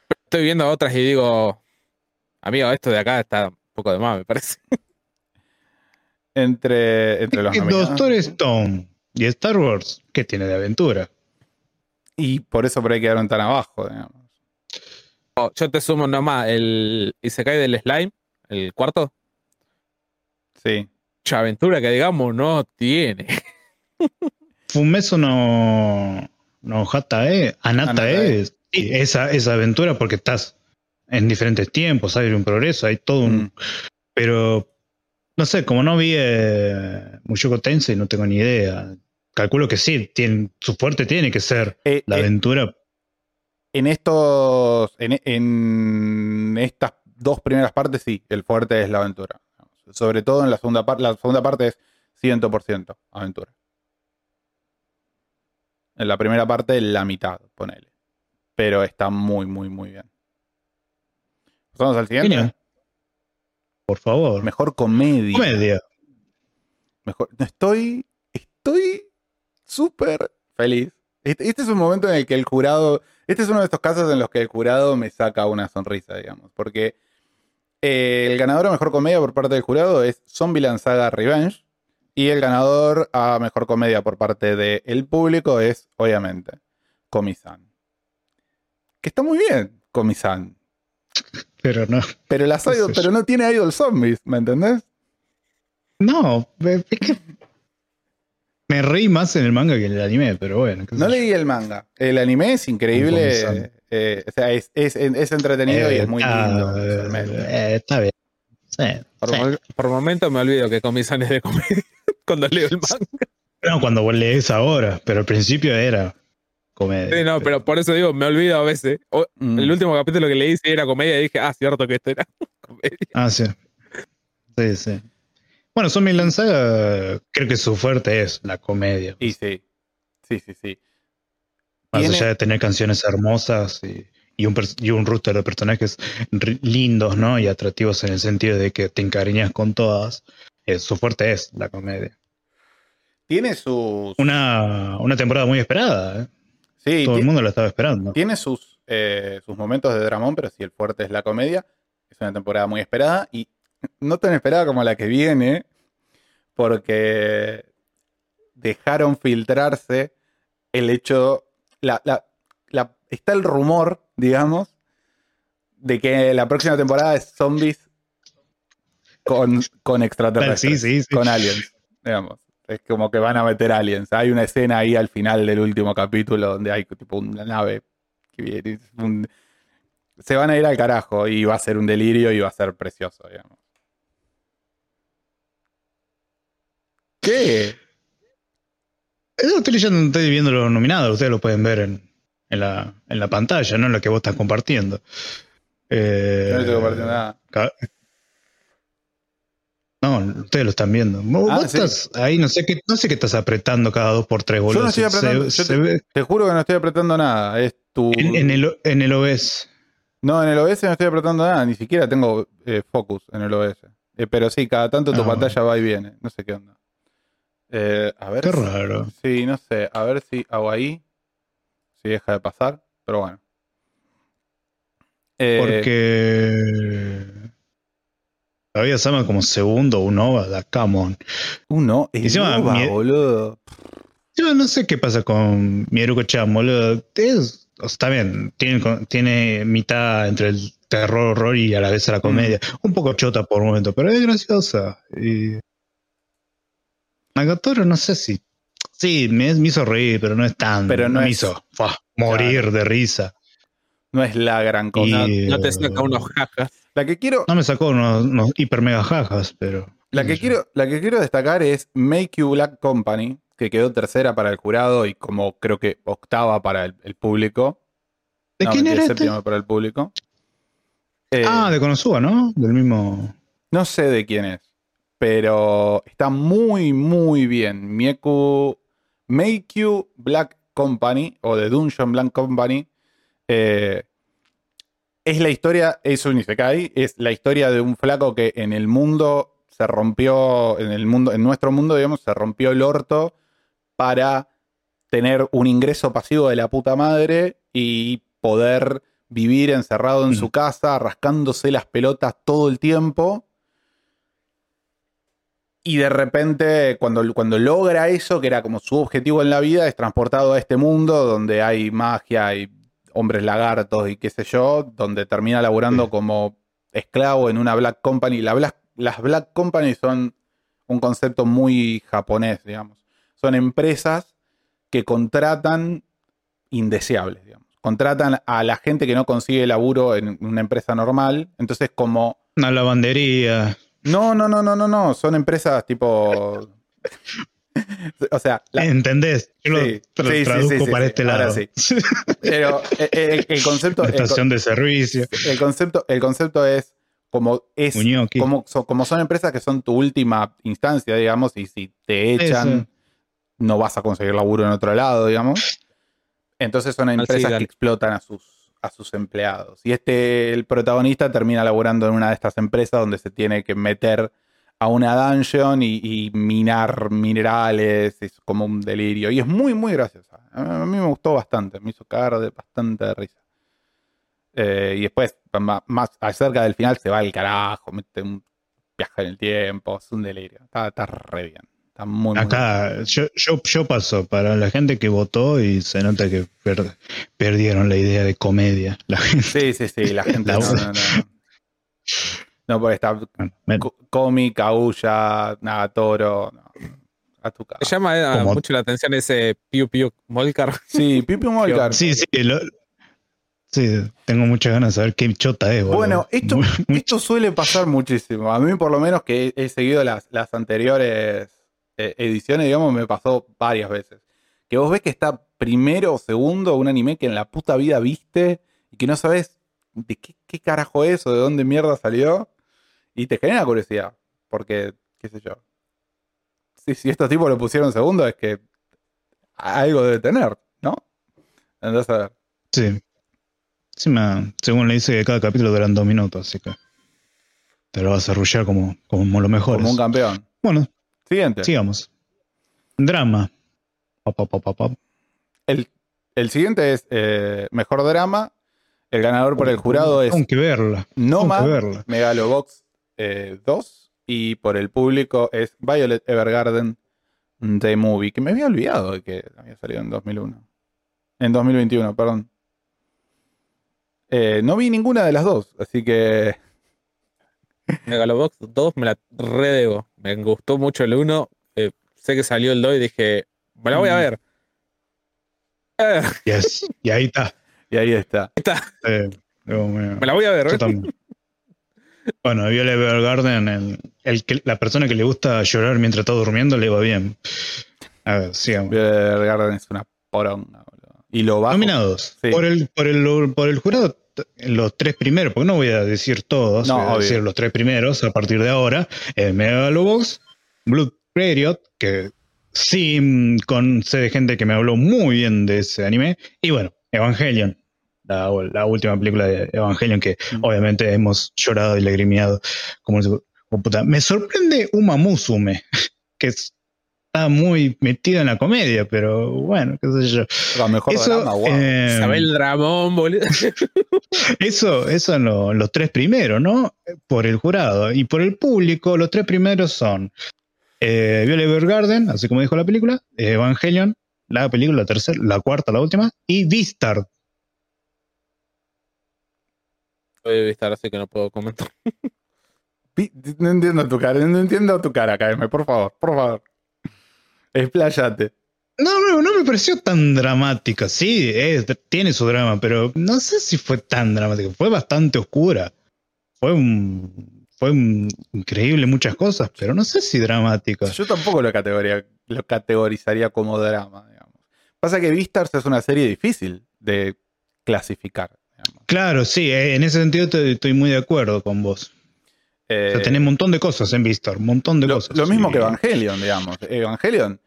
Pero estoy viendo otras y digo, amigo, esto de acá está un poco de más, me parece. [laughs] Entre, entre los Y nominados. Doctor Stone y Star Wars, ¿qué tiene de aventura? Y por eso por ahí quedaron tan abajo, digamos. Oh, Yo te sumo nomás el Isekai del Slime, el cuarto. Sí. Mucha aventura que digamos no tiene. [laughs] Fumeso no. No Hatae, Anata Anatae. es. sí, esa, esa aventura porque estás en diferentes tiempos, hay un progreso, hay todo un. Mm. Pero. No sé, como no vi eh, Mushoku Tensei, no tengo ni idea. Calculo que sí, tiene, su fuerte tiene que ser Eh, la eh, aventura. En estos. En, en estas dos primeras partes, sí, el fuerte es la aventura. Sobre todo en la segunda parte. La segunda parte es 100% aventura. En la primera parte, la mitad, ponele. Pero está muy, muy, muy bien. Pasamos al siguiente. Genial. Por favor. Mejor comedia. Comedia. Mejor. Estoy. Estoy súper feliz. Este, este es un momento en el que el jurado. Este es uno de estos casos en los que el jurado me saca una sonrisa, digamos. Porque eh, el ganador a mejor comedia por parte del jurado es Zombieland Saga Revenge. Y el ganador a mejor comedia por parte del público es, obviamente, Comisan. Que está muy bien, Comisan. Pero no. Pero, las idol- pero no tiene idol zombies, ¿me entendés? No, es que. Me reí más en el manga que en el anime, pero bueno. No yo. leí el manga. El anime es increíble. Eh, o sea, es, es- es entretenido y es muy Ah, lindo. eh, eh, está bien. Sí, Por, sí. mo- por momento me olvido que Comisan es de comedia [laughs] cuando leo el manga. No, cuando vos lees ahora, pero al principio era comedia. Sí, no, pero por eso digo, me olvido a veces. O- Mm. El último capítulo que leí sí era comedia y dije, ah, cierto que esto era [laughs] comedia. Ah, sí. Sí, sí. Bueno, Zombie Saga creo que su fuerte es la comedia. Y sí. Sí, sí, sí. Más tiene- allá de tener canciones hermosas y, y un, y un roster de personajes lindos, ¿no? Y atractivos en el sentido de que te encariñas con todas, eh, su fuerte es la comedia. Tiene sus. Una, una temporada muy esperada, ¿eh? sí, Todo el mundo la estaba esperando. tiene sus, eh, sus momentos de dramón, pero si el fuerte es la comedia, es una temporada muy esperada y no tan esperada como la que viene, porque dejaron filtrarse el hecho, la, la- la- está el rumor, digamos, de que la próxima temporada es zombies con, con extraterrestres, Sí, sí, sí. con aliens, digamos. Es como que van a meter aliens. Hay una escena ahí al final del último capítulo donde hay tipo una nave que viene. un- Se van a ir al carajo y va a ser un delirio y va a ser precioso, digamos. ¿Qué? Estoy leyendo, estoy viendo los nominados, ustedes lo pueden ver en, en la, en la pantalla, no en lo que vos estás compartiendo. Eh, Yo no estoy compartiendo nada. No, ustedes lo están viendo. Vos, Ah, sí. estás ahí, no sé qué, no sé qué estás apretando cada dos por tres, boludo. no estoy apretando, se- yo se ve- Te juro que no estoy apretando nada. Es tu. en, en el, en el OBS. No, en el OBS no estoy apretando nada. Ni siquiera tengo eh, focus en el OBS. Eh, pero sí, cada tanto tu Ah, pantalla va y viene. No sé qué onda. Eh, a ver. Qué si- raro. Sí, no sé. A ver si hago ahí. Si deja de pasar. Pero bueno. Eh, Porque. Todavía se llama como segundo un OVA, da come on. Uno. Es Encima, Nova, mi- boludo. Yo no sé qué pasa con Mieruko Chan, boludo. Es, o sea, está bien, tiene, tiene mitad entre el terror, horror y a la vez la comedia. Un poco chota por momento, pero es graciosa. Y... Nagatoro, no sé si. Sí, me, me hizo reír, pero no es tan. Pero no me es- hizo morir de risa. No es la gran cosa. Y, No te eh, saca unos jajas. La que quiero. No me sacó unos, unos hiper mega jajas, pero. La que, quiero, la que quiero destacar es Make You Black Company, que quedó tercera para el jurado y como creo que octava para el, el público. ¿De No, quién era este? séptima para el público. Eh, Ah, de Konosuba, ¿no? Del mismo. No sé de quién es, pero está muy, muy bien. Mieku, Make You Black Company o The Dungeon Black Company eh, es la historia, es un isekai, es la historia de un flaco que en el mundo se rompió, en el mundo, en nuestro mundo, digamos, se rompió el orto para tener un ingreso pasivo de la puta madre y poder vivir encerrado en Mm. su casa, rascándose las pelotas todo el tiempo. Y de repente, cuando, cuando logra eso, que era como su objetivo en la vida, es transportado a este mundo donde hay magia y hombres lagartos y qué sé yo, donde termina laburando Sí. como esclavo en una Black Company. La Black- las Black Company son un concepto muy japonés, digamos. Son empresas que contratan indeseables, digamos. Contratan a la gente que no consigue laburo en una empresa normal. Entonces, como Una lavandería. No, no, no, no, no, no. Son empresas tipo. [laughs] o sea, la- ¿Entendés? Yo lo Sí, tra- sí, sí, traduzco sí, sí, para sí. este Ahora lado. sí. pero eh, eh, el, concepto. El, Estación de servicio. el concepto, el concepto es como es Muñoqui. como, so- como son empresas que son tu última instancia, digamos, y si te echan, no vas a conseguir laburo en otro lado, digamos. Entonces son empresas que explotan a sus, a sus empleados. Y este, el protagonista termina laborando en una de estas empresas donde se tiene que meter a una dungeon y, minar minerales, es como un delirio. Y es muy, muy graciosa. A mí me gustó bastante, me hizo cagar de bastante de risa. Eh, y después, más acerca del final, se va al carajo, mete un viaje en el tiempo, es un delirio. Está, está re bien. Está muy, muy Acá yo, yo, yo paso para la gente que votó y se nota que per- perdieron la idea de comedia. La gente, Sí, sí, sí, la gente La no, no, no. No, porque está cómic, Aúlla, Nagatoro. No. A tu casa. Me llama eh, mucho la atención ese Piu Piu Molcar. Sí, Pipi Molcar. sí, sí, lo- sí, tengo muchas ganas de saber qué chota es. boludo. Bueno, esto, [laughs] esto suele pasar muchísimo. A mí, por lo menos, que he, he seguido las, las anteriores eh, ediciones, digamos, me pasó varias veces. Que vos ves que está primero o segundo un anime que en la puta vida viste y que no sabes de qué, qué carajo es o de dónde mierda salió. Y te genera curiosidad. Porque, qué sé yo. Si, si estos tipos lo pusieron segundo, es que algo debe tener, ¿no? Andás a ver. Sí. Sí, me- según le dice que cada capítulo duran dos minutos, así que te lo vas a arrullar como, como lo mejor. Como un campeón. Bueno, Siguiente. sigamos. Drama. Pa, pa, pa. El, el siguiente es eh, Mejor Drama. El ganador por el jurado es Tengo que verla. Noma que verla. Megalobox eh, 2. Y por el público es Violet Evergarden The Movie. Que me había olvidado de que había salido en 2001. En 2021, perdón. Eh, no vi ninguna de las dos, así que Megalobox 2 me la redebo. Me gustó mucho el 1. eh, sé que salió el 2 y dije, me la voy a Mm. ver. Yes. Y ahí está. y ahí está. Eh, digo, me- me la voy a ver. yo también. Bueno, Violet Evergarden, el, el que, la persona que le gusta llorar mientras está durmiendo le va bien. A ver, sigamos. Violet Evergarden es una poronga, boludo. Y lo bajo. Nominados. Sí. Por, el, por, el, por el jurado, los tres primeros, porque no voy a decir todos, No, voy a decir los tres primeros a partir de ahora. Eh, Megalobox, Blood Period, que sí mm, con, sé de gente que me habló muy bien de ese anime. Y bueno, Evangelion, la, la última película de Evangelion que Mm. obviamente hemos llorado y lagrimeado. Como, como puta. Me sorprende Uma Musume, [laughs] que es- está muy metida en la comedia, pero bueno, qué sé yo. La mejor Eso, drama, wow. eh, Isabel Dramón, boludo. [laughs] eso, eso lo- los tres primeros, ¿no? Por el jurado. Y por el público, los tres primeros son eh, Violet Evergarden, así como dijo la película, Evangelion, la película, la tercera, la cuarta, la última, y Beastars. Voy a estar así que no puedo comentar. No entiendo tu cara, no entiendo tu cara, KM, por favor, por favor. Expláyate. No, no, no me pareció tan dramática. Sí, es- tiene su drama, pero no sé si fue tan dramática. Fue bastante oscura. Fue un, fue un- increíble muchas cosas, pero no sé si dramática. Yo tampoco lo, categoría, lo categorizaría como drama, digamos. Pasa que Beastars es una serie difícil de clasificar. digamos. Claro, sí, eh, en ese sentido te- estoy muy de acuerdo con vos. Eh, O sea, tenés un montón de cosas en Vistar, un montón de lo, cosas. lo mismo Sí. que Evangelion, digamos. Evangelion,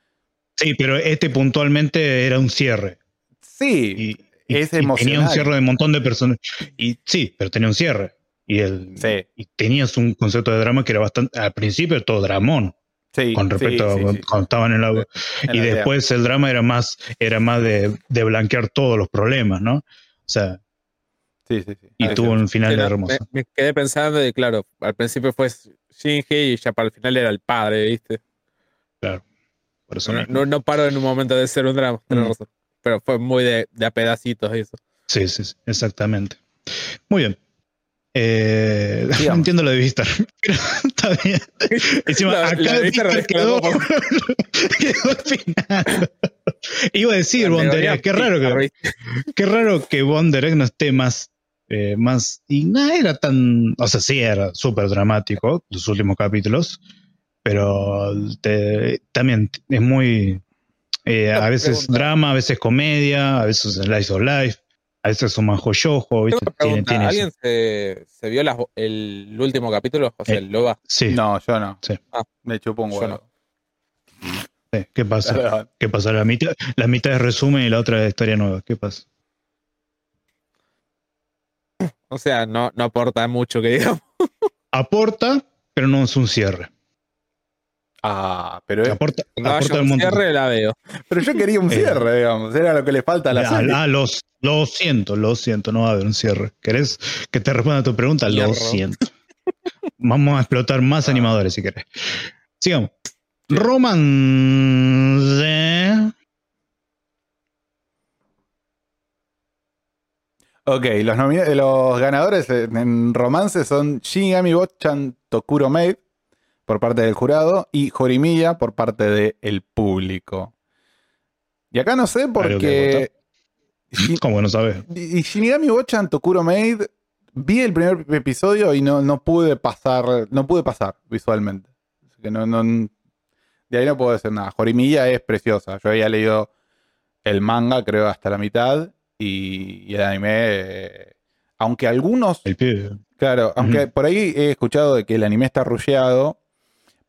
Sí, pero este puntualmente era un cierre. sí, Y, y- es y tenía un emocional. cierre de un montón de personas. Y sí, pero tenía un cierre. Y, el, Sí. y tenías un concepto de drama que era bastante, al principio todo dramón, sí, con respecto sí, a sí, sí. cuando estaban en la... En y la idea. después el drama era más, era más de, de blanquear todos los problemas, ¿no? O sea, Sí, sí, sí. y Ah, tuvo sí. un final hermoso. me, me quedé pensando y claro, al principio fue Shinji y ya para el final era el padre, ¿viste? Por eso No, no, no paró en un momento de ser un drama, Mm. razón. Pero fue muy de, de a pedacitos eso. Sí, sí, sí, exactamente. Muy bien. Eh, [laughs] no entiendo lo de Vistar, [laughs] pero está bien. [laughs] Encima, La- acá la de Vistar Vistar quedó, al final. Iba a decir Bonderek, qué raro que, qué raro que Bonderek no esté más, eh, más, y no era tan, o sea, sí era súper dramático los últimos capítulos, pero te- también es muy, eh, a veces pregunta. drama, a veces comedia, a veces slice of life, a veces un manjo yojo, ¿viste? Tengo una Tiene, pregunta, tiene eso. ¿Alguien se, se vio las- el, el último capítulo? O sea, Eh, el Loba. Sí, No, yo no. Sí. Ah. Me chupo un huevo. no. sí, ¿qué pasa? ¿Qué pasa? La mitad, la mitad es resumen y la otra es historia nueva. ¿Qué pasa? O sea, no, no aporta mucho que digamos. Aporta, pero no es un cierre. Ah, pero, es- Aporta, No aporta un cierre, la veo. pero yo quería un Eh. cierre, digamos. Era lo que le falta a la Ah, serie. ah, los, lo siento, lo siento, no va a haber un cierre. ¿Querés que te responda a tu pregunta? Hierro. Lo siento. Vamos a explotar más animadores si querés. Sigamos. Romance. Ok, los, los ganadores en en romance son Shinigami Bochan Tokuro Maid por parte del jurado y Horimiya por parte del público. Y acá no sé porque. [laughs] Como no sabes. Y Shinigami Bochan Tokuro Maid vi el primer episodio y no, no pude pasar, no pude pasar visualmente. Así que no, no- de ahí no puedo decir nada. Horimiya es preciosa. Yo había leído el manga, creo, hasta la mitad. Y, y el anime. eh, aunque algunos. El pibe. Claro, aunque por ahí he escuchado de que el anime está rusheado.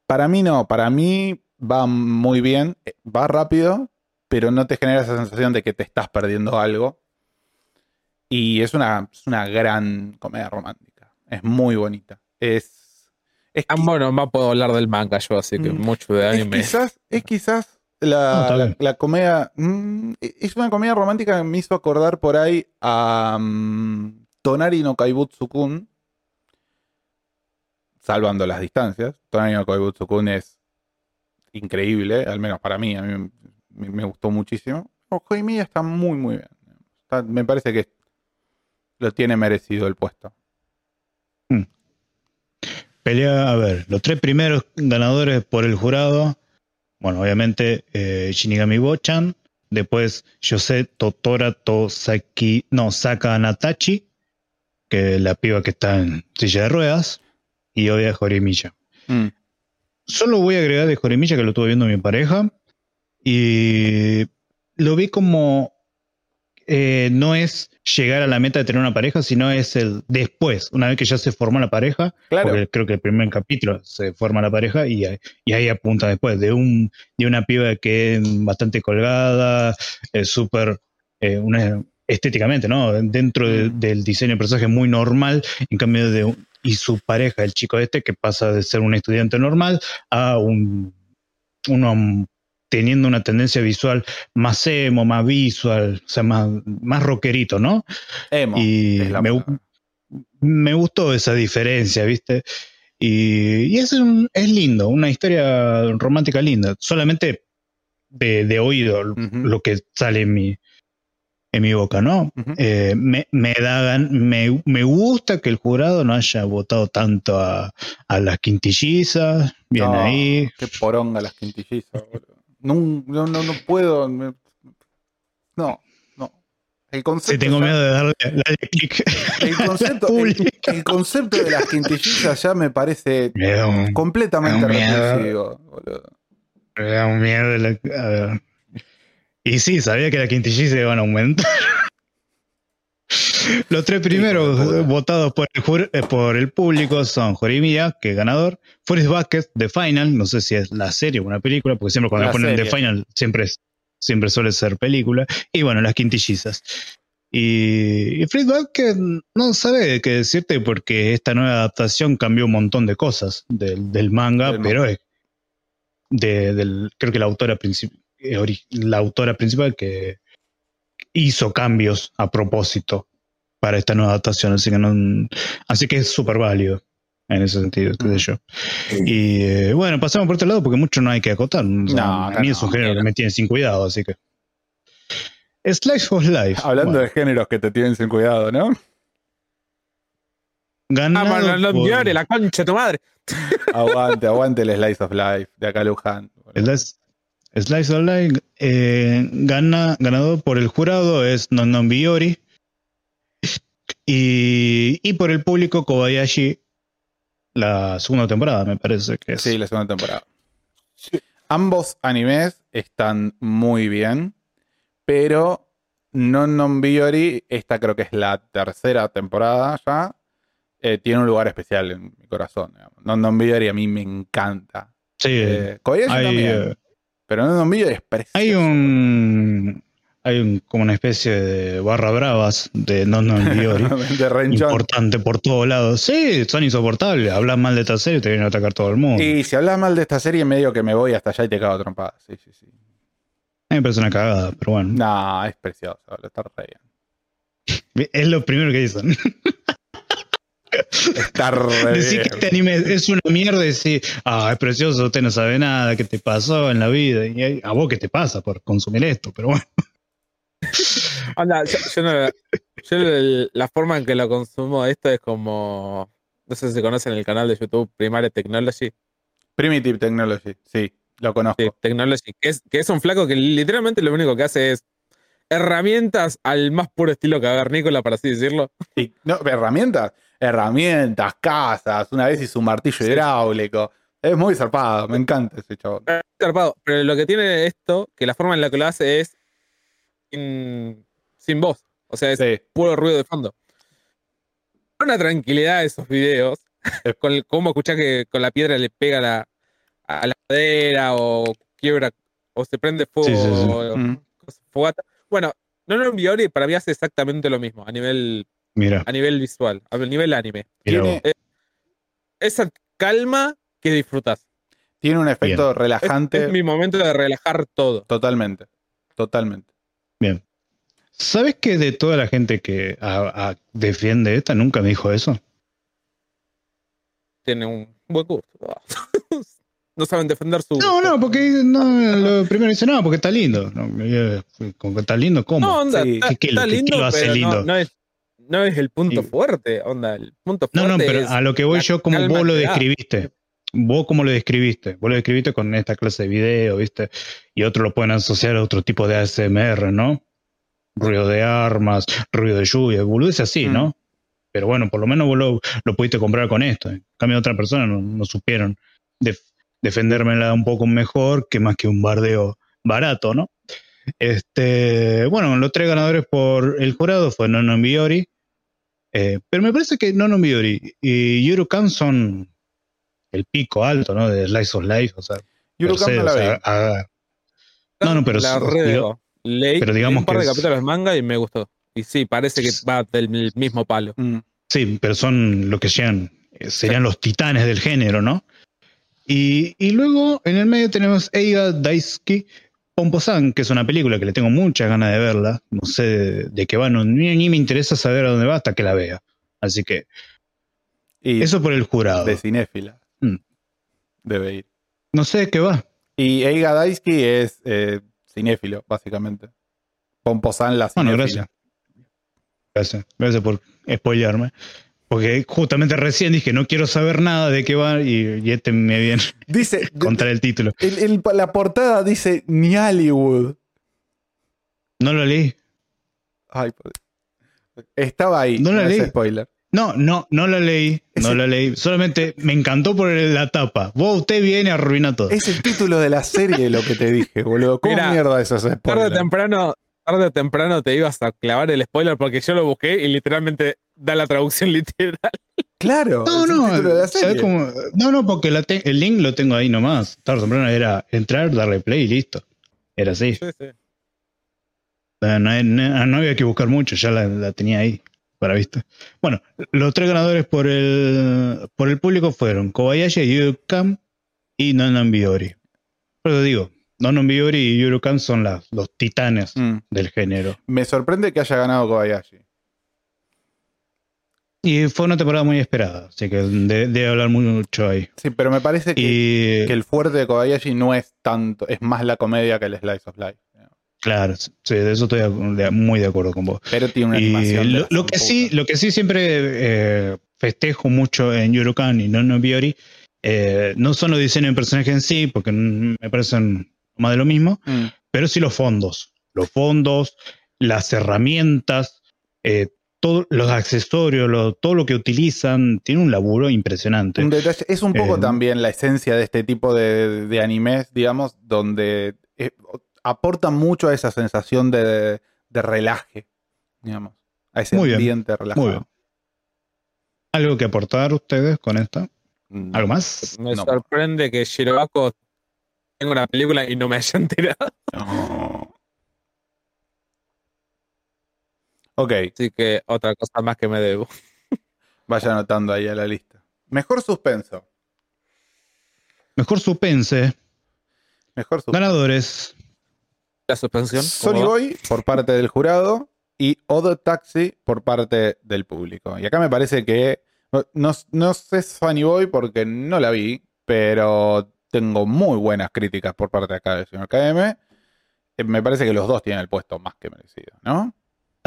Para mí no, para mí va muy bien, va rápido, pero no te genera esa sensación de que te estás perdiendo algo. Y es una, es una gran comedia romántica. Es muy bonita. Es. Es, Ah, bueno, más puedo hablar del manga yo, así que Mm. mucho de es anime. quizás, es quizás la, la comedia. mm, es una comedia romántica que me hizo acordar por ahí a mm, Tonari no Kaibutsu-kun. Salvando las distancias. Tonari no es increíble, al menos para mí. A mí me, gustó muchísimo. Está muy, muy bien. Me parece que lo tiene merecido el puesto. Pelea, a ver, los tres primeros ganadores por el jurado. Bueno, obviamente eh, Shinigami Bochan. Después Yose Totora Tosaki. No, Saka Natachi. Que es la piba que está en silla de ruedas. Y obvia Horimiya. Mm. Solo voy a agregar de Joremilla que lo estuve viendo mi pareja. Y lo vi como eh, no es llegar a la meta de tener una pareja, sino es el después, una vez que ya se formó la pareja, Claro. porque creo que el primer capítulo se forma la pareja y, ahí- y ahí apunta después de un de una piba que es bastante colgada, es súper eh, una- estéticamente, ¿no? Dentro de- Mm. del diseño de personaje muy normal, en cambio de un- y su pareja, el chico este, que pasa de ser un estudiante normal a un uno teniendo una tendencia visual más emo, más visual, o sea, más, más rockerito, ¿no? Emo. Y me, me gustó esa diferencia, ¿viste? Y, y es, un- es lindo, una historia romántica linda. Solamente de, de oído lo que sale en mi, en mi boca, ¿no? Eh, me, me, da me, me gusta que el jurado no haya votado tanto a, a las quintillizas. Bien No, ahí. Qué poronga las quintillizas, boludo. No, no, no, no puedo. me- No, no. El concepto. Sí, tengo ya- miedo de darle, darle clic. [laughs] El [laughs] concepto, el, concepto de las quintillizas ya me parece Me da un, completamente Me repulsivo, boludo. me da un miedo. la- a ver. Y sí, sabía que las quintillizas iban a aumentar. [laughs] Los tres primeros votados por el, jur- eh, por el público son Jorimia, que es ganador, Forrest Bucket, The Final, no sé si es la serie o una película, porque siempre cuando La ponen The serie. Final siempre, es- siempre suele ser película, y bueno, las quintillizas. Y, y Fred Bucket no sabe qué decirte porque esta nueva adaptación cambió un montón de cosas del, del manga, Del pero es de, del, creo que la autora, princip- ori- la autora principal que hizo cambios a propósito para esta nueva adaptación, así que no, así que es súper válido en ese sentido, qué sé yo. Y eh, bueno, pasamos por otro lado porque mucho no hay que acotar. O sea, No, a mí no, es un género no. que me tiene sin cuidado, así que. Slice of Life. Hablando Bueno, de géneros que te tienen sin cuidado, ¿no? ganado Ah, bueno, no por- la concha de tu madre. Aguante, aguante el Slice of Life de acá Luján. Slice, Slice of Life eh, gana, ganador por el jurado es Non Biori. Y, y por el público Kobayashi la segunda temporada, me parece que es. Sí, la segunda temporada. Ambos animes están muy bien, pero Non Non Biori, esta creo que es la tercera temporada ya, eh, tiene un lugar especial en mi corazón. digamos. Non Non Biori a mí me encanta. Sí, Eh, Kobayashi hay, también, eh, pero Non Biori es precioso. hay un hay un- como una especie de barra bravas de No No Biori. [laughs] de renchón. importante por todos lados. Sí, son insoportables. Hablan mal de esta serie y te vienen a atacar todo el mundo. Y si hablas mal de esta serie, medio que me voy hasta allá y te cago trompada. Sí, sí, sí. A mí me parece una cagada, pero bueno. No, es precioso, lo está re bien. Es lo primero que dicen. [laughs] Está re Decir que este anime es una mierda y decir, ah, es precioso, usted no sabe nada, qué te pasó en la vida. Y a vos qué te pasa por consumir esto, pero bueno. Onda, yo, yo no- yo el- la forma en que lo consumo esto es como. No sé si se conocen el canal de YouTube Primary Technology. Primitive Technology, sí, lo conozco. Sí, Technology, que es, que es un flaco que literalmente lo único que hace es herramientas al más puro estilo cavernícola, para así decirlo. No, herramientas, herramientas, casas. Una vez hizo un martillo Sí. hidráulico. Es muy zarpado, me encanta ese chabón. Zarpado. Pero lo que tiene esto, que la forma en la que lo hace es sin, sin voz. O sea, es Sí, puro ruido de fondo. Una tranquilidad de esos videos, con cómo escuchás que con la piedra le pega la, a la madera o quiebra o se prende fuego. Sí, sí, sí. o Mm. cosas- fogata. Bueno, no no Biori para mí hace exactamente lo mismo a nivel, Mira, a nivel visual, a nivel anime. Tiene- vos. Esa calma que disfrutas. Tiene un efecto relajante. es mi momento de relajar todo. Totalmente, totalmente. Bien. ¿Sabes que de toda la gente que a- a- defiende esta nunca me dijo eso? Tiene un buen gusto. [laughs] no saben defender su. No, no, porque no, lo primero dice, no, porque está lindo. No, eh, como está lindo, ¿cómo? No, onda, Sí. está, ¿Qué- qué- está qué- qué lindo, lo hace pero lindo? No, no es, no es el punto fuerte, onda. El punto No, fuerte no, pero es a lo que voy yo, como vos lo describiste. Vos cómo lo describiste. Vos lo describiste con esta clase de video, ¿viste? Y otros lo pueden asociar a otro tipo de ASMR, ¿no? Ruido de armas, ruido de lluvia, boludeces así, Mm. ¿no? Pero bueno, por lo menos vos lo, lo pudiste comprar con esto. En cambio, otra persona no, no supieron def- defendérmela un poco mejor que más que un bardeo barato, ¿no? Este, bueno, los tres ganadores por el jurado fue Nono Biori, eh, pero me parece que Nono Biori y Yurukan son el pico alto, ¿no? De Slice of Life, o sea, no la o sea, vi. a- No, no, pero La digo-. Leí, pero digamos un par que de capítulos de manga y me gustó. Y sí, parece que va del mismo palo. Sí, pero son lo que sean, eh, serían los titanes del género, ¿no? Y, y luego en el medio tenemos Eiga Daisuke Pomposan, que es una película que le tengo muchas ganas de verla. No sé de, de qué va, no, ni, ni me interesa saber a dónde va hasta que la vea. Así que Y eso por el jurado. de cinéfila. Mm. Debe ir. No sé de qué va. Y Eiga Daisuke es eh, cinéfilo, básicamente. Pomposan la Bueno, cinéfila. gracias. Gracias, gracias por spoilearme. Porque justamente recién dije, no quiero saber nada de qué va y, y este me viene [laughs] Dice, [laughs] a contar el título. el- el- la portada dice ni Hollywood. No lo leí. Ay, por- Estaba ahí. No es leí. spoiler. No, no, no la leí. No la leí. Solamente me encantó por la tapa. Vos, usted viene a arruinar todo. Es el título de la serie lo que te dije, boludo. ¿Cómo Mira, mierda eso es Tarde o temprano, tarde o temprano te ibas a clavar el spoiler porque yo lo busqué y literalmente da la traducción [laughs] literal. Claro, No, no, no, no, porque la te- el link lo tengo ahí nomás. Tarde o temprano era entrar, darle play y listo. Era así. Sí, sí. No, no, no- había que buscar mucho, ya la, la tenía ahí para vista. Bueno, los tres ganadores por el, por el público fueron Kobayashi, Yurukam y Nonon Biori. Pero digo, Nonon Biori y Yurukam son las- los titanes Mm. del género. Me sorprende que haya ganado Kobayashi. Y fue una temporada muy esperada, así que de- debe hablar mucho ahí. Sí, pero me parece que, Y que el fuerte de Kobayashi no es tanto, es más la comedia que el Slice of Life. claro, sí, de eso estoy de- de- muy de acuerdo con vos. Pero tiene una Y animación. de lo, lo que sí, lo que sí siempre eh, festejo mucho en Yurukan y Nono Biori eh, no son los diseños de personajes en sí, porque me parecen más de lo mismo, Mm. pero sí los fondos. Los fondos, las herramientas, eh, todos los accesorios, lo- todo lo que utilizan, tiene un laburo impresionante. Un detalle, es un poco Eh, también la esencia de este tipo de, de animes, digamos, donde eh, aporta mucho a esa sensación de, de relaje, digamos, a ese Muy bien, ambiente relajado. muy bien. ¿Algo que aportar ustedes con esta? Mm. ¿Algo más? Me No. sorprende que Shirobako tenga una película y no me haya enterado. No. Ok, Así que otra cosa más que me debo. [laughs] vaya anotando ahí a la lista. Mejor suspenso. Mejor suspense. Mejor suspenso. Ganadores. La suspensión. ¿cómo Sony? Boy por parte del jurado y Odo Taxi por parte del público. Y acá me parece que. No, no sé Sony Boy porque no la vi, pero tengo muy buenas críticas por parte acá del señor KM. Eh, Me parece que los dos tienen el puesto más que merecido, ¿no?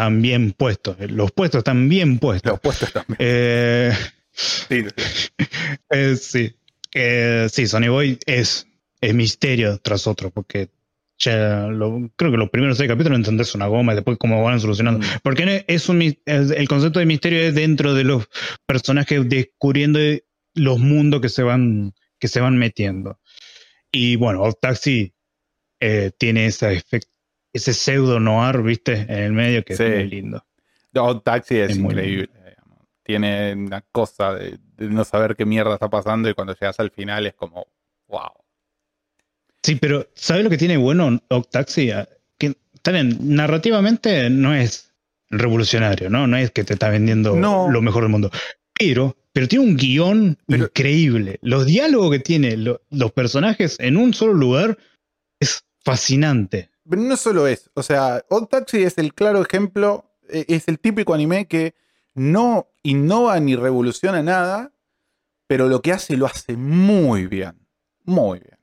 Están bien puestos. Los puestos están bien puestos. Los puestos también. Eh, Sí, sí. [laughs] eh, sí. Eh, sí, Sony Boy es, es misterio tras otro, porque ya lo- creo que los primeros seis capítulos entendés una goma y después cómo van solucionando. Mm. Porque es- un, es- el concepto de misterio es dentro de los personajes descubriendo los mundos que se van, que se van metiendo. Y bueno, Odd Taxi eh, tiene ese efecto, ese pseudo noir, viste, en el medio que Sí. es muy lindo. Odd Taxi es, Es muy increíble. Tiene una cosa de, de no saber qué mierda está pasando y cuando llegas al final es como, wow. Sí, pero ¿sabes lo que tiene bueno Odd Taxi? Ah, Que bien, narrativamente no es revolucionario, ¿no? No es que te está vendiendo No. lo mejor del mundo. Pero, pero tiene un guion Pero- increíble. Los diálogos que tiene lo- los personajes en un solo lugar es fascinante. Pero no solo es, o sea, Odd Taxi es el claro ejemplo, eh, es el típico anime que no innova ni revoluciona nada, pero lo que hace lo hace muy bien, muy bien.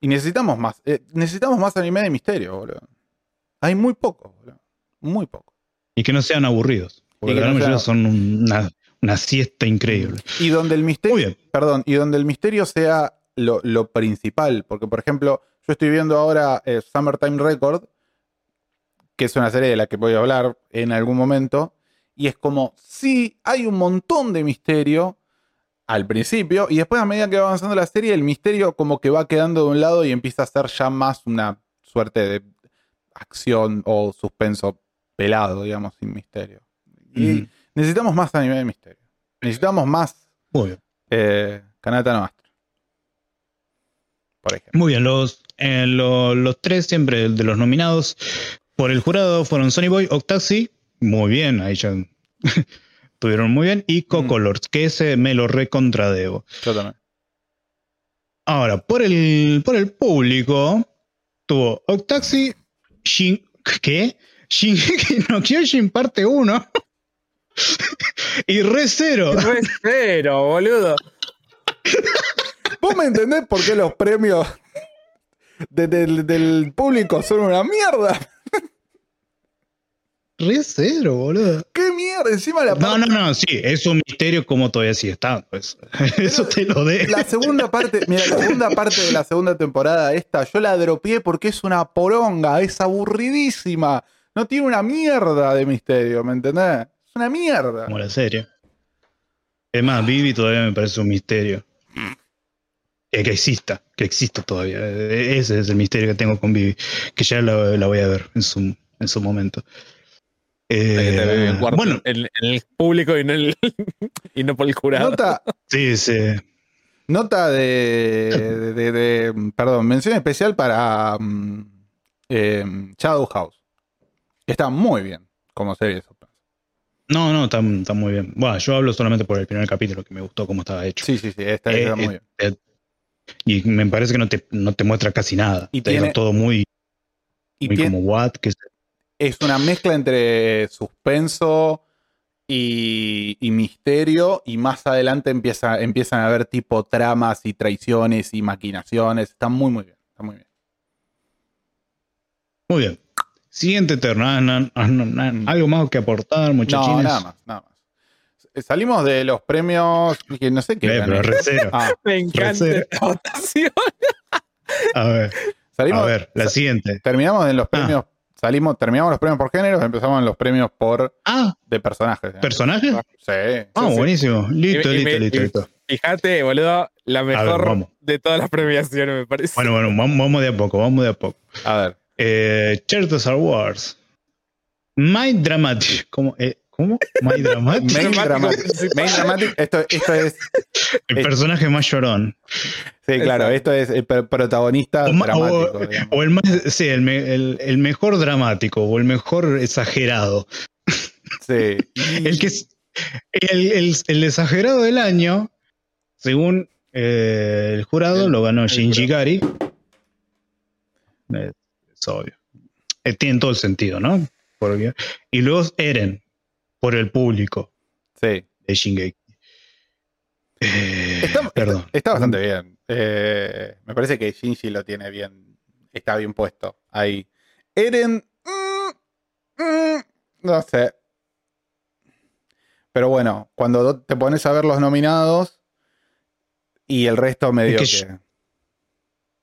Y necesitamos más, eh, necesitamos más anime de misterio, boludo. Hay muy poco, boludo. Muy poco. Y que no sean aburridos. Porque la no sean- son una, una siesta increíble. Y donde el misterio, Muy bien. perdón, y donde el misterio sea lo, lo principal, porque por ejemplo, yo estoy viendo ahora eh, Summertime Record, que es una serie de la que voy a hablar en algún momento, y es como, sí, hay un montón de misterio al principio, y después a medida que va avanzando la serie, el misterio como que va quedando de un lado y empieza a ser ya más una suerte de acción o suspenso pelado, digamos, sin misterio. Y Mm. necesitamos más anime de misterio. Necesitamos más Muy bien. eh, Kanata no. Por ejemplo. Muy bien, los, eh, lo- los tres siempre de los nominados por el jurado fueron Sony Boy, Octaxi, muy bien, ahí ya [laughs] estuvieron muy bien, y Cocolors, que ese me lo recontradebo. Yo también. Ahora, por el, por el público, tuvo Octaxi, Shin, ¿qué? Shingeki [laughs] no Kyojin parte 1 [laughs] y Re Zero. Re cero, boludo. ¿Vos me entendés por qué los premios de- del, del público son una mierda? Re Zero, boludo. ¿Qué mierda? Encima la, No, parte- no, no, sí, es un misterio como todavía sigue estando. Pues. [laughs] Eso te lo de. la segunda parte, mira, la segunda parte de la segunda temporada esta, yo la dropié porque es una poronga, es aburridísima. No tiene una mierda de misterio, ¿me entendés? Es una mierda. como la serie. Es más, Vivi todavía me parece un misterio. Que, que exista, que exista todavía. E- Ese es el misterio que tengo con Vivi. Que ya la, la voy a ver en su, en su momento. Eh, cuarto- bueno, en, en el público y no, el- [laughs] y no por el jurado. Nota, sí, sí. Nota de, de- de- de- Perdón, mención especial para mm, eh, Shadow House. Está muy bien como serie. No, no, está, está muy bien. Bueno, yo hablo solamente por el primer capítulo que me gustó cómo estaba hecho. Sí, sí, sí, está, Eh, muy eh, bien. Eh, y me parece que no te, no te muestra casi nada. Y te tiene- todo muy, Y muy tiene- como what, que es una mezcla entre suspenso y, y misterio. Y más adelante empieza, empiezan a haber tipo tramas y traiciones y maquinaciones. Está muy, muy bien. Está muy bien. Muy bien. Siguiente turno. No, no, na- Mm. algo más que aportar, muchachines. No, nada más, nada más. Salimos de los premios que no sé qué. Eh, pero. Ah, [laughs] Me encanta esta votación. [laughs] A ver, salimos, a ver, la siguiente. terminamos en los premios. Salimos, terminamos los premios por género, empezamos en los premios por Ah, de personajes. digamos. ¿personaje? Sí. Ah, sí, sí. buenísimo. Listo, Y- listo, listo, y- listo. Fíjate, boludo, la mejor de todas las premiaciones, me parece. Bueno, bueno, vamos, vamos de a poco, vamos de a poco. A ver. Eh, Star Wars. My Dramatic. ¿Cómo? Eh, ¿Cómo? Main Dramático Dramatic. principal. Main Dramatic, esto, esto es. el personaje más llorón. Sí, claro, esto es el protagonista O, dramático. o- el más, sí, el, el- el mejor dramático o el mejor exagerado. Sí. [laughs] El que es el, el- el exagerado del año, según eh, el jurado, El- lo ganó Shinji. Gari. Es obvio. Eh, tiene todo el sentido, ¿no? Porque- y luego Eren, por el público sí. de Shingeki. Eh, Está, perdón. está- está bastante bien. Eh, me parece que Shinji lo tiene bien. Está bien puesto ahí. Eren. mm, mm, no sé. Pero bueno, cuando do- te pones a ver los nominados y el resto medio que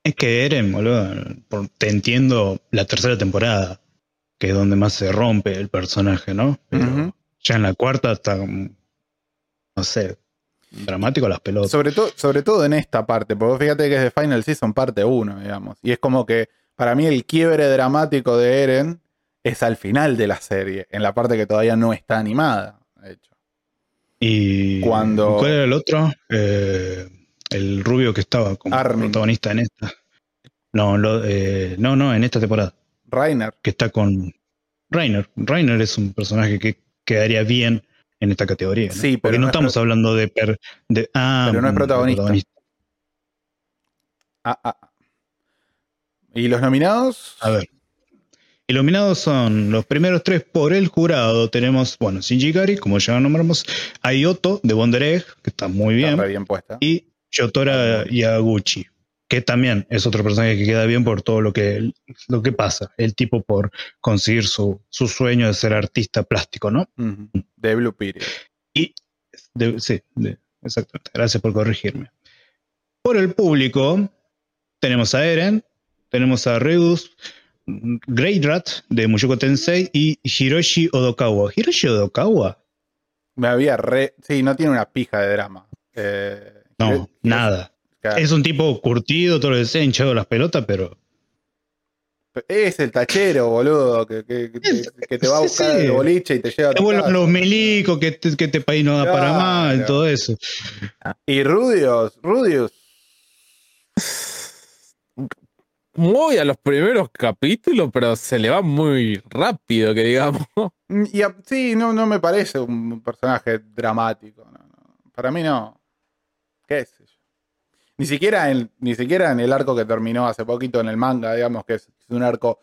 Es que Eren, boludo, te entiendo la tercera temporada, que es donde más se rompe el personaje, ¿no? Pero. Ya en la cuarta está, como, no sé, dramático las pelotas. Sobre, todo sobre todo en esta parte, porque fíjate que es de Final Season parte 1, digamos. Y es como que para mí el quiebre dramático de Eren es al final de la serie, en la parte que todavía no está animada, de hecho. Y Cuando- ¿Cuál era el otro? Eh, el rubio que estaba como Armin. protagonista en esta. No, lo- eh, no, no, en esta temporada. Rainer. Que está con Rainer. Rainer es un personaje que quedaría bien en esta categoría. ¿no? Sí, pero Porque no, no es estamos hablando de, per- de- ah, Pero no es mm, protagonista. Ah, ah. ¿Y los nominados? A ver. Iluminados son los primeros tres por el jurado. Tenemos, bueno, Shinji Gari, como ya nombramos, Ayoto de Wonder Egg, que está muy bien, Está re bien puesta. y Shotora Yaguchi, que también es otro personaje que queda bien por todo lo que, lo que pasa. El tipo por conseguir su, su sueño de ser artista plástico, ¿no? De Blue Period. Y de- sí, de- exactamente. Gracias por corregirme. Por el público, tenemos a Eren, tenemos a Reus, Great Rat de Mushoku Tensei y Hiroshi Odokawa. ¿Hiroshi Odokawa? Me había re. Sí, no tiene una pija de drama. Eh, No, nada. Claro. Es un tipo curtido, todo lo que sea, hinchado las pelotas, pero. Es el tachero, boludo, que, que- que te, que te va a buscar sí. el boliche y te lleva a Te vuelven casa. los milicos, que, te- que este país no da para Claro. más, todo eso. Y Rudios, Rudios. Muy a los primeros capítulos, pero se le va muy rápido, que digamos. Y a- sí, no, no me parece un personaje dramático. no, no. Para mí no. ¿Qué sé yo? Ni siquiera, en, ni siquiera en el arco que terminó hace poquito en el manga, digamos que es, es un arco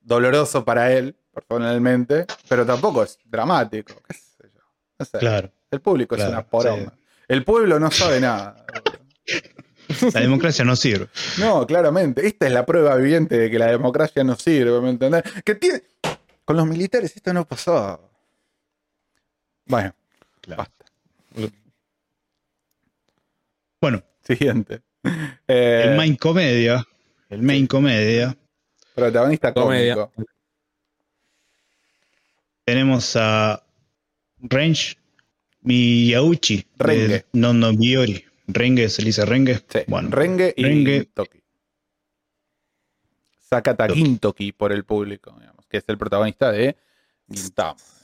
doloroso para él, personalmente, pero tampoco es dramático. ¿Qué sé yo? No sé. Claro. El público Claro, es una poronga. El pueblo no sabe nada. La democracia no sirve. No, claramente. Esta es la prueba viviente de que la democracia no sirve, ¿me entendés? Que tiene. Con los militares esto no pasó. Bueno, basta. Bueno, [laughs] Siguiente. Eh, el main comedia. El main comedia. protagonista Comedia. cómico. Tenemos a Range Miyauchi. Renge. de No No Biori. Renge, se le dice Renge. Sí, Bueno, Renge y Renge. Toki. Sakata Toki. Gintoki por el público, digamos, que es el protagonista de Gintama. digamos.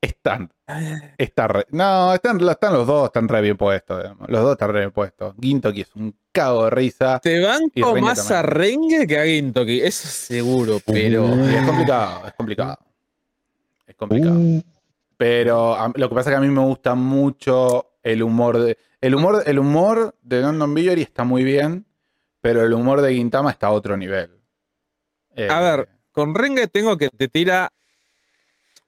Están. [laughs] Está re- no, están, están los dos, están re bien puestos. digamos. Los dos están re bien puestos. Gintoki es un cago de risa. Te banco más a Renge que a Gintoki, eso seguro, pero. Y es complicado, es complicado. Es complicado. Uh, Pero a- lo que pasa es que a mí me gusta mucho el humor de. El humor, el humor de Non Biori está muy bien, pero el humor de Gintama está a otro nivel. Eh, A ver, con Renge tengo que te tira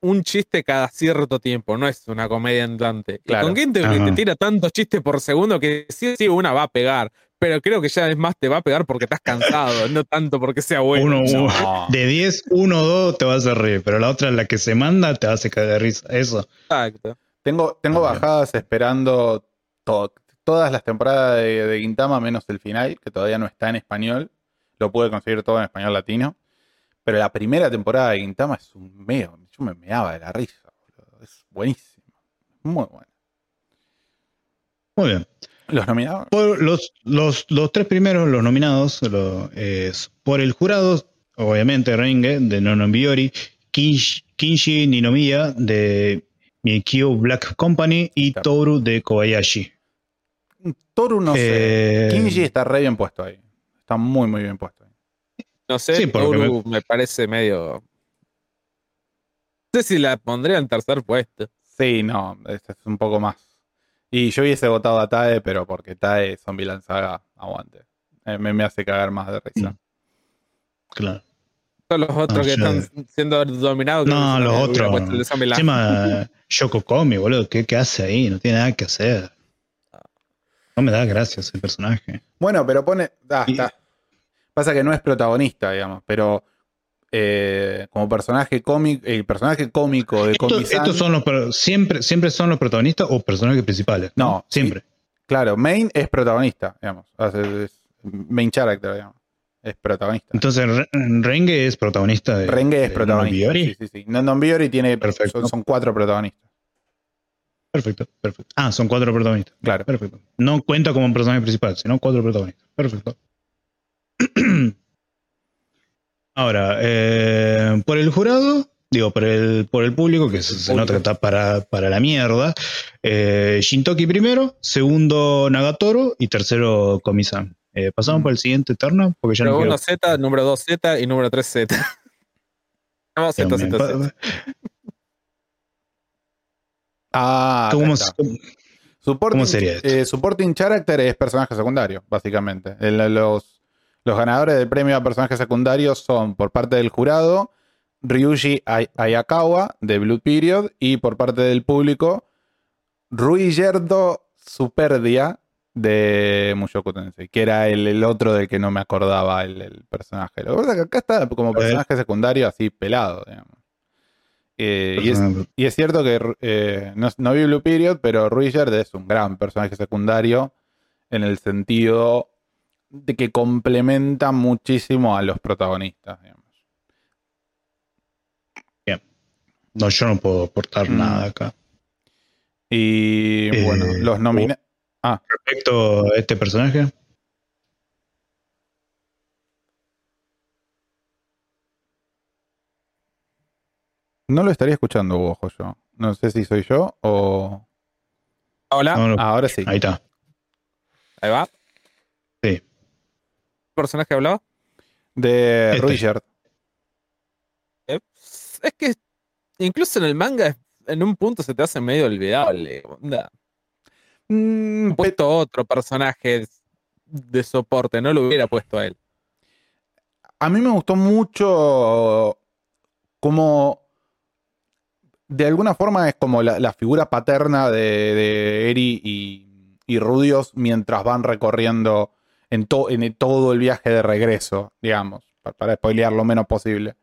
un chiste cada cierto tiempo, no es una comedia andante. Y Claro. con Gintoki Ajá. te tira tantos chistes por segundo que sí, sí, una va a pegar. Pero creo que ya es más, te va a pegar porque estás cansado, no tanto porque sea bueno. uno, no. uno. De 10, 1 o 2 te vas a reír, pero la otra, la que se manda, te a caer de risa. Eso. Exacto. Tengo, tengo bajadas esperando to- todas las temporadas de, de Gintama, menos el final, que todavía no está en español. Lo pude conseguir todo en español latino. Pero la primera temporada de Gintama es un meo. Yo me meaba de la risa. boludo. Es buenísimo. Muy bueno. Muy bien. Los nominados. Por los, los, los tres primeros, los nominados, lo- es por el jurado, obviamente Renge de Nonon Biori, Kinshi, Kinshi Ninomiya de Mikio Black Company y Claro. Toru de Kobayashi. Toru no sé. Eh, Kinji está re bien puesto ahí. Está muy, muy bien puesto ahí. No sé, Sí, Toru me... parece medio sé si la pondría en tercer puesto. Sí, no, este es un poco más. Y yo hubiese votado a Tae, pero porque Tae Zombieland Saga aguante. Eh, me, me hace cagar más de risa. Mm. Claro. Todos los otros No, que yo- están siendo dominados. No, que los otros. el. Encima, [laughs] Yoko Komi, boludo, ¿qué, ¿qué hace ahí? No tiene nada que hacer. No me da gracia ese personaje. Bueno, pero pone. ah, Y- está. Pasa que no es protagonista, digamos, pero eh, como personaje cómico, el personaje cómico de Komi-san- estos son los siempre, siempre son los protagonistas o personajes principales. No, siempre. Claro, Main es protagonista, digamos. Sea, es main character, digamos. Es protagonista. Entonces Re- Renge es protagonista de Renge es de protagonista. Biori. Sí, sí, sí. Non Non Biori tiene. Perfecto. Son, son cuatro protagonistas. Perfecto, perfecto. Ah, son cuatro protagonistas. Claro. Perfecto. No cuenta como un personaje principal, sino cuatro protagonistas. Perfecto. [clears throat] Ahora, eh, por el jurado, digo, por el, por el público, que se, se nota que está para, para la mierda. eh, Shintoki primero, segundo Nagatoro y tercero Komi-san. Eh, Pasamos por el siguiente turno, porque ya no Número quiero. 1 Z, número 2 Z y número 3 Z. [laughs] No, Z, Z, Z. [laughs] Ah, acá ¿Cómo, está. cómo- Supporting, ¿Cómo sería esto? eh, supporting character es personaje secundario, básicamente. El- los, los ganadores del premio a personaje secundario son por parte del jurado Ryuji Ay- Ayakawa de Blue Period y por parte del público Rui Superdia de Mushoku Tensei, que era el, el otro del que no me acordaba el, el personaje. Lo que pasa es que acá está como personaje secundario así pelado, digamos. Eh, y es, y es cierto que eh, no, no vi Blue Period, pero Ruigerd es un gran personaje secundario en el sentido de que complementa muchísimo a los protagonistas. digamos. No, yo no puedo aportar Mm. nada acá. Y Eh, bueno, los nominados. Respecto a este personaje, No lo estaría escuchando, ojo yo. No sé si soy yo o. Hola, no, no, Ah, ahora sí. ahí está. ahí va. ¿Personaje hablaba? De [laughs] Este. Ruigerd. Eh, Es que incluso en el manga, en un punto se te hace medio olvidable. onda. Mm, Han puesto otro personaje de soporte, no lo hubiera puesto a él. a mí me gustó mucho como de alguna forma es como la, la figura paterna de, de Eri y, y Rudios mientras van recorriendo en, to- en todo el viaje de regreso, digamos, pa- para, spoilear lo menos posible.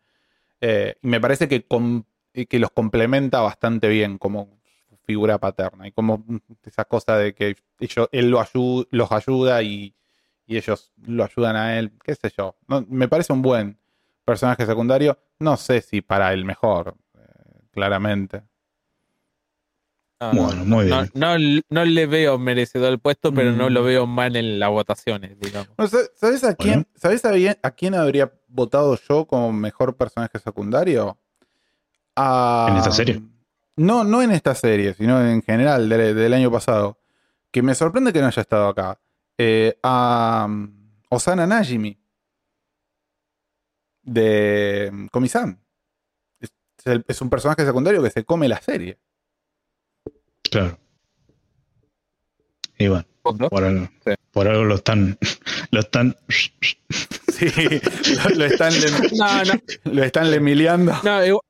Eh, me parece que, los complementa bastante bien como figura paterna y como esa cosa de que ellos, él los ayuda y, ellos lo ayudan a él, qué sé yo. Me parece un buen personaje secundario, no sé si para el mejor, eh, claramente. No, no, Bueno, muy bien. no- no le veo merecedor el puesto, pero no Mm. lo veo mal en las votaciones, digamos. No sé, ¿Sabes a quién, Bueno. ¿sabes a, bien- a quién habría votado yo como mejor personaje secundario? A- ¿En esta serie? No, no en esta serie, sino en general de- del año pasado. Que me sorprende que no haya estado acá. Eh, a um, Osana Najimi. De Komi-san. Es, es un personaje secundario que se come la serie. Claro. Y bueno, ¿Punto? por algo, Sí. por algo lo están, [laughs] lo están, [laughs] Sí, lo, lo están, [laughs] No, no, lo están lemiliando. no, igual,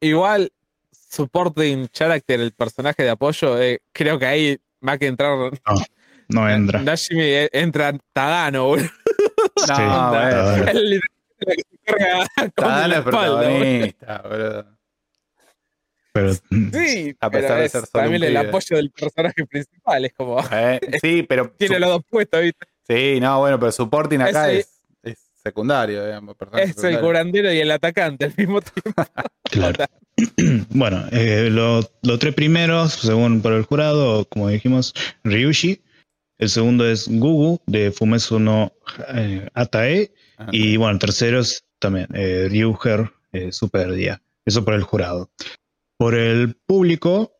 igual supporting character, el personaje de apoyo, eh, creo que ahí va que entrar. no entra. Nashimi eh, entra Tadano, boludo. No, Sí. que se carga con Tadano es protagonista, boludo. Pero mm, Sí, A pesar pero de es ser solo también un el pibe. apoyo del personaje principal, es como. [laughs] Eh, sí, pero. [laughs] Tiene los dos puestos, ¿viste? Sí, no, bueno, pero supporting acá es, es secundario, digamos. Es el curandero y el atacante al mismo tiempo. [laughs] claro. [clears throat] Bueno, eh, lo- los tres primeros, según por el jurado, como dijimos, Ryushi. El segundo es Gugu, de Fumetsu no eh, Atae. Ajá. Y bueno, el tercero es también eh, Ryuger eh, Super Día. Eso por el jurado. Por el público,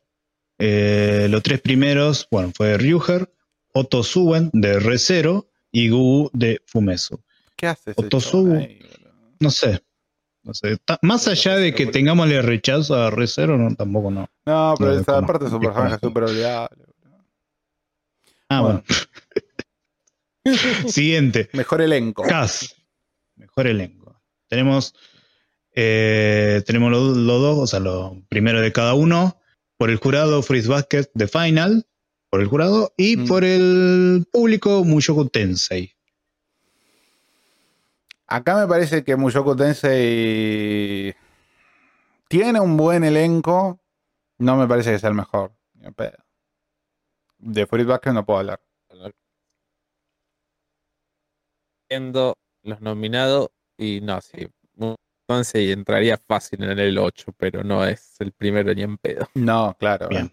eh, los tres primeros, bueno, fue Ryuger, Otto Suben de Recero y Gugu de Fumetsu. ¿Qué hace ahí, boludo? No sé. No sé, más allá de que tengámosle rechazo a Recero, no, tampoco no. No, pero No, esa como- parte es un como- personaje súper olvidable. Ah, Bueno. bueno. [laughs] Siguiente. Mejor elenco. Cast. Mejor elenco. Tenemos, eh, tenemos los los dos, o sea, lo primero de cada uno. Por el jurado, Freeze Basket de Final. Por el jurado. Y Mm. por el público, Mushoku Tensei. Acá me parece que Mushoku Tensei tiene un buen elenco. No me parece que sea el mejor. De Fruit Basket no puedo hablar. Viendo los nominados y no, sí. Entonces entraría fácil en el 8, pero no es el primero ni en pedo. No, claro. Bien.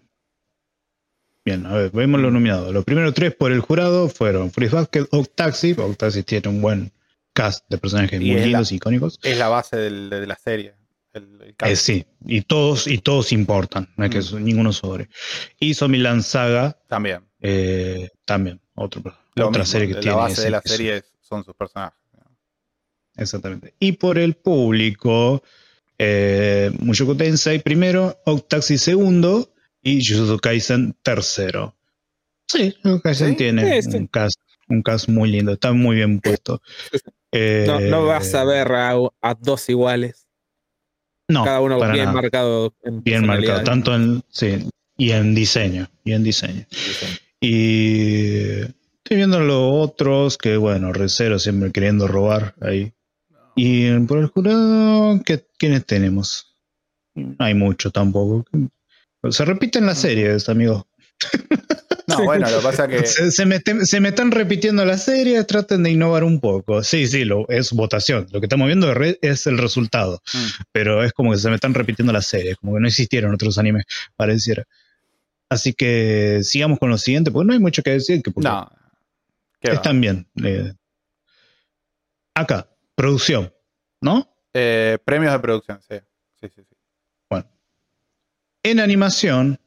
Bien, a ver, vemos los nominados. Los primeros tres por el jurado fueron Freeze Basket, Octaxi. Octaxi tiene un buen cast de personajes Y muy es la- lindos, icónicos. Es la base del- de la serie. El, el Eh, cast. sí, y todos, y todos importan, no es que Mm. ninguno sobre. Y Zombieland Saga También. eh, también, otro, Lo otra mismo, serie que la tiene. base ese- de la serie es- son sus personajes. Exactamente. Y por el público, eh, Mushoku Tensei primero, Octaxi segundo y Jujutsu Kaisen tercero. Sí, Kaisen ¿Sí? tiene un cast, un cast muy lindo, está muy bien puesto. Eh, [laughs] No, no vas a ver a, a dos iguales, no, cada uno bien nada. marcado. En bien marcado, tanto en sí, y en diseño, y en diseño. Y estoy viendo los otros que, bueno, Recero siempre queriendo robar ahí. Y por el jurado, ¿qué, ¿quiénes tenemos? No hay mucho tampoco. Se repiten las series, amigos. No, bueno, lo que pasa que. [laughs] Se, se me, se me están repitiendo las series, traten de innovar un poco. Sí, sí, lo, es votación. Lo que estamos viendo es es el resultado. Mm. Pero es como que se me están repitiendo las series, como que no existieron otros animes, pareciera. Así que sigamos con lo siguiente, porque no hay mucho que decir. Que No. Están bien. eh. acá, producción, ¿no? Eh, premios de producción, sí. Sí, sí, sí. En animación,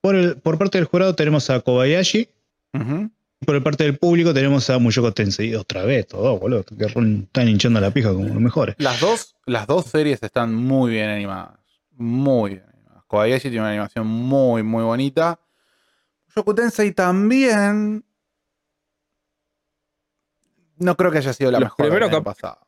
por, el, por parte del jurado tenemos a Kobayashi, y por parte del público tenemos a Mushoku Tensei. Otra vez, todo, boludo. que Están hinchando la pija como los mejores. Las dos, las dos series están muy bien animadas. Muy bien animadas. Kobayashi tiene una animación muy, muy bonita. Yoku Tensei también. No creo que haya sido la Los mejor del primeros cap- pasado.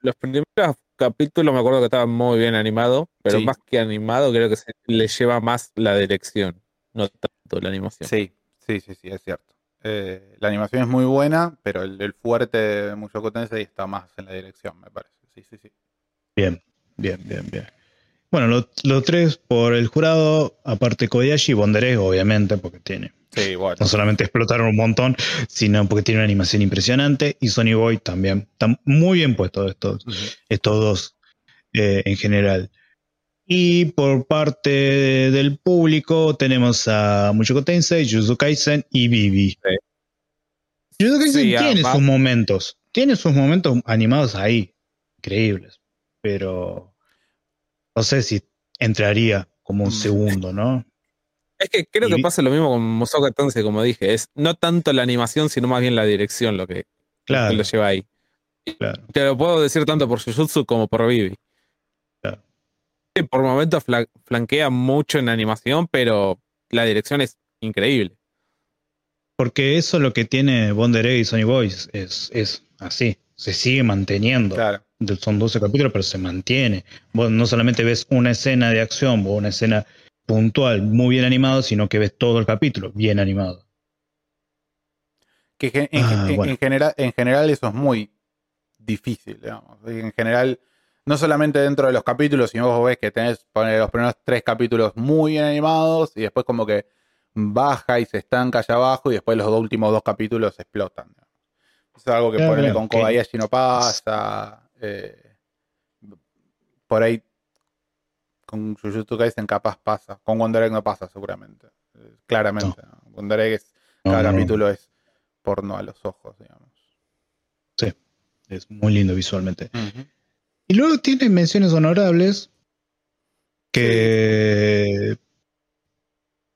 Los primeros capítulos me acuerdo que estaban muy bien animados, pero Sí. más que animado creo que se le lleva más la dirección, no tanto la animación. Sí, sí, sí, sí, es cierto. Eh, la animación es muy buena, pero el, el fuerte de Mushoku Tensei está más en la dirección, me parece. Sí, sí, sí. Bien, bien, bien, bien. Bueno, lo- los tres por el jurado, aparte Kobayashi y Bondere, obviamente, porque tiene. Sí, bueno. No solamente explotaron un montón, sino porque tiene una animación impresionante. Y Sony Boy también. Están muy bien puestos estos, estos dos eh, en general. Y por parte del público tenemos a Mushoku Tensei, Jujutsu Kaisen y Vivi. Sí. Jujutsu Kaisen Sí, tiene además- sus momentos. Tiene sus momentos animados ahí. Increíbles. Pero no sé si entraría como un Mm. segundo, ¿no? Es que creo Y que pasa lo mismo con Mushoku Tensei, como dije, es no tanto la animación, sino más bien la dirección lo que, Claro. lo lleva ahí. Claro. Te lo puedo decir tanto por Jujutsu como por Vivi. Claro. Por momentos fla- flanquea mucho en animación, pero la dirección es increíble. Porque eso es lo que tiene Bondere y Sony Boys, es, es así, se sigue manteniendo. Claro. Son 12 capítulos, pero se mantiene. Vos no solamente ves una escena de acción o una escena puntual muy bien animado, sino que ves todo el capítulo bien animado. Que en, Ah, en- bueno. en general, en general eso es muy difícil, digamos. En general, no solamente dentro de los capítulos, sino vos ves que tenés los primeros tres capítulos muy bien animados y después como que baja y se estanca allá abajo y después los dos últimos dos capítulos explotan. digamos. Eso es algo que Claro, ponele con Kobayashi no pasa. Eh, por ahí con Jujutsu Kaisen capaz pasa. Con Wonder Egg no pasa seguramente. eh, claramente. ¿no? Wonder Egg es, No, cada no, no. capítulo es porno a los ojos, digamos. Es muy lindo visualmente. Y luego tiene menciones honorables que,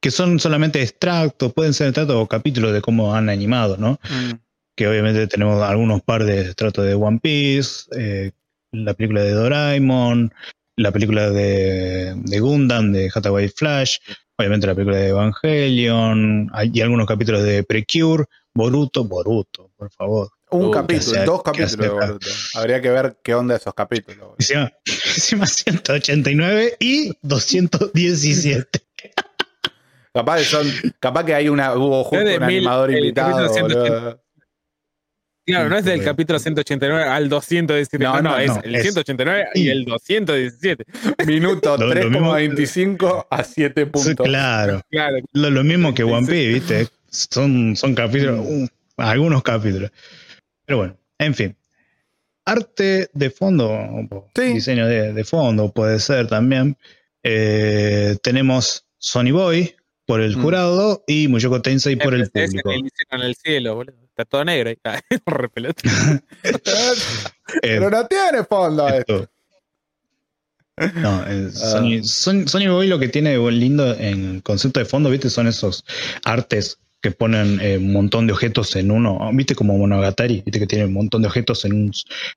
que son solamente extractos, pueden ser extractos o capítulos de cómo han animado, ¿no? Mm. Que obviamente tenemos algunos par de estratos de One Piece, eh, la película de Doraemon, la película de, de Gundam, de Hathaway Flash, obviamente la película de Evangelion, y algunos capítulos de Precure, Boruto, Boruto, por favor. Un Uh, capítulo, dos capítulos de Boruto. Habría que ver qué onda esos capítulos. Encima, encima 189 y 217. Capaz que son, capaz que hay una, hubo justo un mil- animador invitado. Claro, no es del Correcto. capítulo 189 al 217. No, No, no, no, es no, el es- 189 y el 217. [laughs] Minuto Lo- lo mismo- 3,25 a 7 puntos. Claro, Claro. lo, lo mismo que One Piece, ¿viste? Son, son capítulos, uh, algunos capítulos. Pero bueno, en fin. Arte de fondo, Sí. diseño de, de fondo puede ser también. Eh, tenemos Sony Boy por el Mm. jurado y Mushoku Tensei por el público. en el cielo, boludo. Está todo negro ahí. Ah, [laughs] [laughs] Pero no tiene fondo esto. esto- No, Ah. Sony, Sony- Boy lo que tiene de buen lindo en concepto de fondo, ¿viste? Son esos artes que ponen eh, un montón de objetos en uno, ¿viste? Como Monogatari, ¿viste? Que tiene un montón de objetos en un,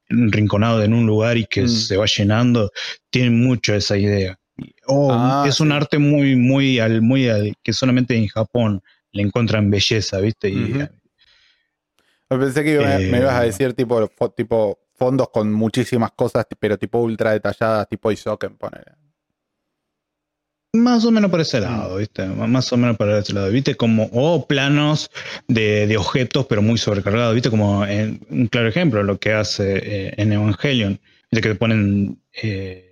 en un rinconado en un lugar y que Mm. se va llenando. Tienen mucho esa idea. Oh, Ah, es un sí. arte muy, muy al, muy al, que solamente en Japón le encuentran belleza, ¿viste? Y. Pensé que iba- Eh, me ibas a decir tipo, fo- tipo fondos con muchísimas cosas, pero tipo ultra detalladas, tipo Isoken, ponele. Más o menos por Mm. ese lado, ¿viste? Más o menos por ese lado, ¿viste? Como, o planos de, de objetos, pero muy sobrecargados, ¿viste? Como en, un claro ejemplo, lo que hace eh, en Evangelion, ¿viste? Que te ponen eh,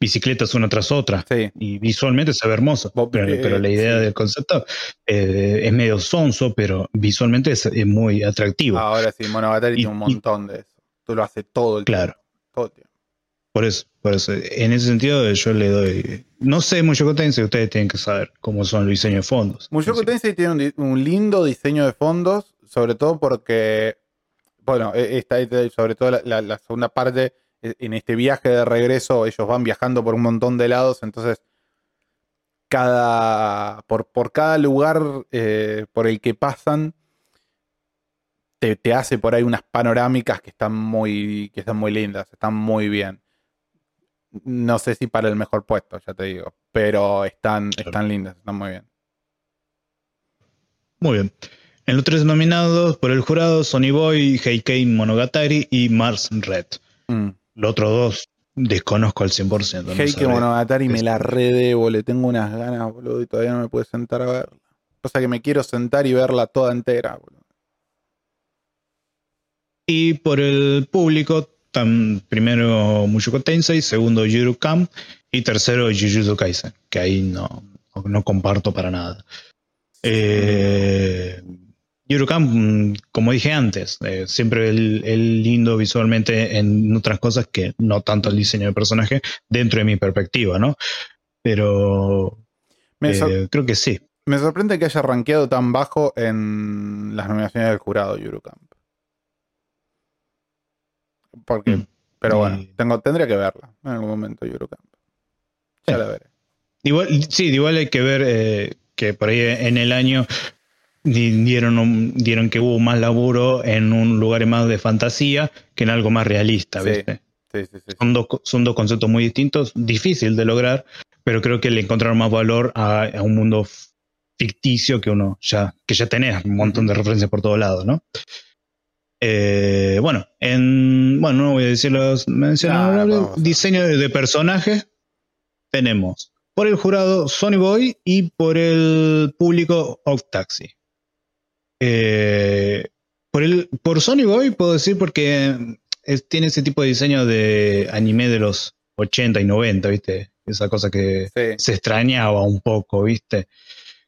bicicletas una tras otra. Sí. Y visualmente se ve hermoso, pero, eh, pero la idea sí. del concepto eh, es medio sonso, pero visualmente es, es muy atractivo. Ahora sí, Monogatari tiene un y- montón de eso. Tú lo haces todo el Claro. tiempo. Todo el tiempo. Por eso, por eso. En ese sentido, yo le doy. No sé mucho Tensei, ustedes tienen que saber cómo son los diseños de fondos. Mushoku Tensei tiene un, lindo diseño de fondos, sobre todo porque, bueno, e- esta- sobre todo la, la- la segunda parte, en este viaje de regreso, ellos van viajando por un montón de lados, entonces cada, por, por cada lugar eh, por el que pasan, te, te hace por ahí unas panorámicas que están muy, que están muy lindas, están muy bien. No sé si para el mejor puesto, ya te digo, pero están, Claro. están lindas, están muy bien. Muy bien. En los tres nominados por el jurado, Sony Boy, Heikei Monogatari y Mars Red. Mm. Los otros dos desconozco al 100%. no Heike sabré. Monogatari me la redebo, le tengo unas ganas, boludo, y todavía no me puedo sentar a verla. Cosa que me quiero sentar y verla toda entera, boludo. Y por el público, tan, primero Mushoku Tensei, segundo Yuru Camp y tercero Jujutsu Kaisen, que ahí no, no comparto para nada. Eh, Yuru Camp, mm, como dije antes, eh, siempre el, el lindo visualmente en otras cosas que no tanto el diseño de personaje dentro de mi perspectiva, ¿no? Pero Me, eh, creo que sí. me sorprende que haya rankeado tan bajo en las nominaciones del jurado Yurukamp. Porque, Mm. pero bueno, Y- tengo, tendría que verla en algún momento Yurukamp. Ya Sí. la veré. Igual, sí, igual hay que ver eh, que por ahí en el año dieron, dieron que hubo más laburo en un lugar más de fantasía que en algo más realista, Sí. ¿viste? Sí, sí, sí. Son, dos, son dos conceptos muy distintos, difícil de lograr, pero creo que le encontraron más valor a, a un mundo ficticio que uno ya, que ya tenés un montón de referencias por todos lados, ¿no? Eh, bueno, en, bueno, no voy a decir los mencionables, diseño de, de personaje, tenemos por el jurado Sony Boy y por el público Off Taxi. Eh, por, el, por Sony Boy puedo decir porque es- tiene ese tipo de diseño de anime de los 80 y 90, ¿viste? Esa cosa que Sí. se extrañaba un poco, ¿viste?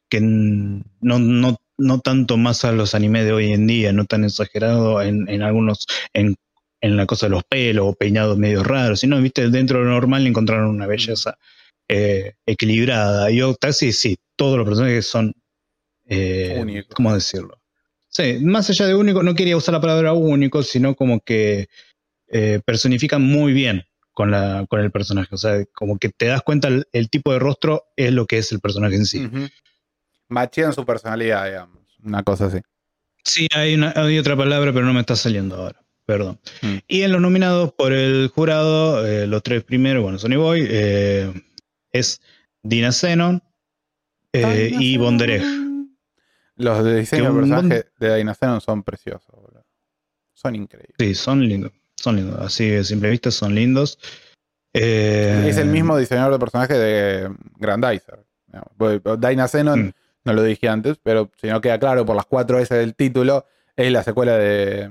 Que no, no, no tanto más a los animes de hoy en día, no tan exagerado en, en algunos, en, en la cosa de los pelos o peinados medio raros, sino, ¿viste? Dentro de lo normal encontraron una belleza eh, equilibrada. Y Octaxi, sí, todos los personajes son, eh. ¿cómo decirlo? Sí, más allá de único, no quería usar la palabra único, sino como que eh, personifican muy bien con, la, con el personaje. O sea, como que te das cuenta el, el tipo de rostro es lo que es el personaje en sí. Ujú. Machean su personalidad, digamos. Una cosa así. Sí, hay, una, hay otra palabra, pero no me está saliendo ahora. perdón. Mm. Y en los nominados por el jurado, eh, los tres primeros, bueno, Sony Boy, eh, es Dina Zenon eh, y Bondereg. Los de diseño de Que un personaje de Dinacenon son preciosos, boludo. Son increíbles. Sí, son lindos. Son lindos. Así de simple vista son lindos. Eh, Es el mismo diseñador de personaje de Grandizer. digamos. Porque Dinacenon, Mm. no lo dije antes, pero si no queda claro por las cuatro S del título, es la secuela de.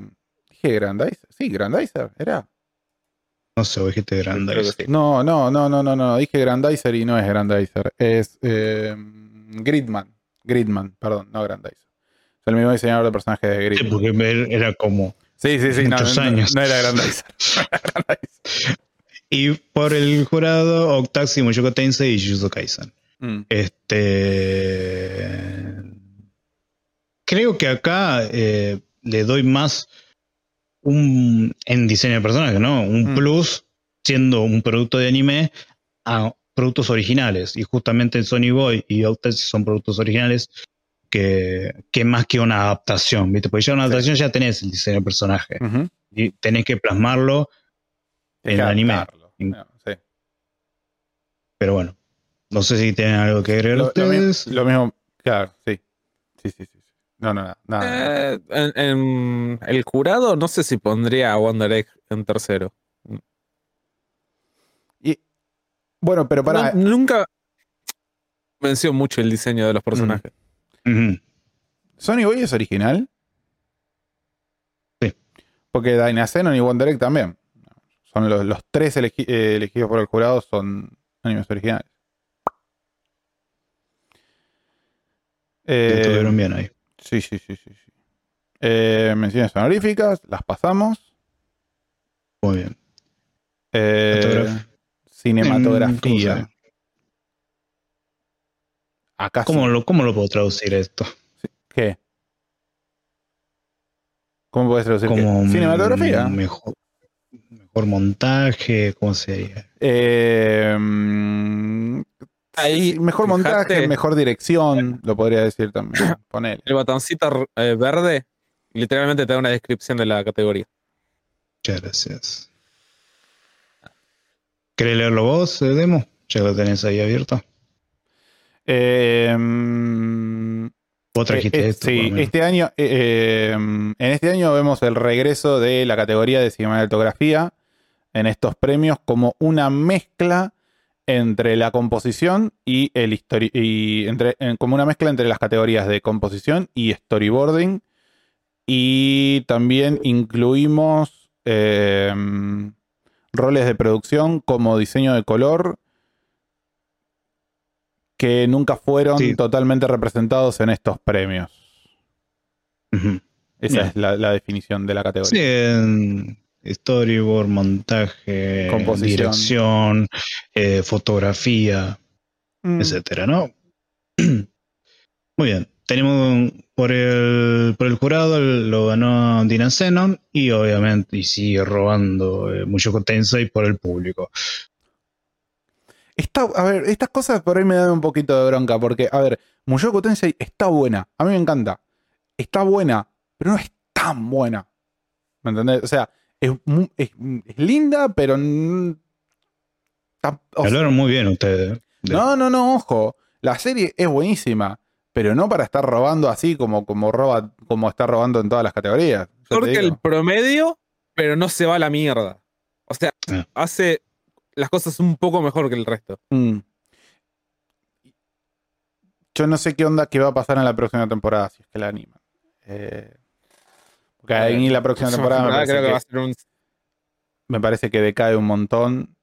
¿Dije Grandizer? Sí, Grandizer, ¿era? No sé, dijiste sí. No, no, no, no, no, no. Dije Grandizer y no es Grandizer. Es eh, Gridman. Gridman, perdón, no Grandizer. Es el mismo diseñador de personaje de Sí, Gridman. porque ver- era como. Sí, sí, sí, muchos no, años. no. [laughs] No era Grandizer. [laughs] Y por el jurado, Octaxi, Mushoku Tensei y Jujutsu Kaisen. Mm. Este. Creo que acá eh, le doy más un. En diseño de personaje, ¿no? Un Mm. plus siendo un producto de anime a productos originales. Y justamente Sony Boy y Octaxi son productos originales que, que más que una adaptación, ¿viste? Porque ya una Sí. adaptación ya tenés el diseño de personaje. Y tenés que plasmarlo en el anime. adaptarlo. En- No, sí. Pero bueno, no sé si tienen algo que agregar Lo, lo mi- ustedes. lo mismo, claro, sí. Sí, sí, sí. No, no, no, nada. Eh, en, en el jurado no sé si pondría a Wonder Egg en tercero. Y, bueno, pero para. No- nunca venció mucho el diseño de los personajes. Ujú. ¿Sony Boy es original? Sí. Porque Dynacenon y Wonder Egg también. Son los, los tres elegi- eh, elegidos por el jurado son animes originales. Eh, Estuvieron bien ahí. Sí, sí, sí, sí. sí. Eh, menciones honoríficas, las pasamos. Muy bien. Eh, Fotograf- ¿Cómo cinematografía. ¿Cómo lo, ¿Cómo lo puedo traducir esto? ¿Qué? ¿Cómo puedes traducir qué? Cinematografía. Mejor, mejor montaje, ¿cómo sería? Eh, Ahí, mejor fíjate. montaje, mejor dirección, lo podría decir también. [coughs] Ponele. El botoncito eh, verde literalmente te da una descripción de la categoría. Muchas gracias. ¿Querés leerlo vos, eh, Demo? Ya lo tenés ahí abierto. Eh, Vos trajiste eh, eh, esto. sí, este año, eh, eh, en este año vemos el regreso de la categoría de cinematografía en estos premios como una mezcla entre la composición y el histori- y entre en- como una mezcla entre las categorías de composición y storyboarding y también incluimos eh, roles de producción como diseño de color que nunca fueron Sí. totalmente representados en estos premios. Esa Bien. es la, la definición de la Sí, categoría. en storyboard, montaje, Composición. dirección, eh, fotografía, Mm. etcétera, ¿no? [clears throat] Muy bien. Tenemos por el, por el jurado lo ganó Dina Zenon y obviamente y sigue robando eh, Mushoku Tensei por el público. Está, a ver, estas cosas por ahí me dan un poquito de bronca, porque, a ver, Mushoku Tensei está buena, a mí me encanta. Está buena, pero no es tan buena. ¿Me entendés? O sea, es, es- es linda, pero... Hablaron muy bien ustedes. ¿eh? de- no, no, no, ojo. La serie es buenísima, pero no para estar robando así como, como, roba, como está robando en todas las categorías. Porque el promedio, pero no se va a la mierda. O sea, hace las cosas un poco mejor que el resto. Mm. Yo no sé qué onda que va a pasar en la próxima temporada, si es que la animan. Eh, porque ahí en la próxima temporada me Temporada parece, creo que, que, va a ser un. me parece que decae un montón.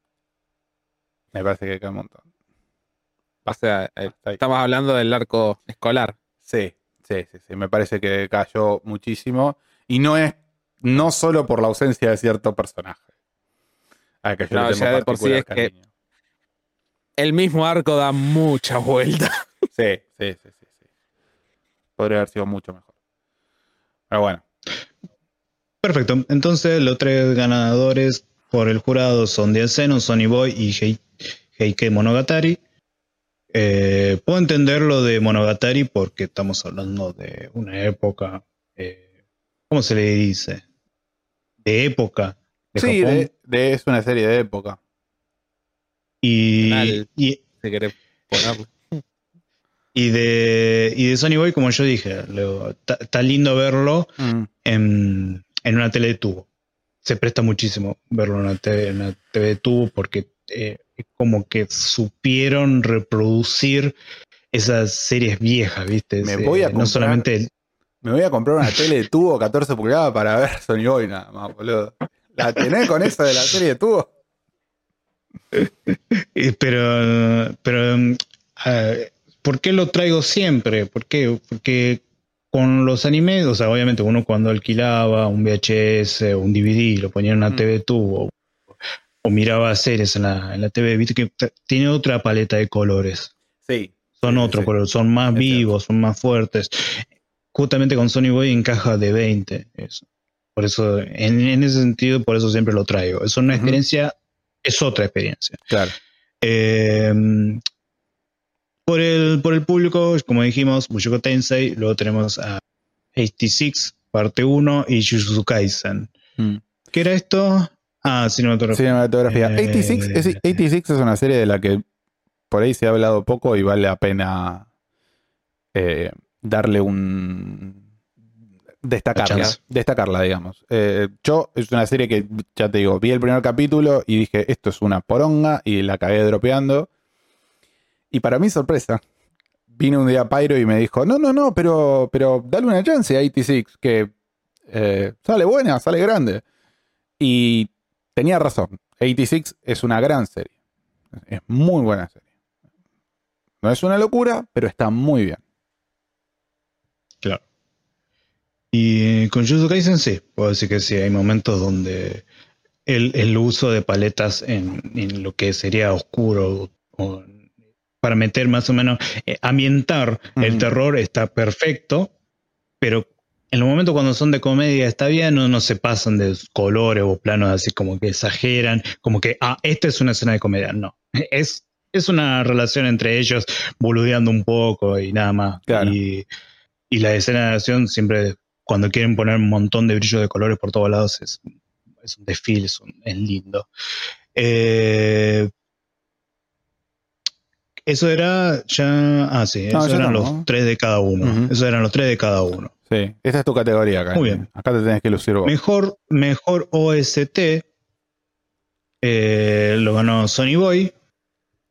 Me parece que decae un montón. O sea, eh, ahí. estamos hablando del arco escolar. Sí, sí, sí, sí. Me parece que cayó muchísimo. Y no es no solo por la ausencia de cierto personaje. Al que yo No, le tengo ya de por sí es que- cariño. El mismo arco da mucha vuelta. [laughs] Sí, sí, sí, sí, sí. Podría haber sido mucho mejor. Pero bueno. Perfecto. Entonces, los tres ganadores por el jurado son Zenon, Sony Boy y Hei- Heike Monogatari. Eh, puedo entender lo de Monogatari porque estamos hablando de una época, eh, ¿cómo se le dice? de época de Sí, Japón. de- de- es una serie de época. y, Canal. y, Si querés y de, y de Sony Boy, como yo dije, está lindo verlo Mm. en, en una tele de tubo. Se presta muchísimo verlo en una TV, en una TV de tubo porque eh, como que supieron reproducir esas series viejas, ¿viste? Me voy a no comprar- solamente el- Me voy a comprar una tele de tubo 14 pulgadas para ver Sony Boy nada más, boludo. ¿La tenés con esa de la serie de tubo? [laughs] Eh, Pero, pero mm, ¿por qué lo traigo siempre? ¿Por qué? Porque con los animes, o sea, obviamente uno cuando alquilaba un VHS o un DVD, lo ponía en una Mm. TV tubo o miraba series en la, en la TV, viste que tiene otra paleta de colores. Sí. Son Sí, otro sí. color, son más Es vivos, son más fuertes. Justamente con Sony Boy encaja de 20. Eso. Por eso, en, en ese sentido, por eso siempre lo traigo. Es una experiencia, es otra experiencia. Claro. Eh, por, el, por el público, como dijimos, Mushoku Tensei, luego tenemos a 86, parte 1 y Jujutsu Kaisen. Mm. ¿Qué era esto? Ah, cinematografía. Cinematografía. Eh, 86, es, 86 es una serie de la que por ahí se ha hablado poco y vale la pena eh, darle un. destacarla. Destacarla, digamos. Eh, yo es una serie que, ya te digo, vi el primer capítulo y dije, esto es una poronga y la cagué dropeando. Y para mi sorpresa, vino un día Pyro y me dijo, no, no, no, pero, pero dale una chance a 86, que eh, sale buena, sale grande. Y tenía razón. 86 es una gran serie. Es muy buena serie. No es una locura, pero está muy bien. Claro. Y con Jujutsu Kaisen sí, puedo decir que sí, hay momentos donde el, el uso de paletas en, en lo que sería oscuro o para meter más o menos, eh, ambientar el terror está perfecto, pero en los momentos cuando son de comedia está bien, no, no se pasan de colores o planos así como que exageran, como que, ah, esta es una escena de comedia, no, [laughs] es, es una relación entre ellos boludeando un poco y nada más. Claro. Y, y la escena de acción siempre, cuando quieren poner un montón de brillo de colores por todos lados, es, es un desfile, es, un- es lindo. Eh, eso era ya. Ah, sí, No, esos eran los tres de cada uno. Ujú. Esos eran los tres de cada uno. Sí, esa es tu categoría acá. Muy bien. Acá te tenés que lucir vos. Mejor, mejor OST eh, lo ganó Sony Boy,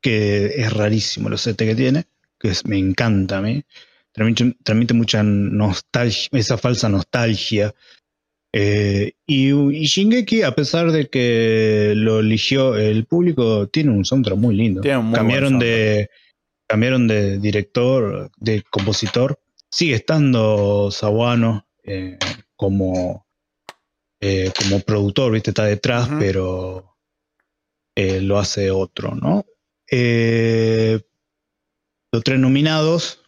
que es rarísimo el OST que tiene, que es- me encanta a mí. Transmite, transmite mucha nostalgia, esa falsa nostalgia. Eh, y, y Shingeki, a pesar de que lo eligió el público, tiene un soundtrack muy lindo. Tiene un muy cambiaron buen de cambiaron de director, de compositor. Sigue estando Sawano eh, como eh, como productor, viste, está detrás, pero eh, lo hace otro, ¿no? Los tres nominados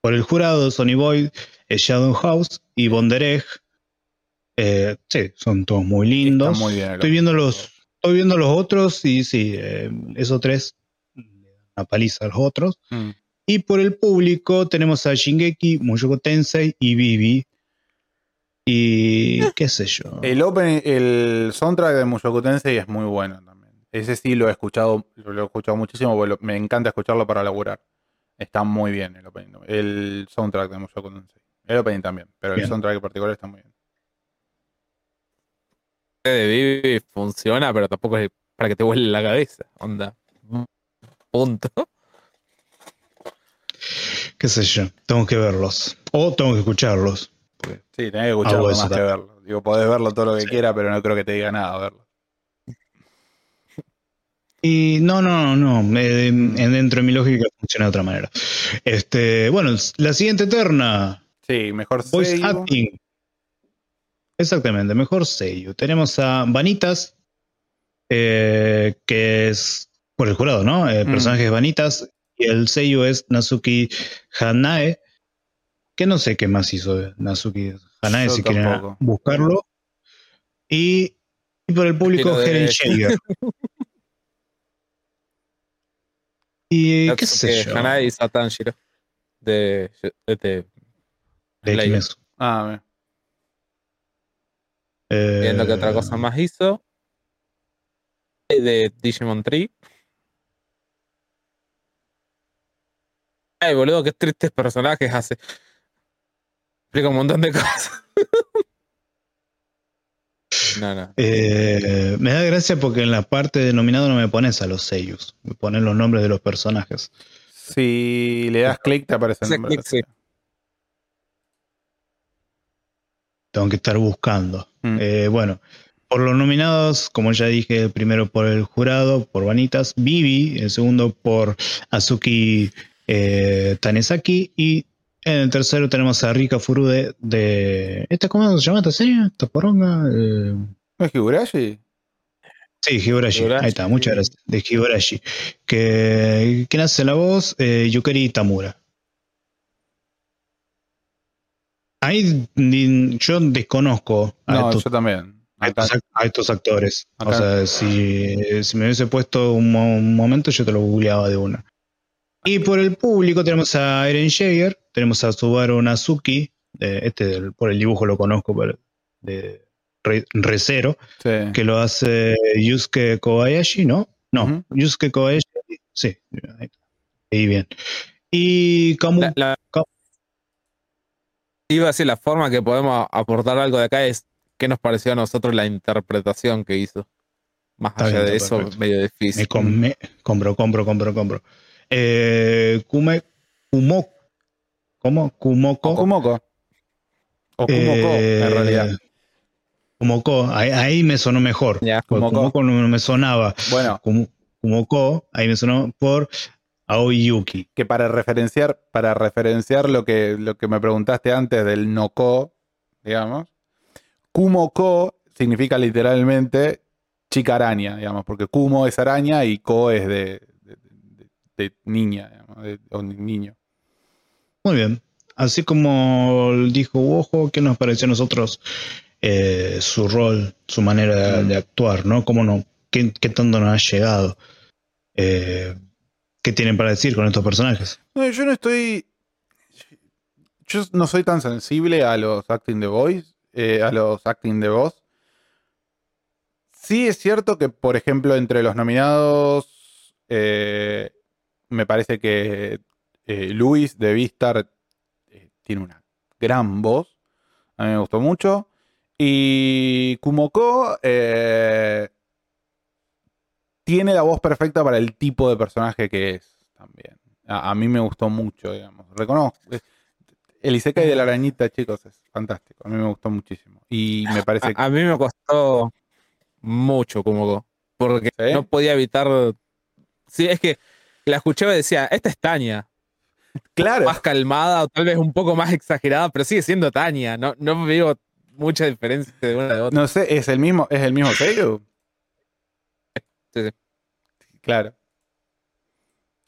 por el jurado, Sonny Boyd, Shadow House y Bondereg. Eh, sí, son todos muy lindos. Está muy bien. Estoy viendo los, estoy viendo los otros y sí, esos tres le dan una paliza a los otros. Mm. Y por el público tenemos a Shingeki, Mushoku Tensei y Vivi. Y qué sé yo. El, open, el soundtrack de Mushoku Tensei es muy bueno también. Ese sí lo he escuchado, lo he escuchado muchísimo, porque lo- me encanta escucharlo para laburar. Está muy bien el opening. El soundtrack de Mushoku Tensei. El opening también, pero el soundtrack en particular está muy bien. de Vivi funciona, pero tampoco es para que te vuele la cabeza. Onda. Punto. Qué sé yo. Tengo que verlos. O tengo que escucharlos. Sí, tenés que escucharlo Hago eso más que también. verlo. Digo, podés verlo todo lo que Sí. quieras, pero no creo que te diga nada verlo. Y no, no, no, no. eh, en- dentro de mi lógica funciona de otra manera. Este, bueno, la siguiente terna. Sí, mejor Voice seiyuu. acting. Exactamente, mejor Seiyu. Tenemos a Vanitas, eh, que es por el jurado, ¿no? El Mm. personaje es Vanitas y el Seiyu es Nazuki Hanae, que no sé qué más hizo Nazuki Hanae, Yo si quieren tampoco. buscarlo. Y, y por el público, de- Helen Jaeger. [laughs] y qué sé yo, Hanai y Satanjiro. De. de, de Slayer. Kimetsu. Ah, bien. Eh, Viendo que otra cosa más hizo. Eh, De Digimon Tree. Ay, boludo, qué tristes personajes hace. Explica un montón de [laughs] cosas. no, no. eh, me da gracia porque en la parte de nominado no me pones a los sellos, me pones los nombres de los personajes. Si le das clic, te aparece el nombre. sí. Tengo que estar buscando. Mm. Eh, bueno, por los nominados, como ya dije, el primero por el jurado, por Vanitas, Vivi, el segundo por Azuki eh, Tanesaki y en el tercero tenemos a Rika Furude de... ¿Esta cómo se llama esta serie? ¿Esta poronga? Eh, ¿No es Higurashi? Sí, Higurashi. Higurashi. Ahí está, muchas gracias. De Higurashi. Que, ¿Quién hace la voz? Eh, Yukari Tamura. Ahí yo desconozco a, No, estos, yo también. a estos ac- a estos actores. Acá. O sea, si, si me hubiese puesto un, un momento, yo te lo googleaba de una. Y por el público tenemos a Eren Jaeger, tenemos a Subaru Nazuki, eh, este por el dibujo lo conozco, pero de Re- Recero sí. que lo hace Yusuke Kobayashi, ¿no? No. Yusuke Kobayashi, sí, ahí, está. Ahí bien. Y Kamu, La- la- Ca- iba a decir, la forma que podemos aportar algo de acá es qué nos pareció a nosotros la interpretación que hizo. Más allá bien, de eso, perfecto. medio me difícil. com- me- compro, compro, compro, compro. Eh, Kume, Kumo, ¿cómo? Kumoko. O Kumoko. O Kumoko, eh, en realidad. Kumoko, ahí, ahí me sonó mejor. Kumoko. Kumoko no me sonaba. Bueno, Kum- Kumoko, ahí me sonó por Aoi Yuki. que para referenciar, para referenciar lo que, lo que me preguntaste antes del no-ko, digamos, Kumoko significa literalmente chica araña, digamos, porque Kumo es araña y Ko es de, de- niña, de- o niño. Muy bien. Así como dijo Ojo, ¿qué nos pareció a nosotros eh, su rol, su manera de, Mm. de actuar, ¿no? ¿Cómo no? ¿Qué, qué tanto nos ha llegado? Eh, ¿Qué tienen para decir con estos personajes? No, yo no estoy. Yo no soy tan sensible a los acting de voice, eh, a los acting de voz. Sí es cierto que, por ejemplo, entre los nominados, eh, me parece que eh, Luis de Vistar eh, tiene una gran voz. A mí me gustó mucho. Y Kumoko eh, tiene la voz perfecta para el tipo de personaje que es también. A, a mí me gustó mucho, digamos. Reconozco. El Isekai de la arañita, chicos, es fantástico. A mí me gustó muchísimo. Y me parece que. A, a mí me costó mucho como porque ¿Sí? no podía evitar. Sí, es que la escuchaba y decía, esta es Tania, Claro. más calmada o tal vez un poco más exagerada, pero sigue siendo Tania. No, no veo mucha diferencia de una de otra. No sé, ¿es el mismo, es el mismo Seiyu? Sí, sí. Claro.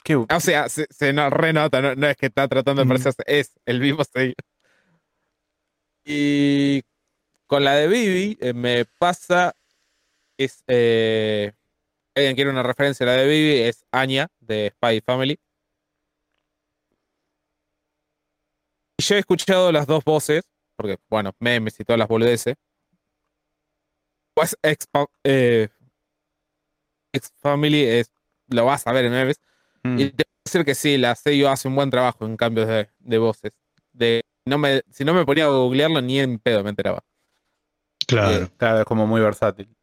Qué, O sea, se, se no, renota, no, no es que está tratando de parecerse, es el mismo sello. Y con la de Vivi eh, me pasa, es, eh, alguien quiere una referencia, la de Vivi es Anya de Spy Family. Y yo he escuchado las dos voces, porque bueno, memes y todas las boludeces. Pues X, eh, Family es, lo vas a ver en memes. Mm. Y te puedo decir que sí, la sello hace un buen trabajo en cambios de, de voces. De, no me, si no me ponía a googlearlo, ni en pedo me enteraba. Claro. Claro, es como muy versátil.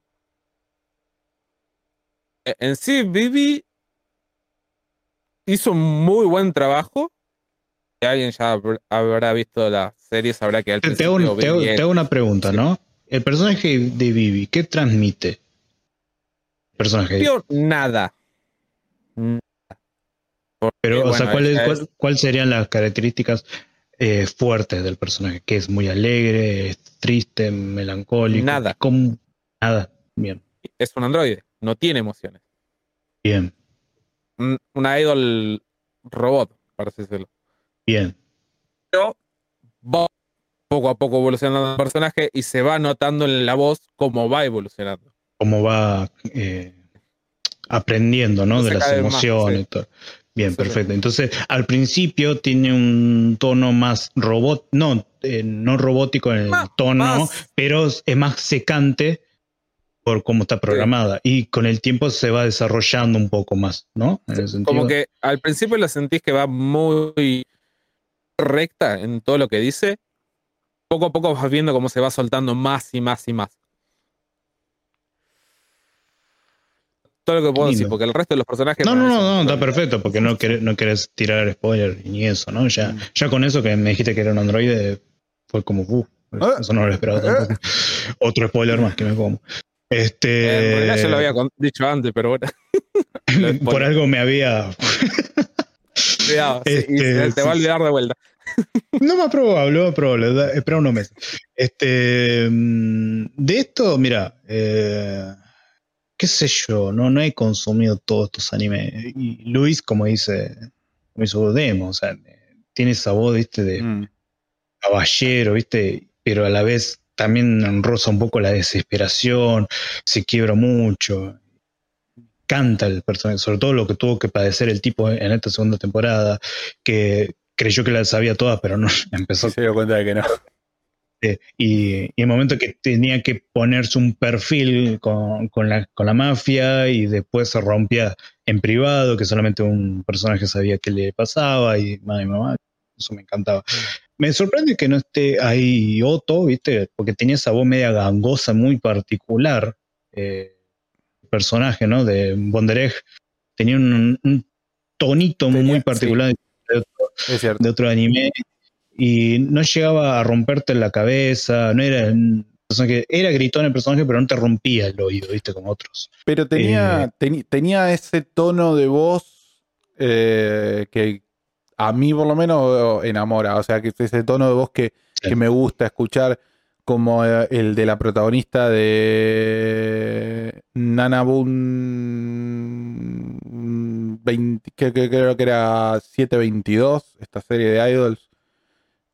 E- En sí, Vivi hizo un muy buen trabajo. Si alguien ya habr- habrá visto la serie, sabrá que al Te, te hago, principio un- te hago- Vivi es- te hago una pregunta, sí. ¿no? El personaje de Vivi, ¿qué transmite? El personaje. nada. Pero, o sea, ¿cuál es- ella cuál- es- cuáles serían las características eh, fuertes del personaje? Que es muy alegre, es triste, melancólico. Nada. Nada. Bien, Es un androide, no tiene emociones. bien, Un, una idol robot, para así decirlo. bien. pero va poco a poco evolucionando el personaje y se va notando en la voz cómo va evolucionando. Cómo va eh, aprendiendo, ¿no? De las más, emociones. sí. y todo. Bien, perfecto. Entonces, al principio tiene un tono más robot, no, eh, no robótico en el Más- tono, más- pero es más secante por cómo está programada. Y con el tiempo se va desarrollando un poco más, ¿no? En. Como que al principio la sentís que va muy recta en todo lo que dice. Poco a poco vas viendo cómo se va soltando más y más y más. Todo lo que puedo Lindo. decir, porque el resto de los personajes. No, no, no, no, está perfecto, porque no querés, no querés tirar spoiler ni eso, ¿no? Ya, Mm. ya con eso que me dijiste que era un androide, fue como, uh, eso no lo esperaba tampoco. Otro spoiler más que me como. Eh, Este, en realidad ya lo había dicho antes, pero bueno. [laughs] por algo me había. Cuidado, y Este, te va a olvidar de vuelta. [laughs] No más probable, más probable. Espera unos meses. Este, mm, de esto, mira, eh, qué sé yo, no, no he consumido todos estos animes. Y Luis, como dice, como hizo Demo, o sea, eh, tiene esa voz, viste, de Mm. caballero, viste, pero a la vez también roza un poco la desesperación, se quiebra mucho. Canta el personaje, sobre todo lo que tuvo que padecer el tipo en esta segunda temporada, que creyó que las sabía todas, pero no, [laughs] empezó Se dio cuenta de que no. eh, y, y el momento que tenía que ponerse un perfil con, con la, con la mafia y después se rompía en privado, que solamente un personaje sabía qué le pasaba y mamá, mamá, eso me encantaba. Me sorprende que no esté ahí Otto, ¿viste? Porque tenía esa voz media gangosa muy particular. eh, personaje, ¿no? De Bondereg. Tenía un, un tonito Tenía- muy particular Es cierto. de otro anime y no llegaba a romperte la cabeza, no era personaje, era gritón el personaje, pero no te rompía el oído, viste, como otros. Pero tenía, Eh. tenía ese tono de voz eh, que a mí por lo menos enamora. O sea, que es ese tono de voz que, Sí. que me gusta escuchar, como eh, el de la protagonista de Nanabun 20, que, que creo que era 722, esta serie de idols.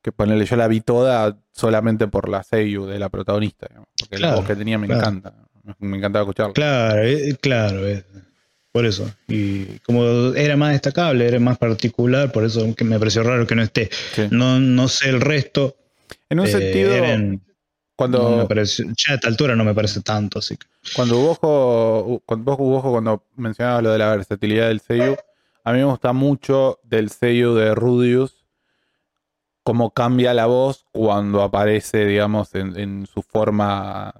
Que ponele, yo la vi toda solamente por la seiyu de la protagonista. digamos, porque la voz que tenía me claro. encanta. Me, me encantaba escucharla. Claro, eh, claro, eh, por eso. Y como era más destacable, era más particular, por eso que me pareció raro que no esté. Sí. No, no sé el resto. En un eh, sentido, cuando, no me pareció- ya a esta altura no me parece tanto, así que. cuando Ubojo, cuando vos, Ubojo, cuando mencionabas lo de la versatilidad del Seiyu, a mí me gusta mucho del Seiyu de Rudius, cómo cambia la voz cuando aparece, digamos, en, en su forma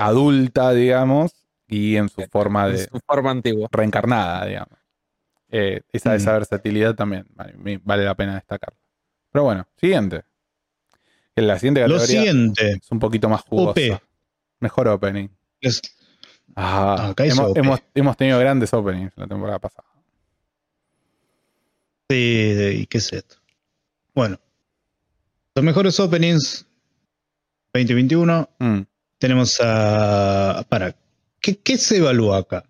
adulta, digamos, y en su forma En de su forma antigua. reencarnada, digamos. Eh, esa, esa versatilidad también vale, la pena destacarla. Pero bueno, siguiente. En la siguiente Lo categoría siguiente es un poquito más jugosa. OP. Mejor opening. es Ah, Acá hizo hemos, OP. hemos- hemos tenido grandes openings la temporada pasada. Sí, ¿y qué es esto? Bueno, los mejores openings 2021 Mm, tenemos a... Para, ¿qué, qué se evalúa acá?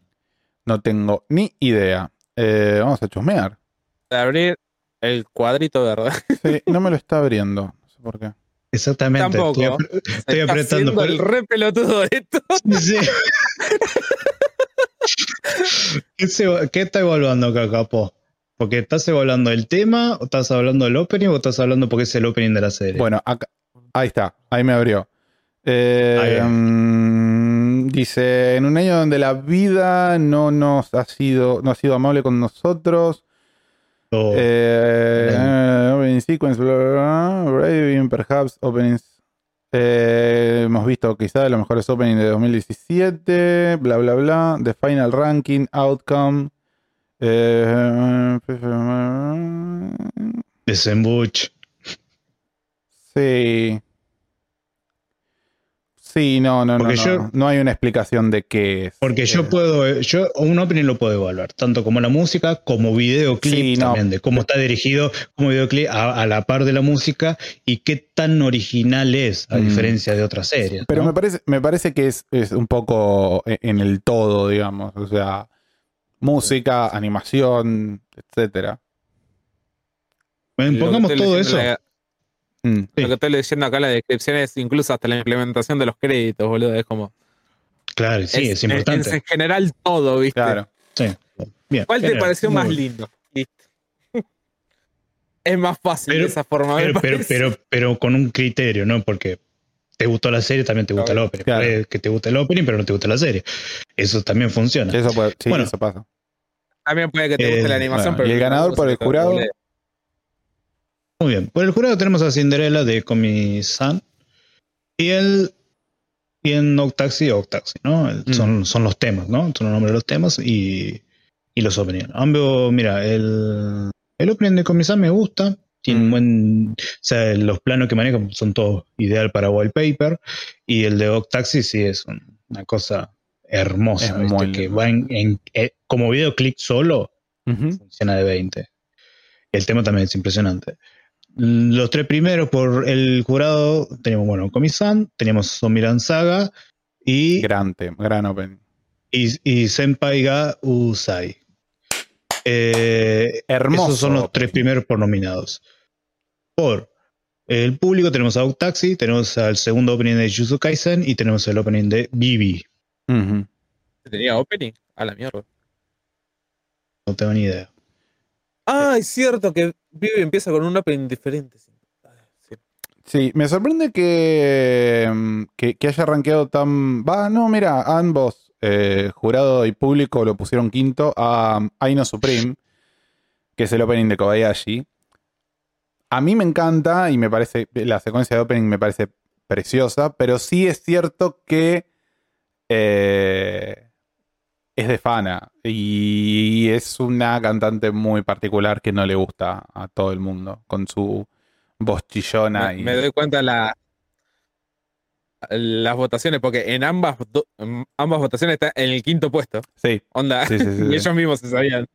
no tengo ni idea. Eh, vamos a chusmear. De abrir el cuadrito verde. Sí, [laughs] no me lo está abriendo. No sé por qué. Exactamente. Tampoco. Estoy, ap- estoy Está apretando. por- el re pelotudo de esto. Sí. [laughs] ¿Qué, se- qué está evaluando acá, Capo? Porque estás evaluando el tema, o estás hablando del opening, o estás hablando porque es el opening de la serie. Bueno, acá- ahí está. Ahí me abrió. Eh, Ahí dice, en un año donde la vida no nos ha sido, no ha sido amable con nosotros. O- Eh, opening sequence, bla, bla, bla, Braving, perhaps openings. eh, hemos visto quizá los mejores openings de 2017, bla, bla, bla. The final ranking, outcome. eh, Desembuch. sí. Sí, no, no, no, Porque no. yo- No hay una explicación de qué es. Porque yo Eh, puedo, yo un opening lo puedo evaluar, tanto como la música, como videoclip Sí, no. también, de cómo está dirigido como videoclip a, a la par de la música y qué tan original es, a Mm. diferencia de otras series. Pero ¿no? me parece, me parece que es, es un poco e- en el todo, digamos. O sea, música, animación, etcétera. Bueno, pongamos todo eso. la- Mm. Sí. Lo que estoy leyendo acá en la descripción es incluso hasta la implementación de los créditos, boludo. Es como. Claro, sí, es, importante. en general todo, ¿viste? Claro. Sí. Bien. ¿Cuál te pareció más bien. lindo? Listo. [laughs] Es más fácil Pero- de esa forma. Pero, pero, pero, pero con un criterio, ¿no? Porque te gustó la serie, también te gusta el opening. claro. Puede que te guste el opening, pero no te gusta la serie. Eso también funciona. Eso, puede- sí, Bueno. eso pasa. También puede que te guste Eh, la animación, bueno, pero y el ganador por el jurado. Muy bien. Por el jurado tenemos a Cinderella de Komi-san y el y en Octaxi, Octaxi, ¿no? Mm. Son, son los temas, ¿no? Son los nombres de los temas y, y los openings. Ambos, mira, el, el opening de Komi-san me gusta. Tiene un Mm. buen. O sea, los planos que maneja son todos ideal para wallpaper. Y el de Octaxi sí es un- una cosa hermosa. Es ¿viste? muy que va en, en- eh, como videoclip solo, Ujú. funciona de 20. El tema también es impresionante. Los tres primeros por el jurado tenemos, bueno, Komi-san, tenemos Somiran Saga y, Gran tema, gran opening. y, y Senpai ga Usai. Eh, Hermoso. esos son los tres primeros por nominados. Por el público tenemos a Octaxi, tenemos al segundo opening de Jujutsu Kaisen y tenemos el opening de Bibi. ¿Tenía opening? A la mierda. No tengo ni idea. Ah, es cierto que Vivi empieza con un opening diferente. sí. Ah, sí. Me sorprende que, mm, que, que haya rankeado tan. Va, no, mira, ambos, eh, jurado y público, lo pusieron quinto a um, Aino Supreme, que es el opening de Kobayashi. A mí me encanta y me parece. La secuencia de opening me parece preciosa, pero sí es cierto que. eh, es de Fana y es una cantante muy particular que no le gusta a todo el mundo con su voz chillona Me, y me doy cuenta la, las votaciones, porque en ambas, do- ambas votaciones está en el quinto puesto. sí, Onda, Sí, sí, sí, [laughs] y ellos mismos se sabían.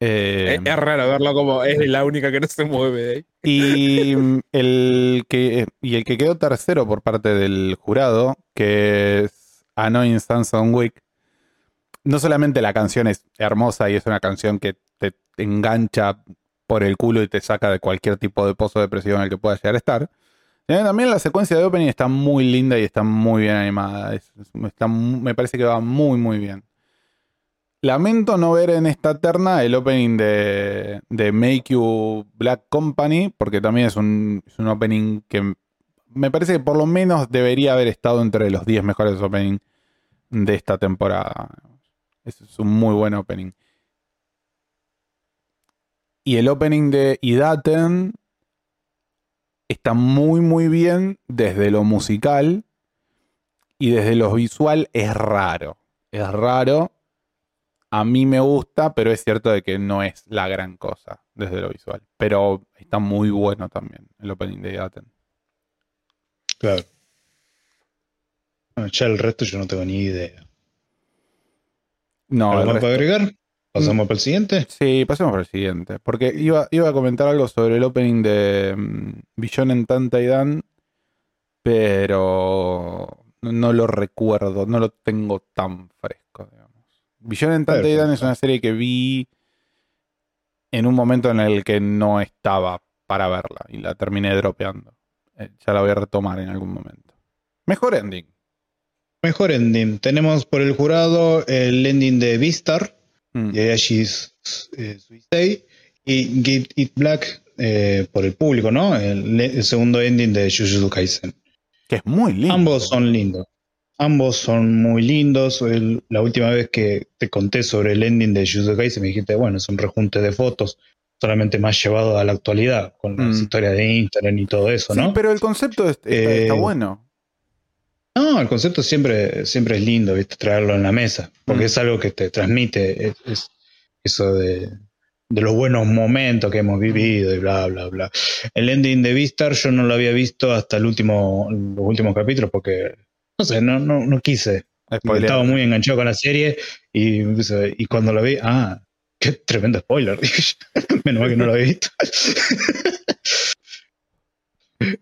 eh, es, es raro verlo como es la única que no se mueve y [laughs] el que y el que quedó tercero por parte del jurado que Annoying Samson Week no solamente la canción es hermosa y es una canción que te engancha por el culo y te saca de cualquier tipo de pozo depresivo en el que puedas llegar a estar. sino También la secuencia de opening está muy linda y está muy bien animada. Me parece que va muy, muy bien. Lamento no ver en esta terna el opening de, de Make You Black Company, porque también es un, es un opening que me parece que por lo menos debería haber estado entre los 10 mejores openings de esta temporada. Es, es un muy buen opening. Y el opening de Idaten está muy, muy bien desde lo musical y desde lo visual es raro. Es raro. A mí me gusta, pero es cierto de que no es la gran cosa desde lo visual. Pero está muy bueno también el opening de Idaten. Claro. Bueno, ya el resto yo no tengo ni idea. No, ¿Algo más resto- para agregar? ¿Pasamos para el siguiente? Sí, pasemos por el siguiente. Porque iba, iba a comentar algo sobre el opening de mm, Billón en Tantaidan, pero no, no lo recuerdo, no lo tengo tan fresco, digamos. Billón en Tantaidan Perfecto. es una serie que vi en un momento en el que no estaba para verla y la terminé dropeando. Eh, ya la voy a retomar en algún momento. Mejor ending. Mejor ending. Tenemos por el jurado el ending de Vistar, Mm. Yayashi's eh, Suisei, y Get It Black eh, por el público, ¿no? El, el segundo ending de Jujutsu Kaisen. Que es muy lindo. Ambos son lindos. Ambos son muy lindos. El- la última vez que te conté sobre el ending de Jujutsu Kaisen me dijiste, bueno, es un rejunte de fotos, solamente más llevado a la actualidad, con las Mm. historias de Internet y todo eso, Sí, ¿no? pero el concepto es- está, Eh, está bueno. No, el concepto siempre, siempre es lindo, ¿viste? Traerlo en la mesa, porque Mm. es algo que te transmite es, es eso de, de los buenos momentos que hemos vivido y bla, bla, bla. El ending de Vistar yo no lo había visto hasta el último, los últimos capítulos porque, no sé, no, no, no quise. Spoiler. Estaba muy enganchado con la serie y, y cuando lo vi, ah, qué tremendo spoiler. [laughs] Menos mal que no lo había visto. [laughs]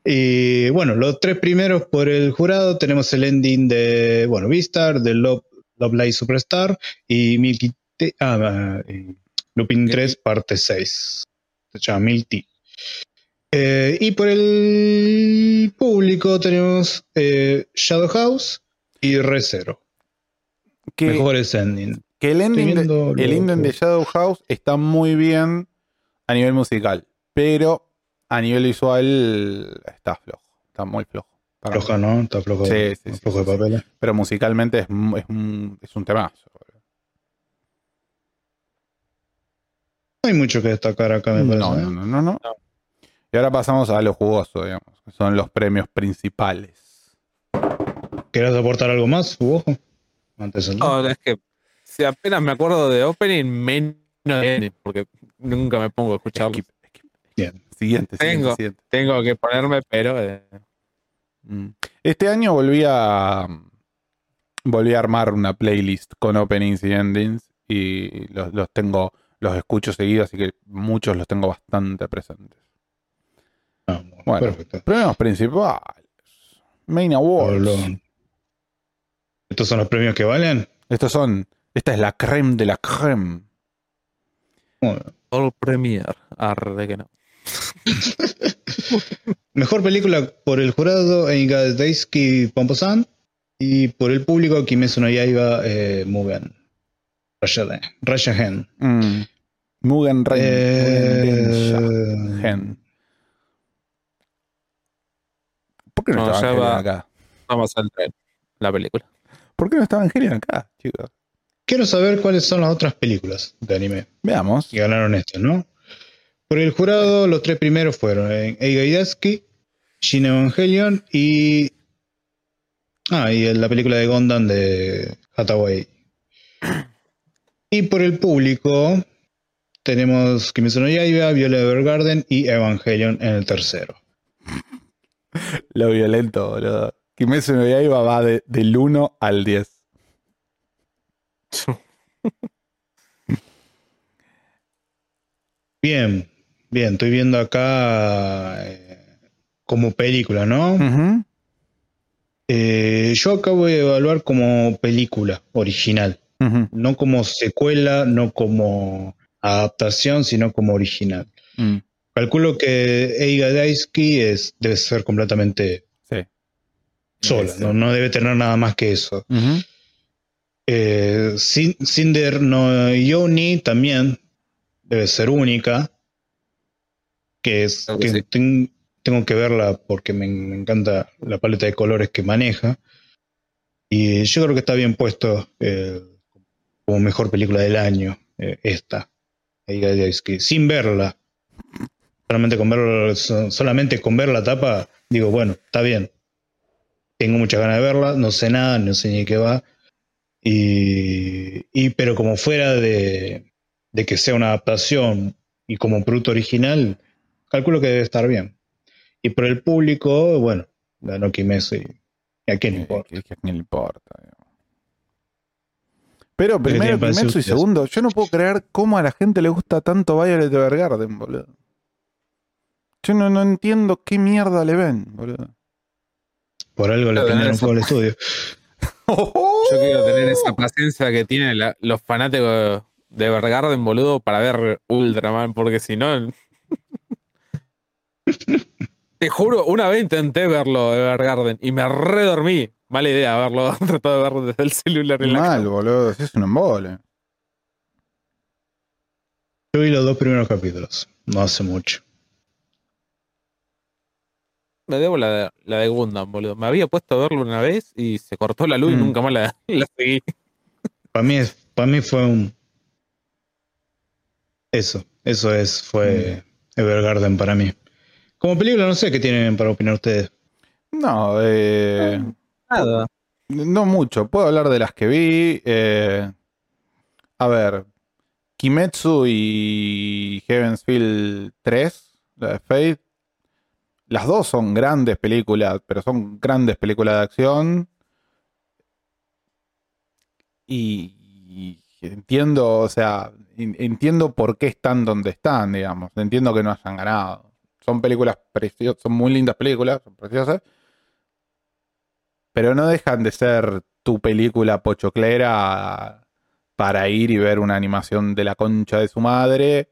y bueno, los tres primeros por el jurado tenemos el ending de, bueno, Vistar, de Love, Love Live Superstar y Milky T- ah, ah, y Lupin 3 parte 6. Se llama Milky. Eh, y por el público tenemos eh, Shadow House y Recero. Que- Mejores ending. Que el ending, de, el ending Shadow House está muy bien a nivel musical, pero a nivel visual está flojo, está muy flojo. para mí. Floja, ¿no? Está flojo, Sí, sí, sí, flojo de papeles. Pero musicalmente es, un, es un temazo. No hay mucho que destacar acá, me parece. No, ¿eh? no, no, no, no. Y ahora pasamos a lo jugoso, digamos, que son los premios principales. ¿Querés aportar algo más, Ojo? Antes No, es que si apenas me acuerdo de opening, menos de ending, porque nunca me pongo a escucharlo. Skip, skip. Bien. Siguiente, siguiente, Tengo. siguiente. Tengo que ponerme, pero eh, Mm. Este año volví a volví a armar una playlist con openings y endings y los, los tengo, los escucho seguidos, así que muchos los tengo bastante presentes. Ah, Bueno, Perfecto. premios principales. Main Awards. ¿Estos son los premios que valen? Estos son, esta es la creme de la creme. Bueno, All Premier. Arre que no. [laughs] Mejor película por el jurado Daisuke Pomposan y por el público Kimetsu no Yaiba eh, Mugen. Raya- Gen. Mm. Mugen Ren. Eh, Mugen Gen. ¿Por qué no, No, estaba acá? Vamos al tren. La película. ¿Por qué no estaba Evangelion acá, chicos? Quiero saber cuáles son las otras películas de anime Veamos. que ganaron esto, ¿no? Por el jurado, los tres primeros fueron eh, Eiga Daisuke, Shin Evangelion y. Ah, y la película de Gondam de Hathaway. Y por el público, tenemos Kimetsu no Yaiba, Violet Evergarden y Evangelion en el tercero. Lo violento, boludo. Kimetsu no Yaiba va de- del 1 al 10. [laughs] Bien, bien, estoy viendo acá eh, como película, ¿no? Ujú. Eh, yo acabo de evaluar como película original, no como secuela, no como adaptación, sino como original. Mm, Calculo que Eiga Daisuke es, debe ser completamente Sí. sola, Sí. no, no debe tener nada más que eso. Eh, Sin- Cinder no Yoni también debe ser única, que es Creo que que sí. ten- tengo que verla porque me, me encanta la paleta de colores que maneja. Y yo creo que está bien puesto eh, como mejor película del año, eh, esta. Eiga Daisuke. Sin verla. Solamente con, verlo, so- solamente con ver la tapa, digo, bueno, está bien. Tengo muchas ganas de verla, no sé nada, no sé ni qué va. Y, y- pero como fuera de, de que sea una adaptación y como producto original, calculo que debe estar bien. Y por el público, bueno, ganó Kimetsu y, a quién le Eh, importa. a quién le importa. Pero ¿Qué primero Kimetsu y segundo, yo no puedo creer cómo a la gente le gusta tanto Violet Evergarden, boludo. Yo no, no entiendo qué mierda le ven, boludo. Por algo le prendieron fuego al estudio. [laughs] Yo quiero tener esa paciencia que tienen la- los fanáticos de Evergarden, boludo, para ver Ultraman, porque si no. [laughs] Te juro, una vez intenté verlo Evergarden y me redormí. Mala idea verlo, [laughs] tratado de verlo desde el celular en la Mal, cama. boludo. Es un embole. Yo vi los dos primeros capítulos, no hace mucho. Me debo la de, la de Gundam, boludo. Me había puesto a verlo una vez y se cortó la luz y Mm. nunca más la, [laughs] la seguí. Para mí, es- para mí fue un. Eso, eso es, fue Evergarden para mí. Como película, no sé qué tienen para opinar ustedes. No, eh, Nada. no mucho. Puedo hablar de las que vi. eh, a ver, Kimetsu y Heaven's Feel 3, la de Fate. Las dos son grandes películas, pero son grandes películas de acción. Y, entiendo, o sea, en- entiendo por qué están donde están, digamos. Entiendo que no hayan ganado. Son películas preciosas, son muy lindas películas, son preciosas. Pero no dejan de ser tu película pochoclera para ir y ver una animación de la concha de su madre.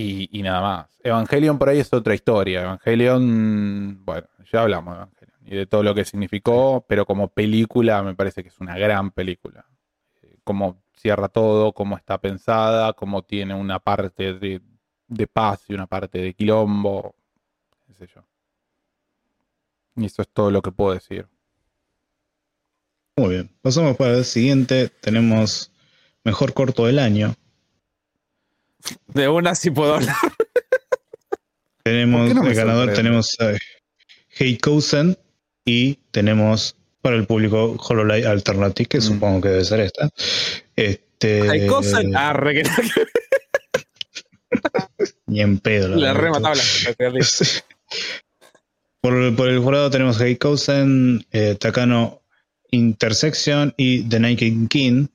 Y, nada más. Evangelion por ahí es otra historia. Evangelion, bueno, ya hablamos de Evangelion y de todo lo que significó, pero como película me parece que es una gran película. Eh, cómo cierra todo, cómo está pensada, cómo tiene una parte de, de paz y una parte de quilombo, qué yo. Y eso es todo lo que puedo decir. Muy bien. Pasamos para el siguiente. Tenemos mejor corto del año. De una sí puedo hablar. [laughs] Tenemos ¿Por qué no me el ganador, tenemos a Heikousen y tenemos para el público Hololive Alternative, que Mm. supongo que debe ser esta. Este, Hay cosas. Arre, que [laughs] Ni en pedo. la remataba la. [laughs] Por, por el jurado tenemos Heikousen, eh, Takano Intersection y The Night King.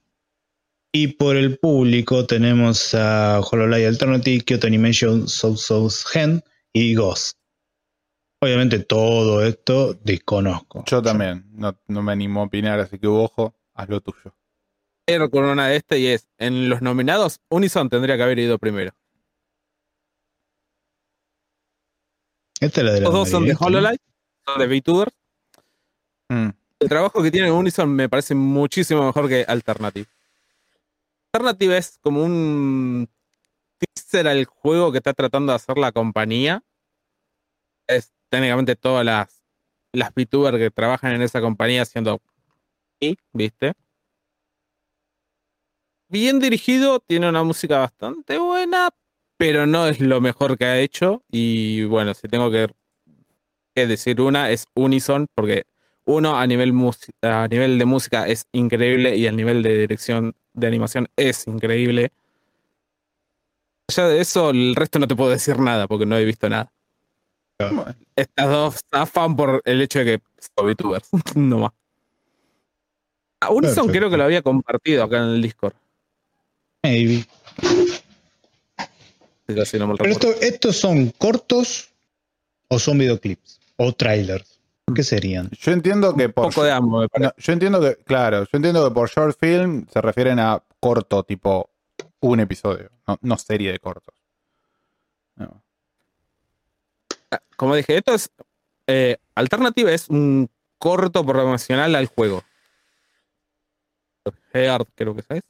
Y por el público tenemos a Hololive Alternative, Kyoto Animation, Soul Souls Gen y Ghost. Obviamente todo esto desconozco. Yo también, no, no me animo a opinar, así que ojo, haz lo tuyo. Pero con una de este y es, en los nominados, Unison tendría que haber ido primero. Esta es la de la Los dos son de. HoloLive, son de VTubers. Mm, El trabajo que tiene Unison me parece muchísimo mejor que Alternative. Alternative es como un teaser al juego que está tratando de hacer la compañía. Es técnicamente todas las, las VTubers que trabajan en esa compañía haciendo ¿viste? Bien dirigido, tiene una música bastante buena, pero no es lo mejor que ha hecho. Y bueno, si tengo que, que decir una, es Unison, porque uno a nivel, a nivel de música es increíble y a nivel de dirección de animación es increíble. Ya de eso, el resto no te puedo decir nada porque no he visto nada. bueno, Estas dos zafan por el hecho de que son VTubers, [laughs] no más. A Unison Perfecto. creo que lo había compartido acá en el Discord. Maybe. no Pero esto- estos son cortos o son videoclips o trailers. ¿Qué serían? Yo entiendo que Un por poco de ambos, me parece. No, yo entiendo que, claro, yo entiendo que por short film se refieren a corto, tipo un episodio, no, no serie de cortos. No. Como dije, esto es. Eh, Alternative es un corto promocional al juego. Heart, creo que es.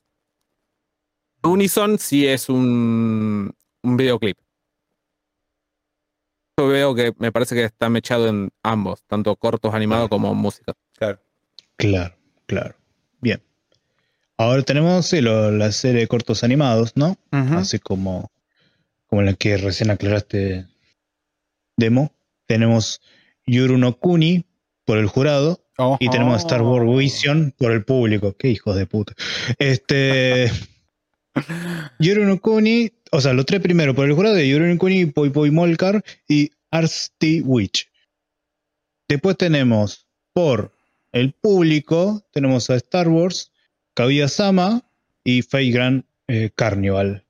Unison sí es un, un videoclip. Yo veo que me parece que está mechado en ambos, tanto cortos animados como música. Claro. Claro, claro. Bien. Ahora tenemos sí, lo- la serie de cortos animados, ¿no? Así como, como la que recién aclaraste, Demo. Tenemos Yuru no Kuni por el jurado y tenemos Star Wars Oh. Vision por el público. Qué hijos de puta. Este. [laughs] Yuru no Kuni, o sea, los tres primeros por el jurado de Yuru no Kuni, Poi Poi Molcar y Arsty Witch. Después tenemos por el público, tenemos a Star Wars, Kaguya Sama y Fate Grand eh, Carnival.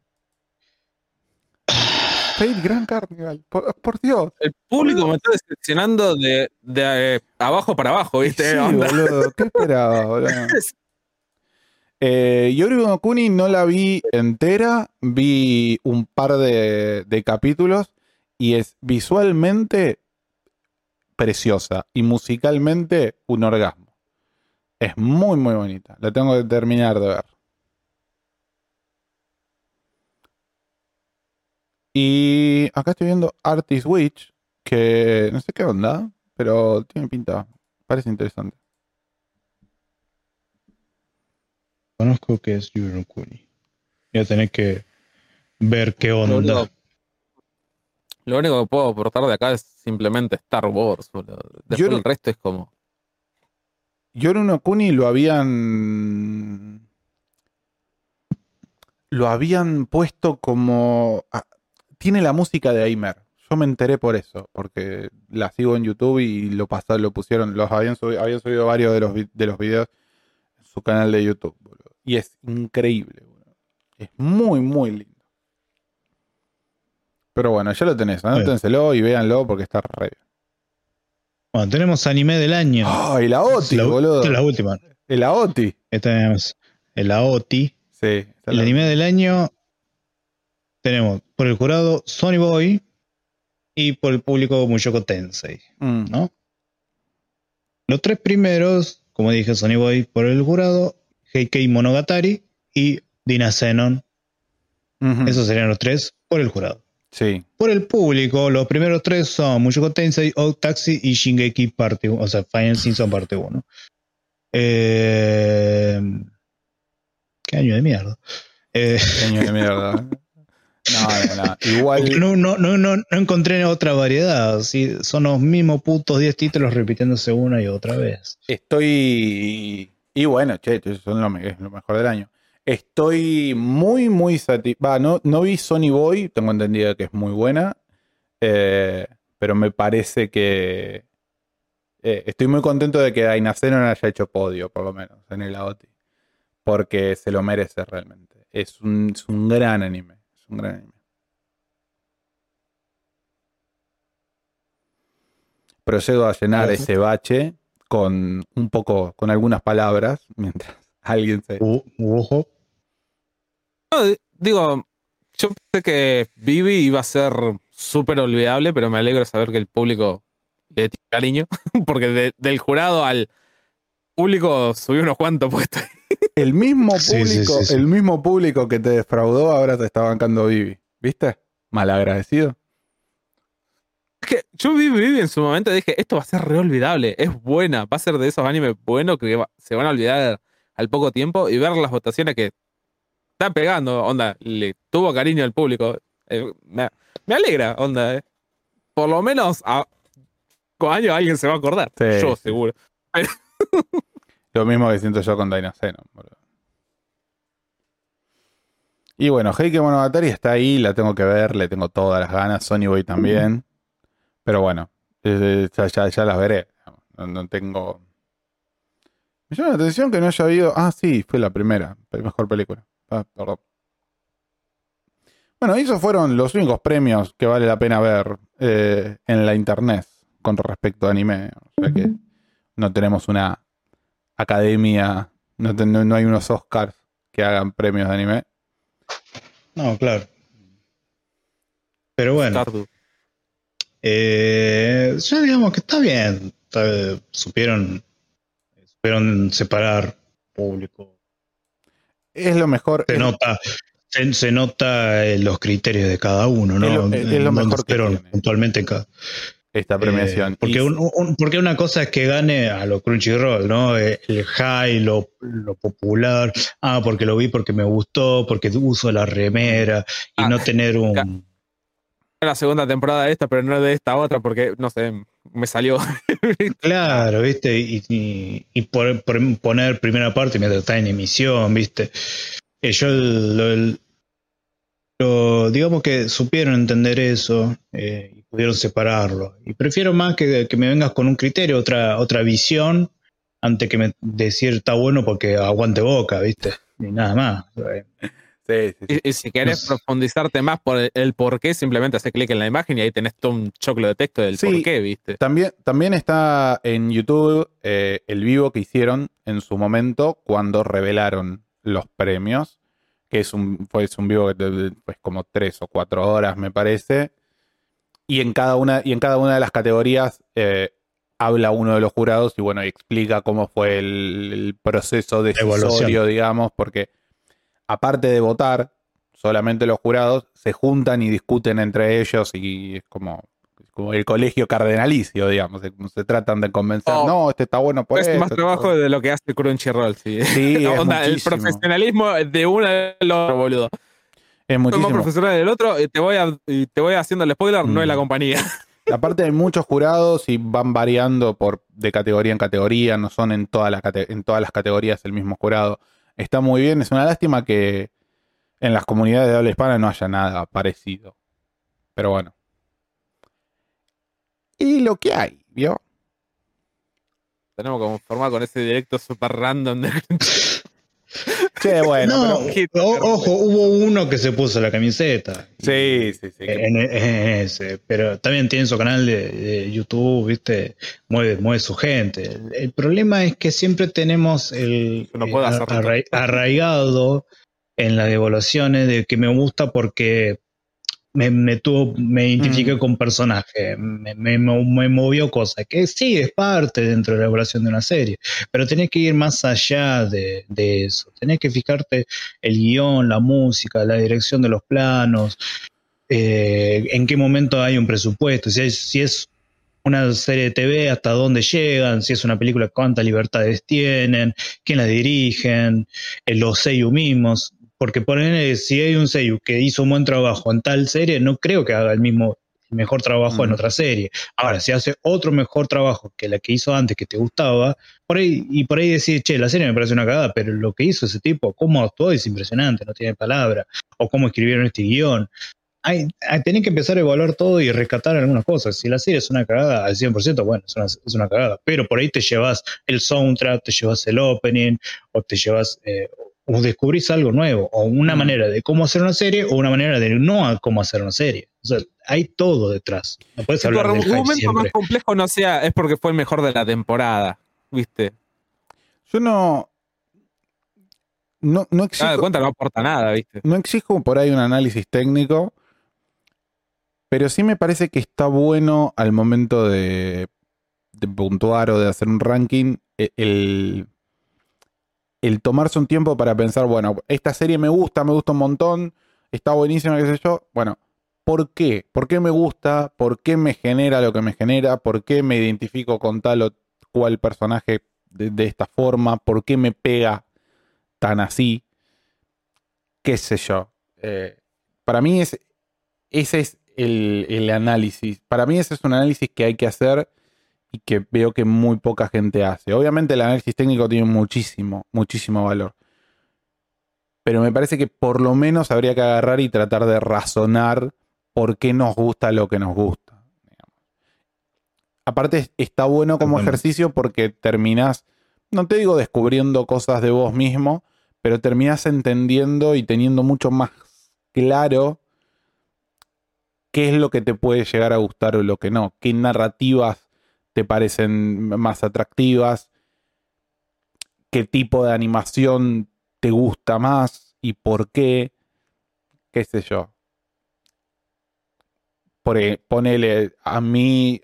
[sighs] Fate Grand Carnival, por, por Dios. El público me está decepcionando de, de, eh, abajo para abajo, ¿viste? Sí, [laughs] boludo, ¿qué esperaba, boludo? [laughs] Eh, Yoru no Kuni no la vi entera, vi un par de, de capítulos y es visualmente preciosa y musicalmente un orgasmo. Es muy, muy bonita. La tengo que terminar de ver. Y acá estoy viendo Artist Witch, que no sé qué onda, pero tiene pinta. Parece interesante. Conozco que es Yuru no Kuni. Voy a tener que ver qué onda. Lo único que puedo aportar de acá es simplemente Star Wars. boludo. Después Yo no- el resto es como. Yoru no Kuni lo habían. Lo habían puesto como. ah, tiene la música de Aimer. Yo me enteré por eso, porque la sigo en YouTube y lo pasaron, lo pusieron, los habían subido, habían subido varios de los, de los videos en su canal de YouTube, boludo. Y es increíble. Es muy, muy lindo. Pero bueno, ya lo tenés, anótenselo y véanlo porque está re bien. Bueno, tenemos anime del año. ¡Oh, y la OTI, la, boludo! esta es la última. El AOTI. Esta tenemos el AOTI. Sí. El la- anime del año tenemos por el jurado Sony Boy y por el público Mushoku Tensei, Mm. ¿no? Los tres primeros, como dije, Sony Boy por el jurado, Heikei Monogatari y Dina Zenon. Esos serían los tres por el jurado. Sí. Por el público, los primeros tres son Mushoku Tensei, Old Taxi y Shingeki parte 1, o sea, Final Season parte 1. Eh, ¿Qué año de mierda? Eh, Genio de mierda. [laughs] No, no, no. Igual. no, no, no, no, no encontré otra variedad. ¿sí? Son los mismos putos 10 títulos repitiéndose una y otra vez. Estoy. Y bueno, che, son lo, es lo mejor del año. Estoy muy, muy satisfecho. No, no vi Sony Boy, tengo entendido que es muy buena. eh, pero me parece que. eh, estoy muy contento de que Dainaceno no haya hecho podio, por lo menos, en el AOTI. Porque se lo merece realmente. Es un, es un gran anime. Es un gran anime. Procedo a llenar ese bache con un poco, con algunas palabras, mientras [laughs] alguien se. No, di- digo, yo pensé que Vivi iba a ser súper olvidable, pero me alegro de saber que el público le tiene cariño, [laughs] porque de- del jurado al público subió unos cuantos puestos. [laughs] El mismo Sí, sí, público, sí, sí. el mismo público que te defraudó ahora te está bancando Vivi. ¿Viste? Malagradecido. Es que yo vi Vivi en su momento y dije, esto va a ser re olvidable, es buena, va a ser de esos animes buenos que va- se van a olvidar al poco tiempo y ver las votaciones que están pegando, onda, le tuvo cariño al público. eh, me, me alegra, onda. eh. Por lo menos a, con años alguien se va a acordar. Sí, yo sí. seguro. [laughs] Lo mismo que siento yo con Dainaceno. boludo. Y bueno, Heike Monogatari está ahí, la tengo que ver, le tengo todas las ganas, Sony Boy también. Pero bueno, ya, ya- ya las veré. No, no tengo. Me llama la atención que no haya habido. Ah, sí, fue la primera, la mejor película. Ah, perdón. Bueno, esos fueron los únicos premios que vale la pena ver eh, en la internet con respecto a anime. O sea que no tenemos una academia, no, no- no hay unos Oscars que hagan premios de anime. No, claro. Pero bueno, Stardew. Eh, ya digamos que está bien. Está- supieron, supieron separar público. Es lo mejor. Se es- nota, se, se nota eh, los criterios de cada uno, ¿no? Es lo- es- es lo Donde mejor que tiene. puntualmente en cada. esta premiación. Eh, porque, Y- un- un- porque una cosa es que gane a lo Crunchyroll, ¿no? Eh, El high, lo, lo popular. Ah, porque lo vi porque me gustó, porque uso la remera y Ah, no tener un. La segunda temporada de esta, pero no de esta otra, porque, no sé, me salió. [laughs] Claro, ¿viste? Y, y, y por, por poner primera parte mientras está en emisión, ¿viste? Eh, yo lo, lo- lo- digamos que supieron entender eso eh, y pudieron separarlo. Y prefiero más que, que me vengas con un criterio, otra, otra visión, antes que me decir está bueno porque aguante boca, ¿viste? Ni nada más. Sí, sí, sí. Y, y si querés No profundizarte más por el, el por qué, simplemente haces clic en la imagen y ahí tenés todo un choclo de texto del Sí. por qué, ¿viste? También, también está en YouTube eh, el vivo que hicieron en su momento cuando revelaron los premios, que es un, fue es un vivo que de- pues como tres o cuatro horas me parece, y en cada una, y en cada una de las categorías eh, habla uno de los jurados y bueno, y explica cómo fue el, el proceso decisorio, digamos, porque aparte de votar, solamente los jurados se juntan y discuten entre ellos y es como, como el colegio cardenalicio, digamos, se, se tratan de convencer, Oh. no, este está bueno por es esto, más trabajo de lo que hace Crunchyroll, sí. Sí, [laughs] es Onda, el profesionalismo de uno del otro, boludo. Es muchísimo. profesional del otro y te voy, a, y te voy haciendo el spoiler, no es la Mm. compañía. [laughs] Aparte hay muchos jurados y van variando por de categoría en categoría, no son en, toda la en todas las categorías el mismo jurado. Está muy bien, es una lástima que en las comunidades de habla hispana no haya nada parecido. Pero bueno. Y lo que hay, ¿vio? Tenemos que conformar con ese directo super random de [laughs] Che, bueno, no, pero- o- ojo, hubo uno que se puso la camiseta. Sí, sí, sí. que- En, en ese, pero también tiene su canal de, de YouTube, ¿viste? Mueve, mueve su gente. El, el problema es que siempre tenemos el Yo no puedo eh, arraigado en las evaluaciones de que me gusta porque me, me, tuvo, me identifiqué con personaje, me, me, me movió cosas, que sí es parte dentro de la elaboración de una serie, pero tenés que ir más allá de, de eso, tenés que fijarte el guion, la música, la dirección de los planos, eh, en qué momento hay un presupuesto, si, hay- si es una serie de TV, hasta dónde llegan, si es una película, cuántas libertades tienen, quién la dirigen, eh, los seiyuu mismos, porque poner si hay un seiyuu que hizo un buen trabajo en tal serie, no creo que haga el mismo el mejor trabajo en Mm. otra serie. Ahora, si hace otro mejor trabajo que la que hizo antes que te gustaba, por ahí y por ahí decir, che, la serie me parece una cagada, pero lo que hizo ese tipo, cómo actuó es impresionante, no tiene palabra, o cómo escribieron este guion. Hay, hay, tenés que empezar a evaluar todo y rescatar algunas cosas. Si la serie es una cagada al 100%, bueno, es una, es una cagada. Pero por ahí te llevas el soundtrack, te llevas el opening, o te llevas, eh, o descubrís algo nuevo, o una Mm. manera de cómo hacer una serie, o una manera de no a cómo hacer una serie. O sea, hay todo detrás. No puedes tu hablar del hype argumento más complejo no sea, es porque fue el mejor de la temporada. ¿Viste? Yo no. No, no Nada exijo, de cuenta no aporta nada, ¿viste? no exijo por ahí un análisis técnico, pero sí me parece que está bueno al momento de, de puntuar o de hacer un ranking e- el, el tomarse un tiempo para pensar, bueno, esta serie me gusta, me gusta un montón, está buenísima, qué sé yo. Bueno, ¿por qué? ¿Por qué me gusta? ¿Por qué me genera lo que me genera? ¿Por qué me identifico con tal o cual personaje de, esta forma? ¿Por qué me pega tan así? ¿Qué sé yo? Eh, para mí es, ese es el, el análisis. Para mí ese es un análisis que hay que hacer y que veo que muy poca gente hace. Obviamente el análisis técnico tiene muchísimo, muchísimo valor. Pero me parece que por lo menos habría que agarrar y tratar de razonar por qué nos gusta lo que nos gusta. digamos. Aparte es- está bueno como ejercicio porque terminás, no te digo descubriendo cosas de vos mismo, pero terminás entendiendo y teniendo mucho más claro qué es lo que te puede llegar a gustar o lo que no, qué narrativas te parecen más atractivas, qué tipo de animación te gusta más y por qué, qué sé yo. Por, e- ponele, a mí,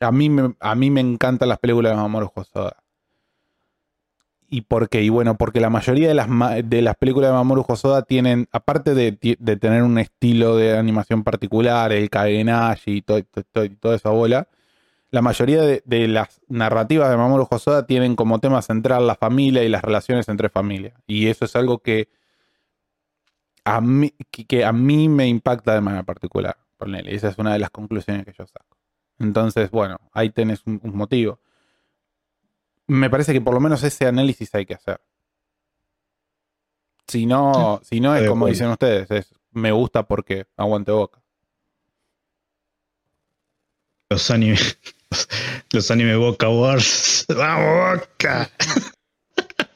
a [laughs] mí, me, a mí me encantan las películas de Mamoru Hosoda. ¿Y por qué? Y bueno, porque la mayoría de las, de las películas de Mamoru Hosoda tienen, aparte de, de tener un estilo de animación particular, el Kagenashi y to- to- to- y toda esa bola, la mayoría de, de las narrativas de Mamoru Hosoda tienen como tema central la familia y las relaciones entre familias. Y eso es algo que a mí, que, a mí me impacta de manera particular. Ponele, Esa es una de las conclusiones que yo saco. Entonces, bueno, ahí tenés un motivo. Me parece que por lo menos ese análisis hay que hacer. Si no, si no es de como dicen ustedes, es me gusta porque aguante boca. Los anime, los, [laughs] los anime Boca Wars. [laughs] ¡Vamos, Boca!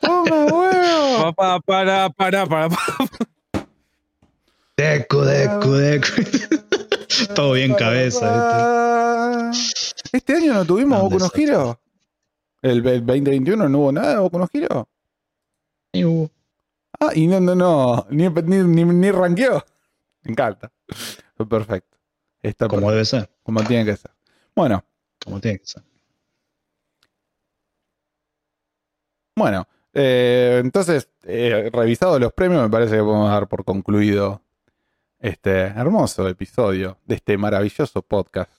¡Toma, huevo! Pa, pa, para, para, para, para. Deku, Deku, Deku. [laughs] Todo bien cabeza, Este año no tuvimos Boku no desastre. El, el 2021 no hubo nada de Boku no Hero. ¿viste? Uh, Ah, y no, no, no. Ni, ni, ni, ni ranqueó. Me encanta. Perfecto. Está Como perfecto, debe ser, como tiene que ser. Bueno, como tiene que ser. bueno. eh, entonces, eh, revisados los premios, me parece que podemos dar por concluido este hermoso episodio de este maravilloso podcast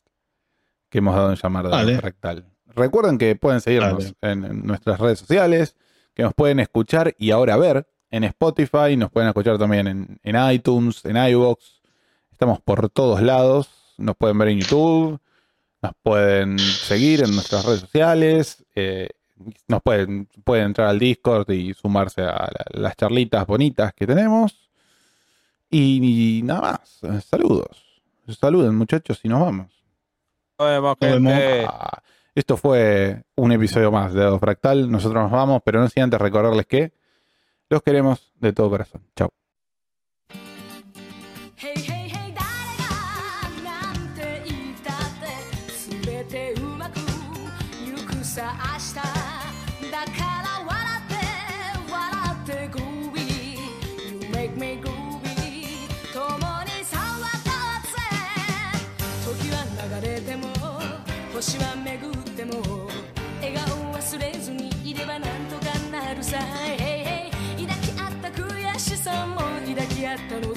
que hemos dado en llamar de Dale. Fractal. Recuerden que pueden seguirnos en, en nuestras redes sociales, que nos pueden escuchar y ahora ver en Spotify, nos pueden escuchar también en, en iTunes, en iVoox. Estamos por todos lados. Nos pueden ver en YouTube, nos pueden seguir en nuestras redes sociales, eh, nos pueden, pueden entrar al Discord y sumarse a la- las charlitas bonitas que tenemos. Y, y nada más. Saludos. Saluden muchachos y nos vamos. Nos vemos, Nos vemos. Ah, esto fue un episodio más de Dado Fractal. Nosotros nos vamos, pero no sin antes recordarles que los queremos de todo corazón. Chao. 3文字抱き合ったの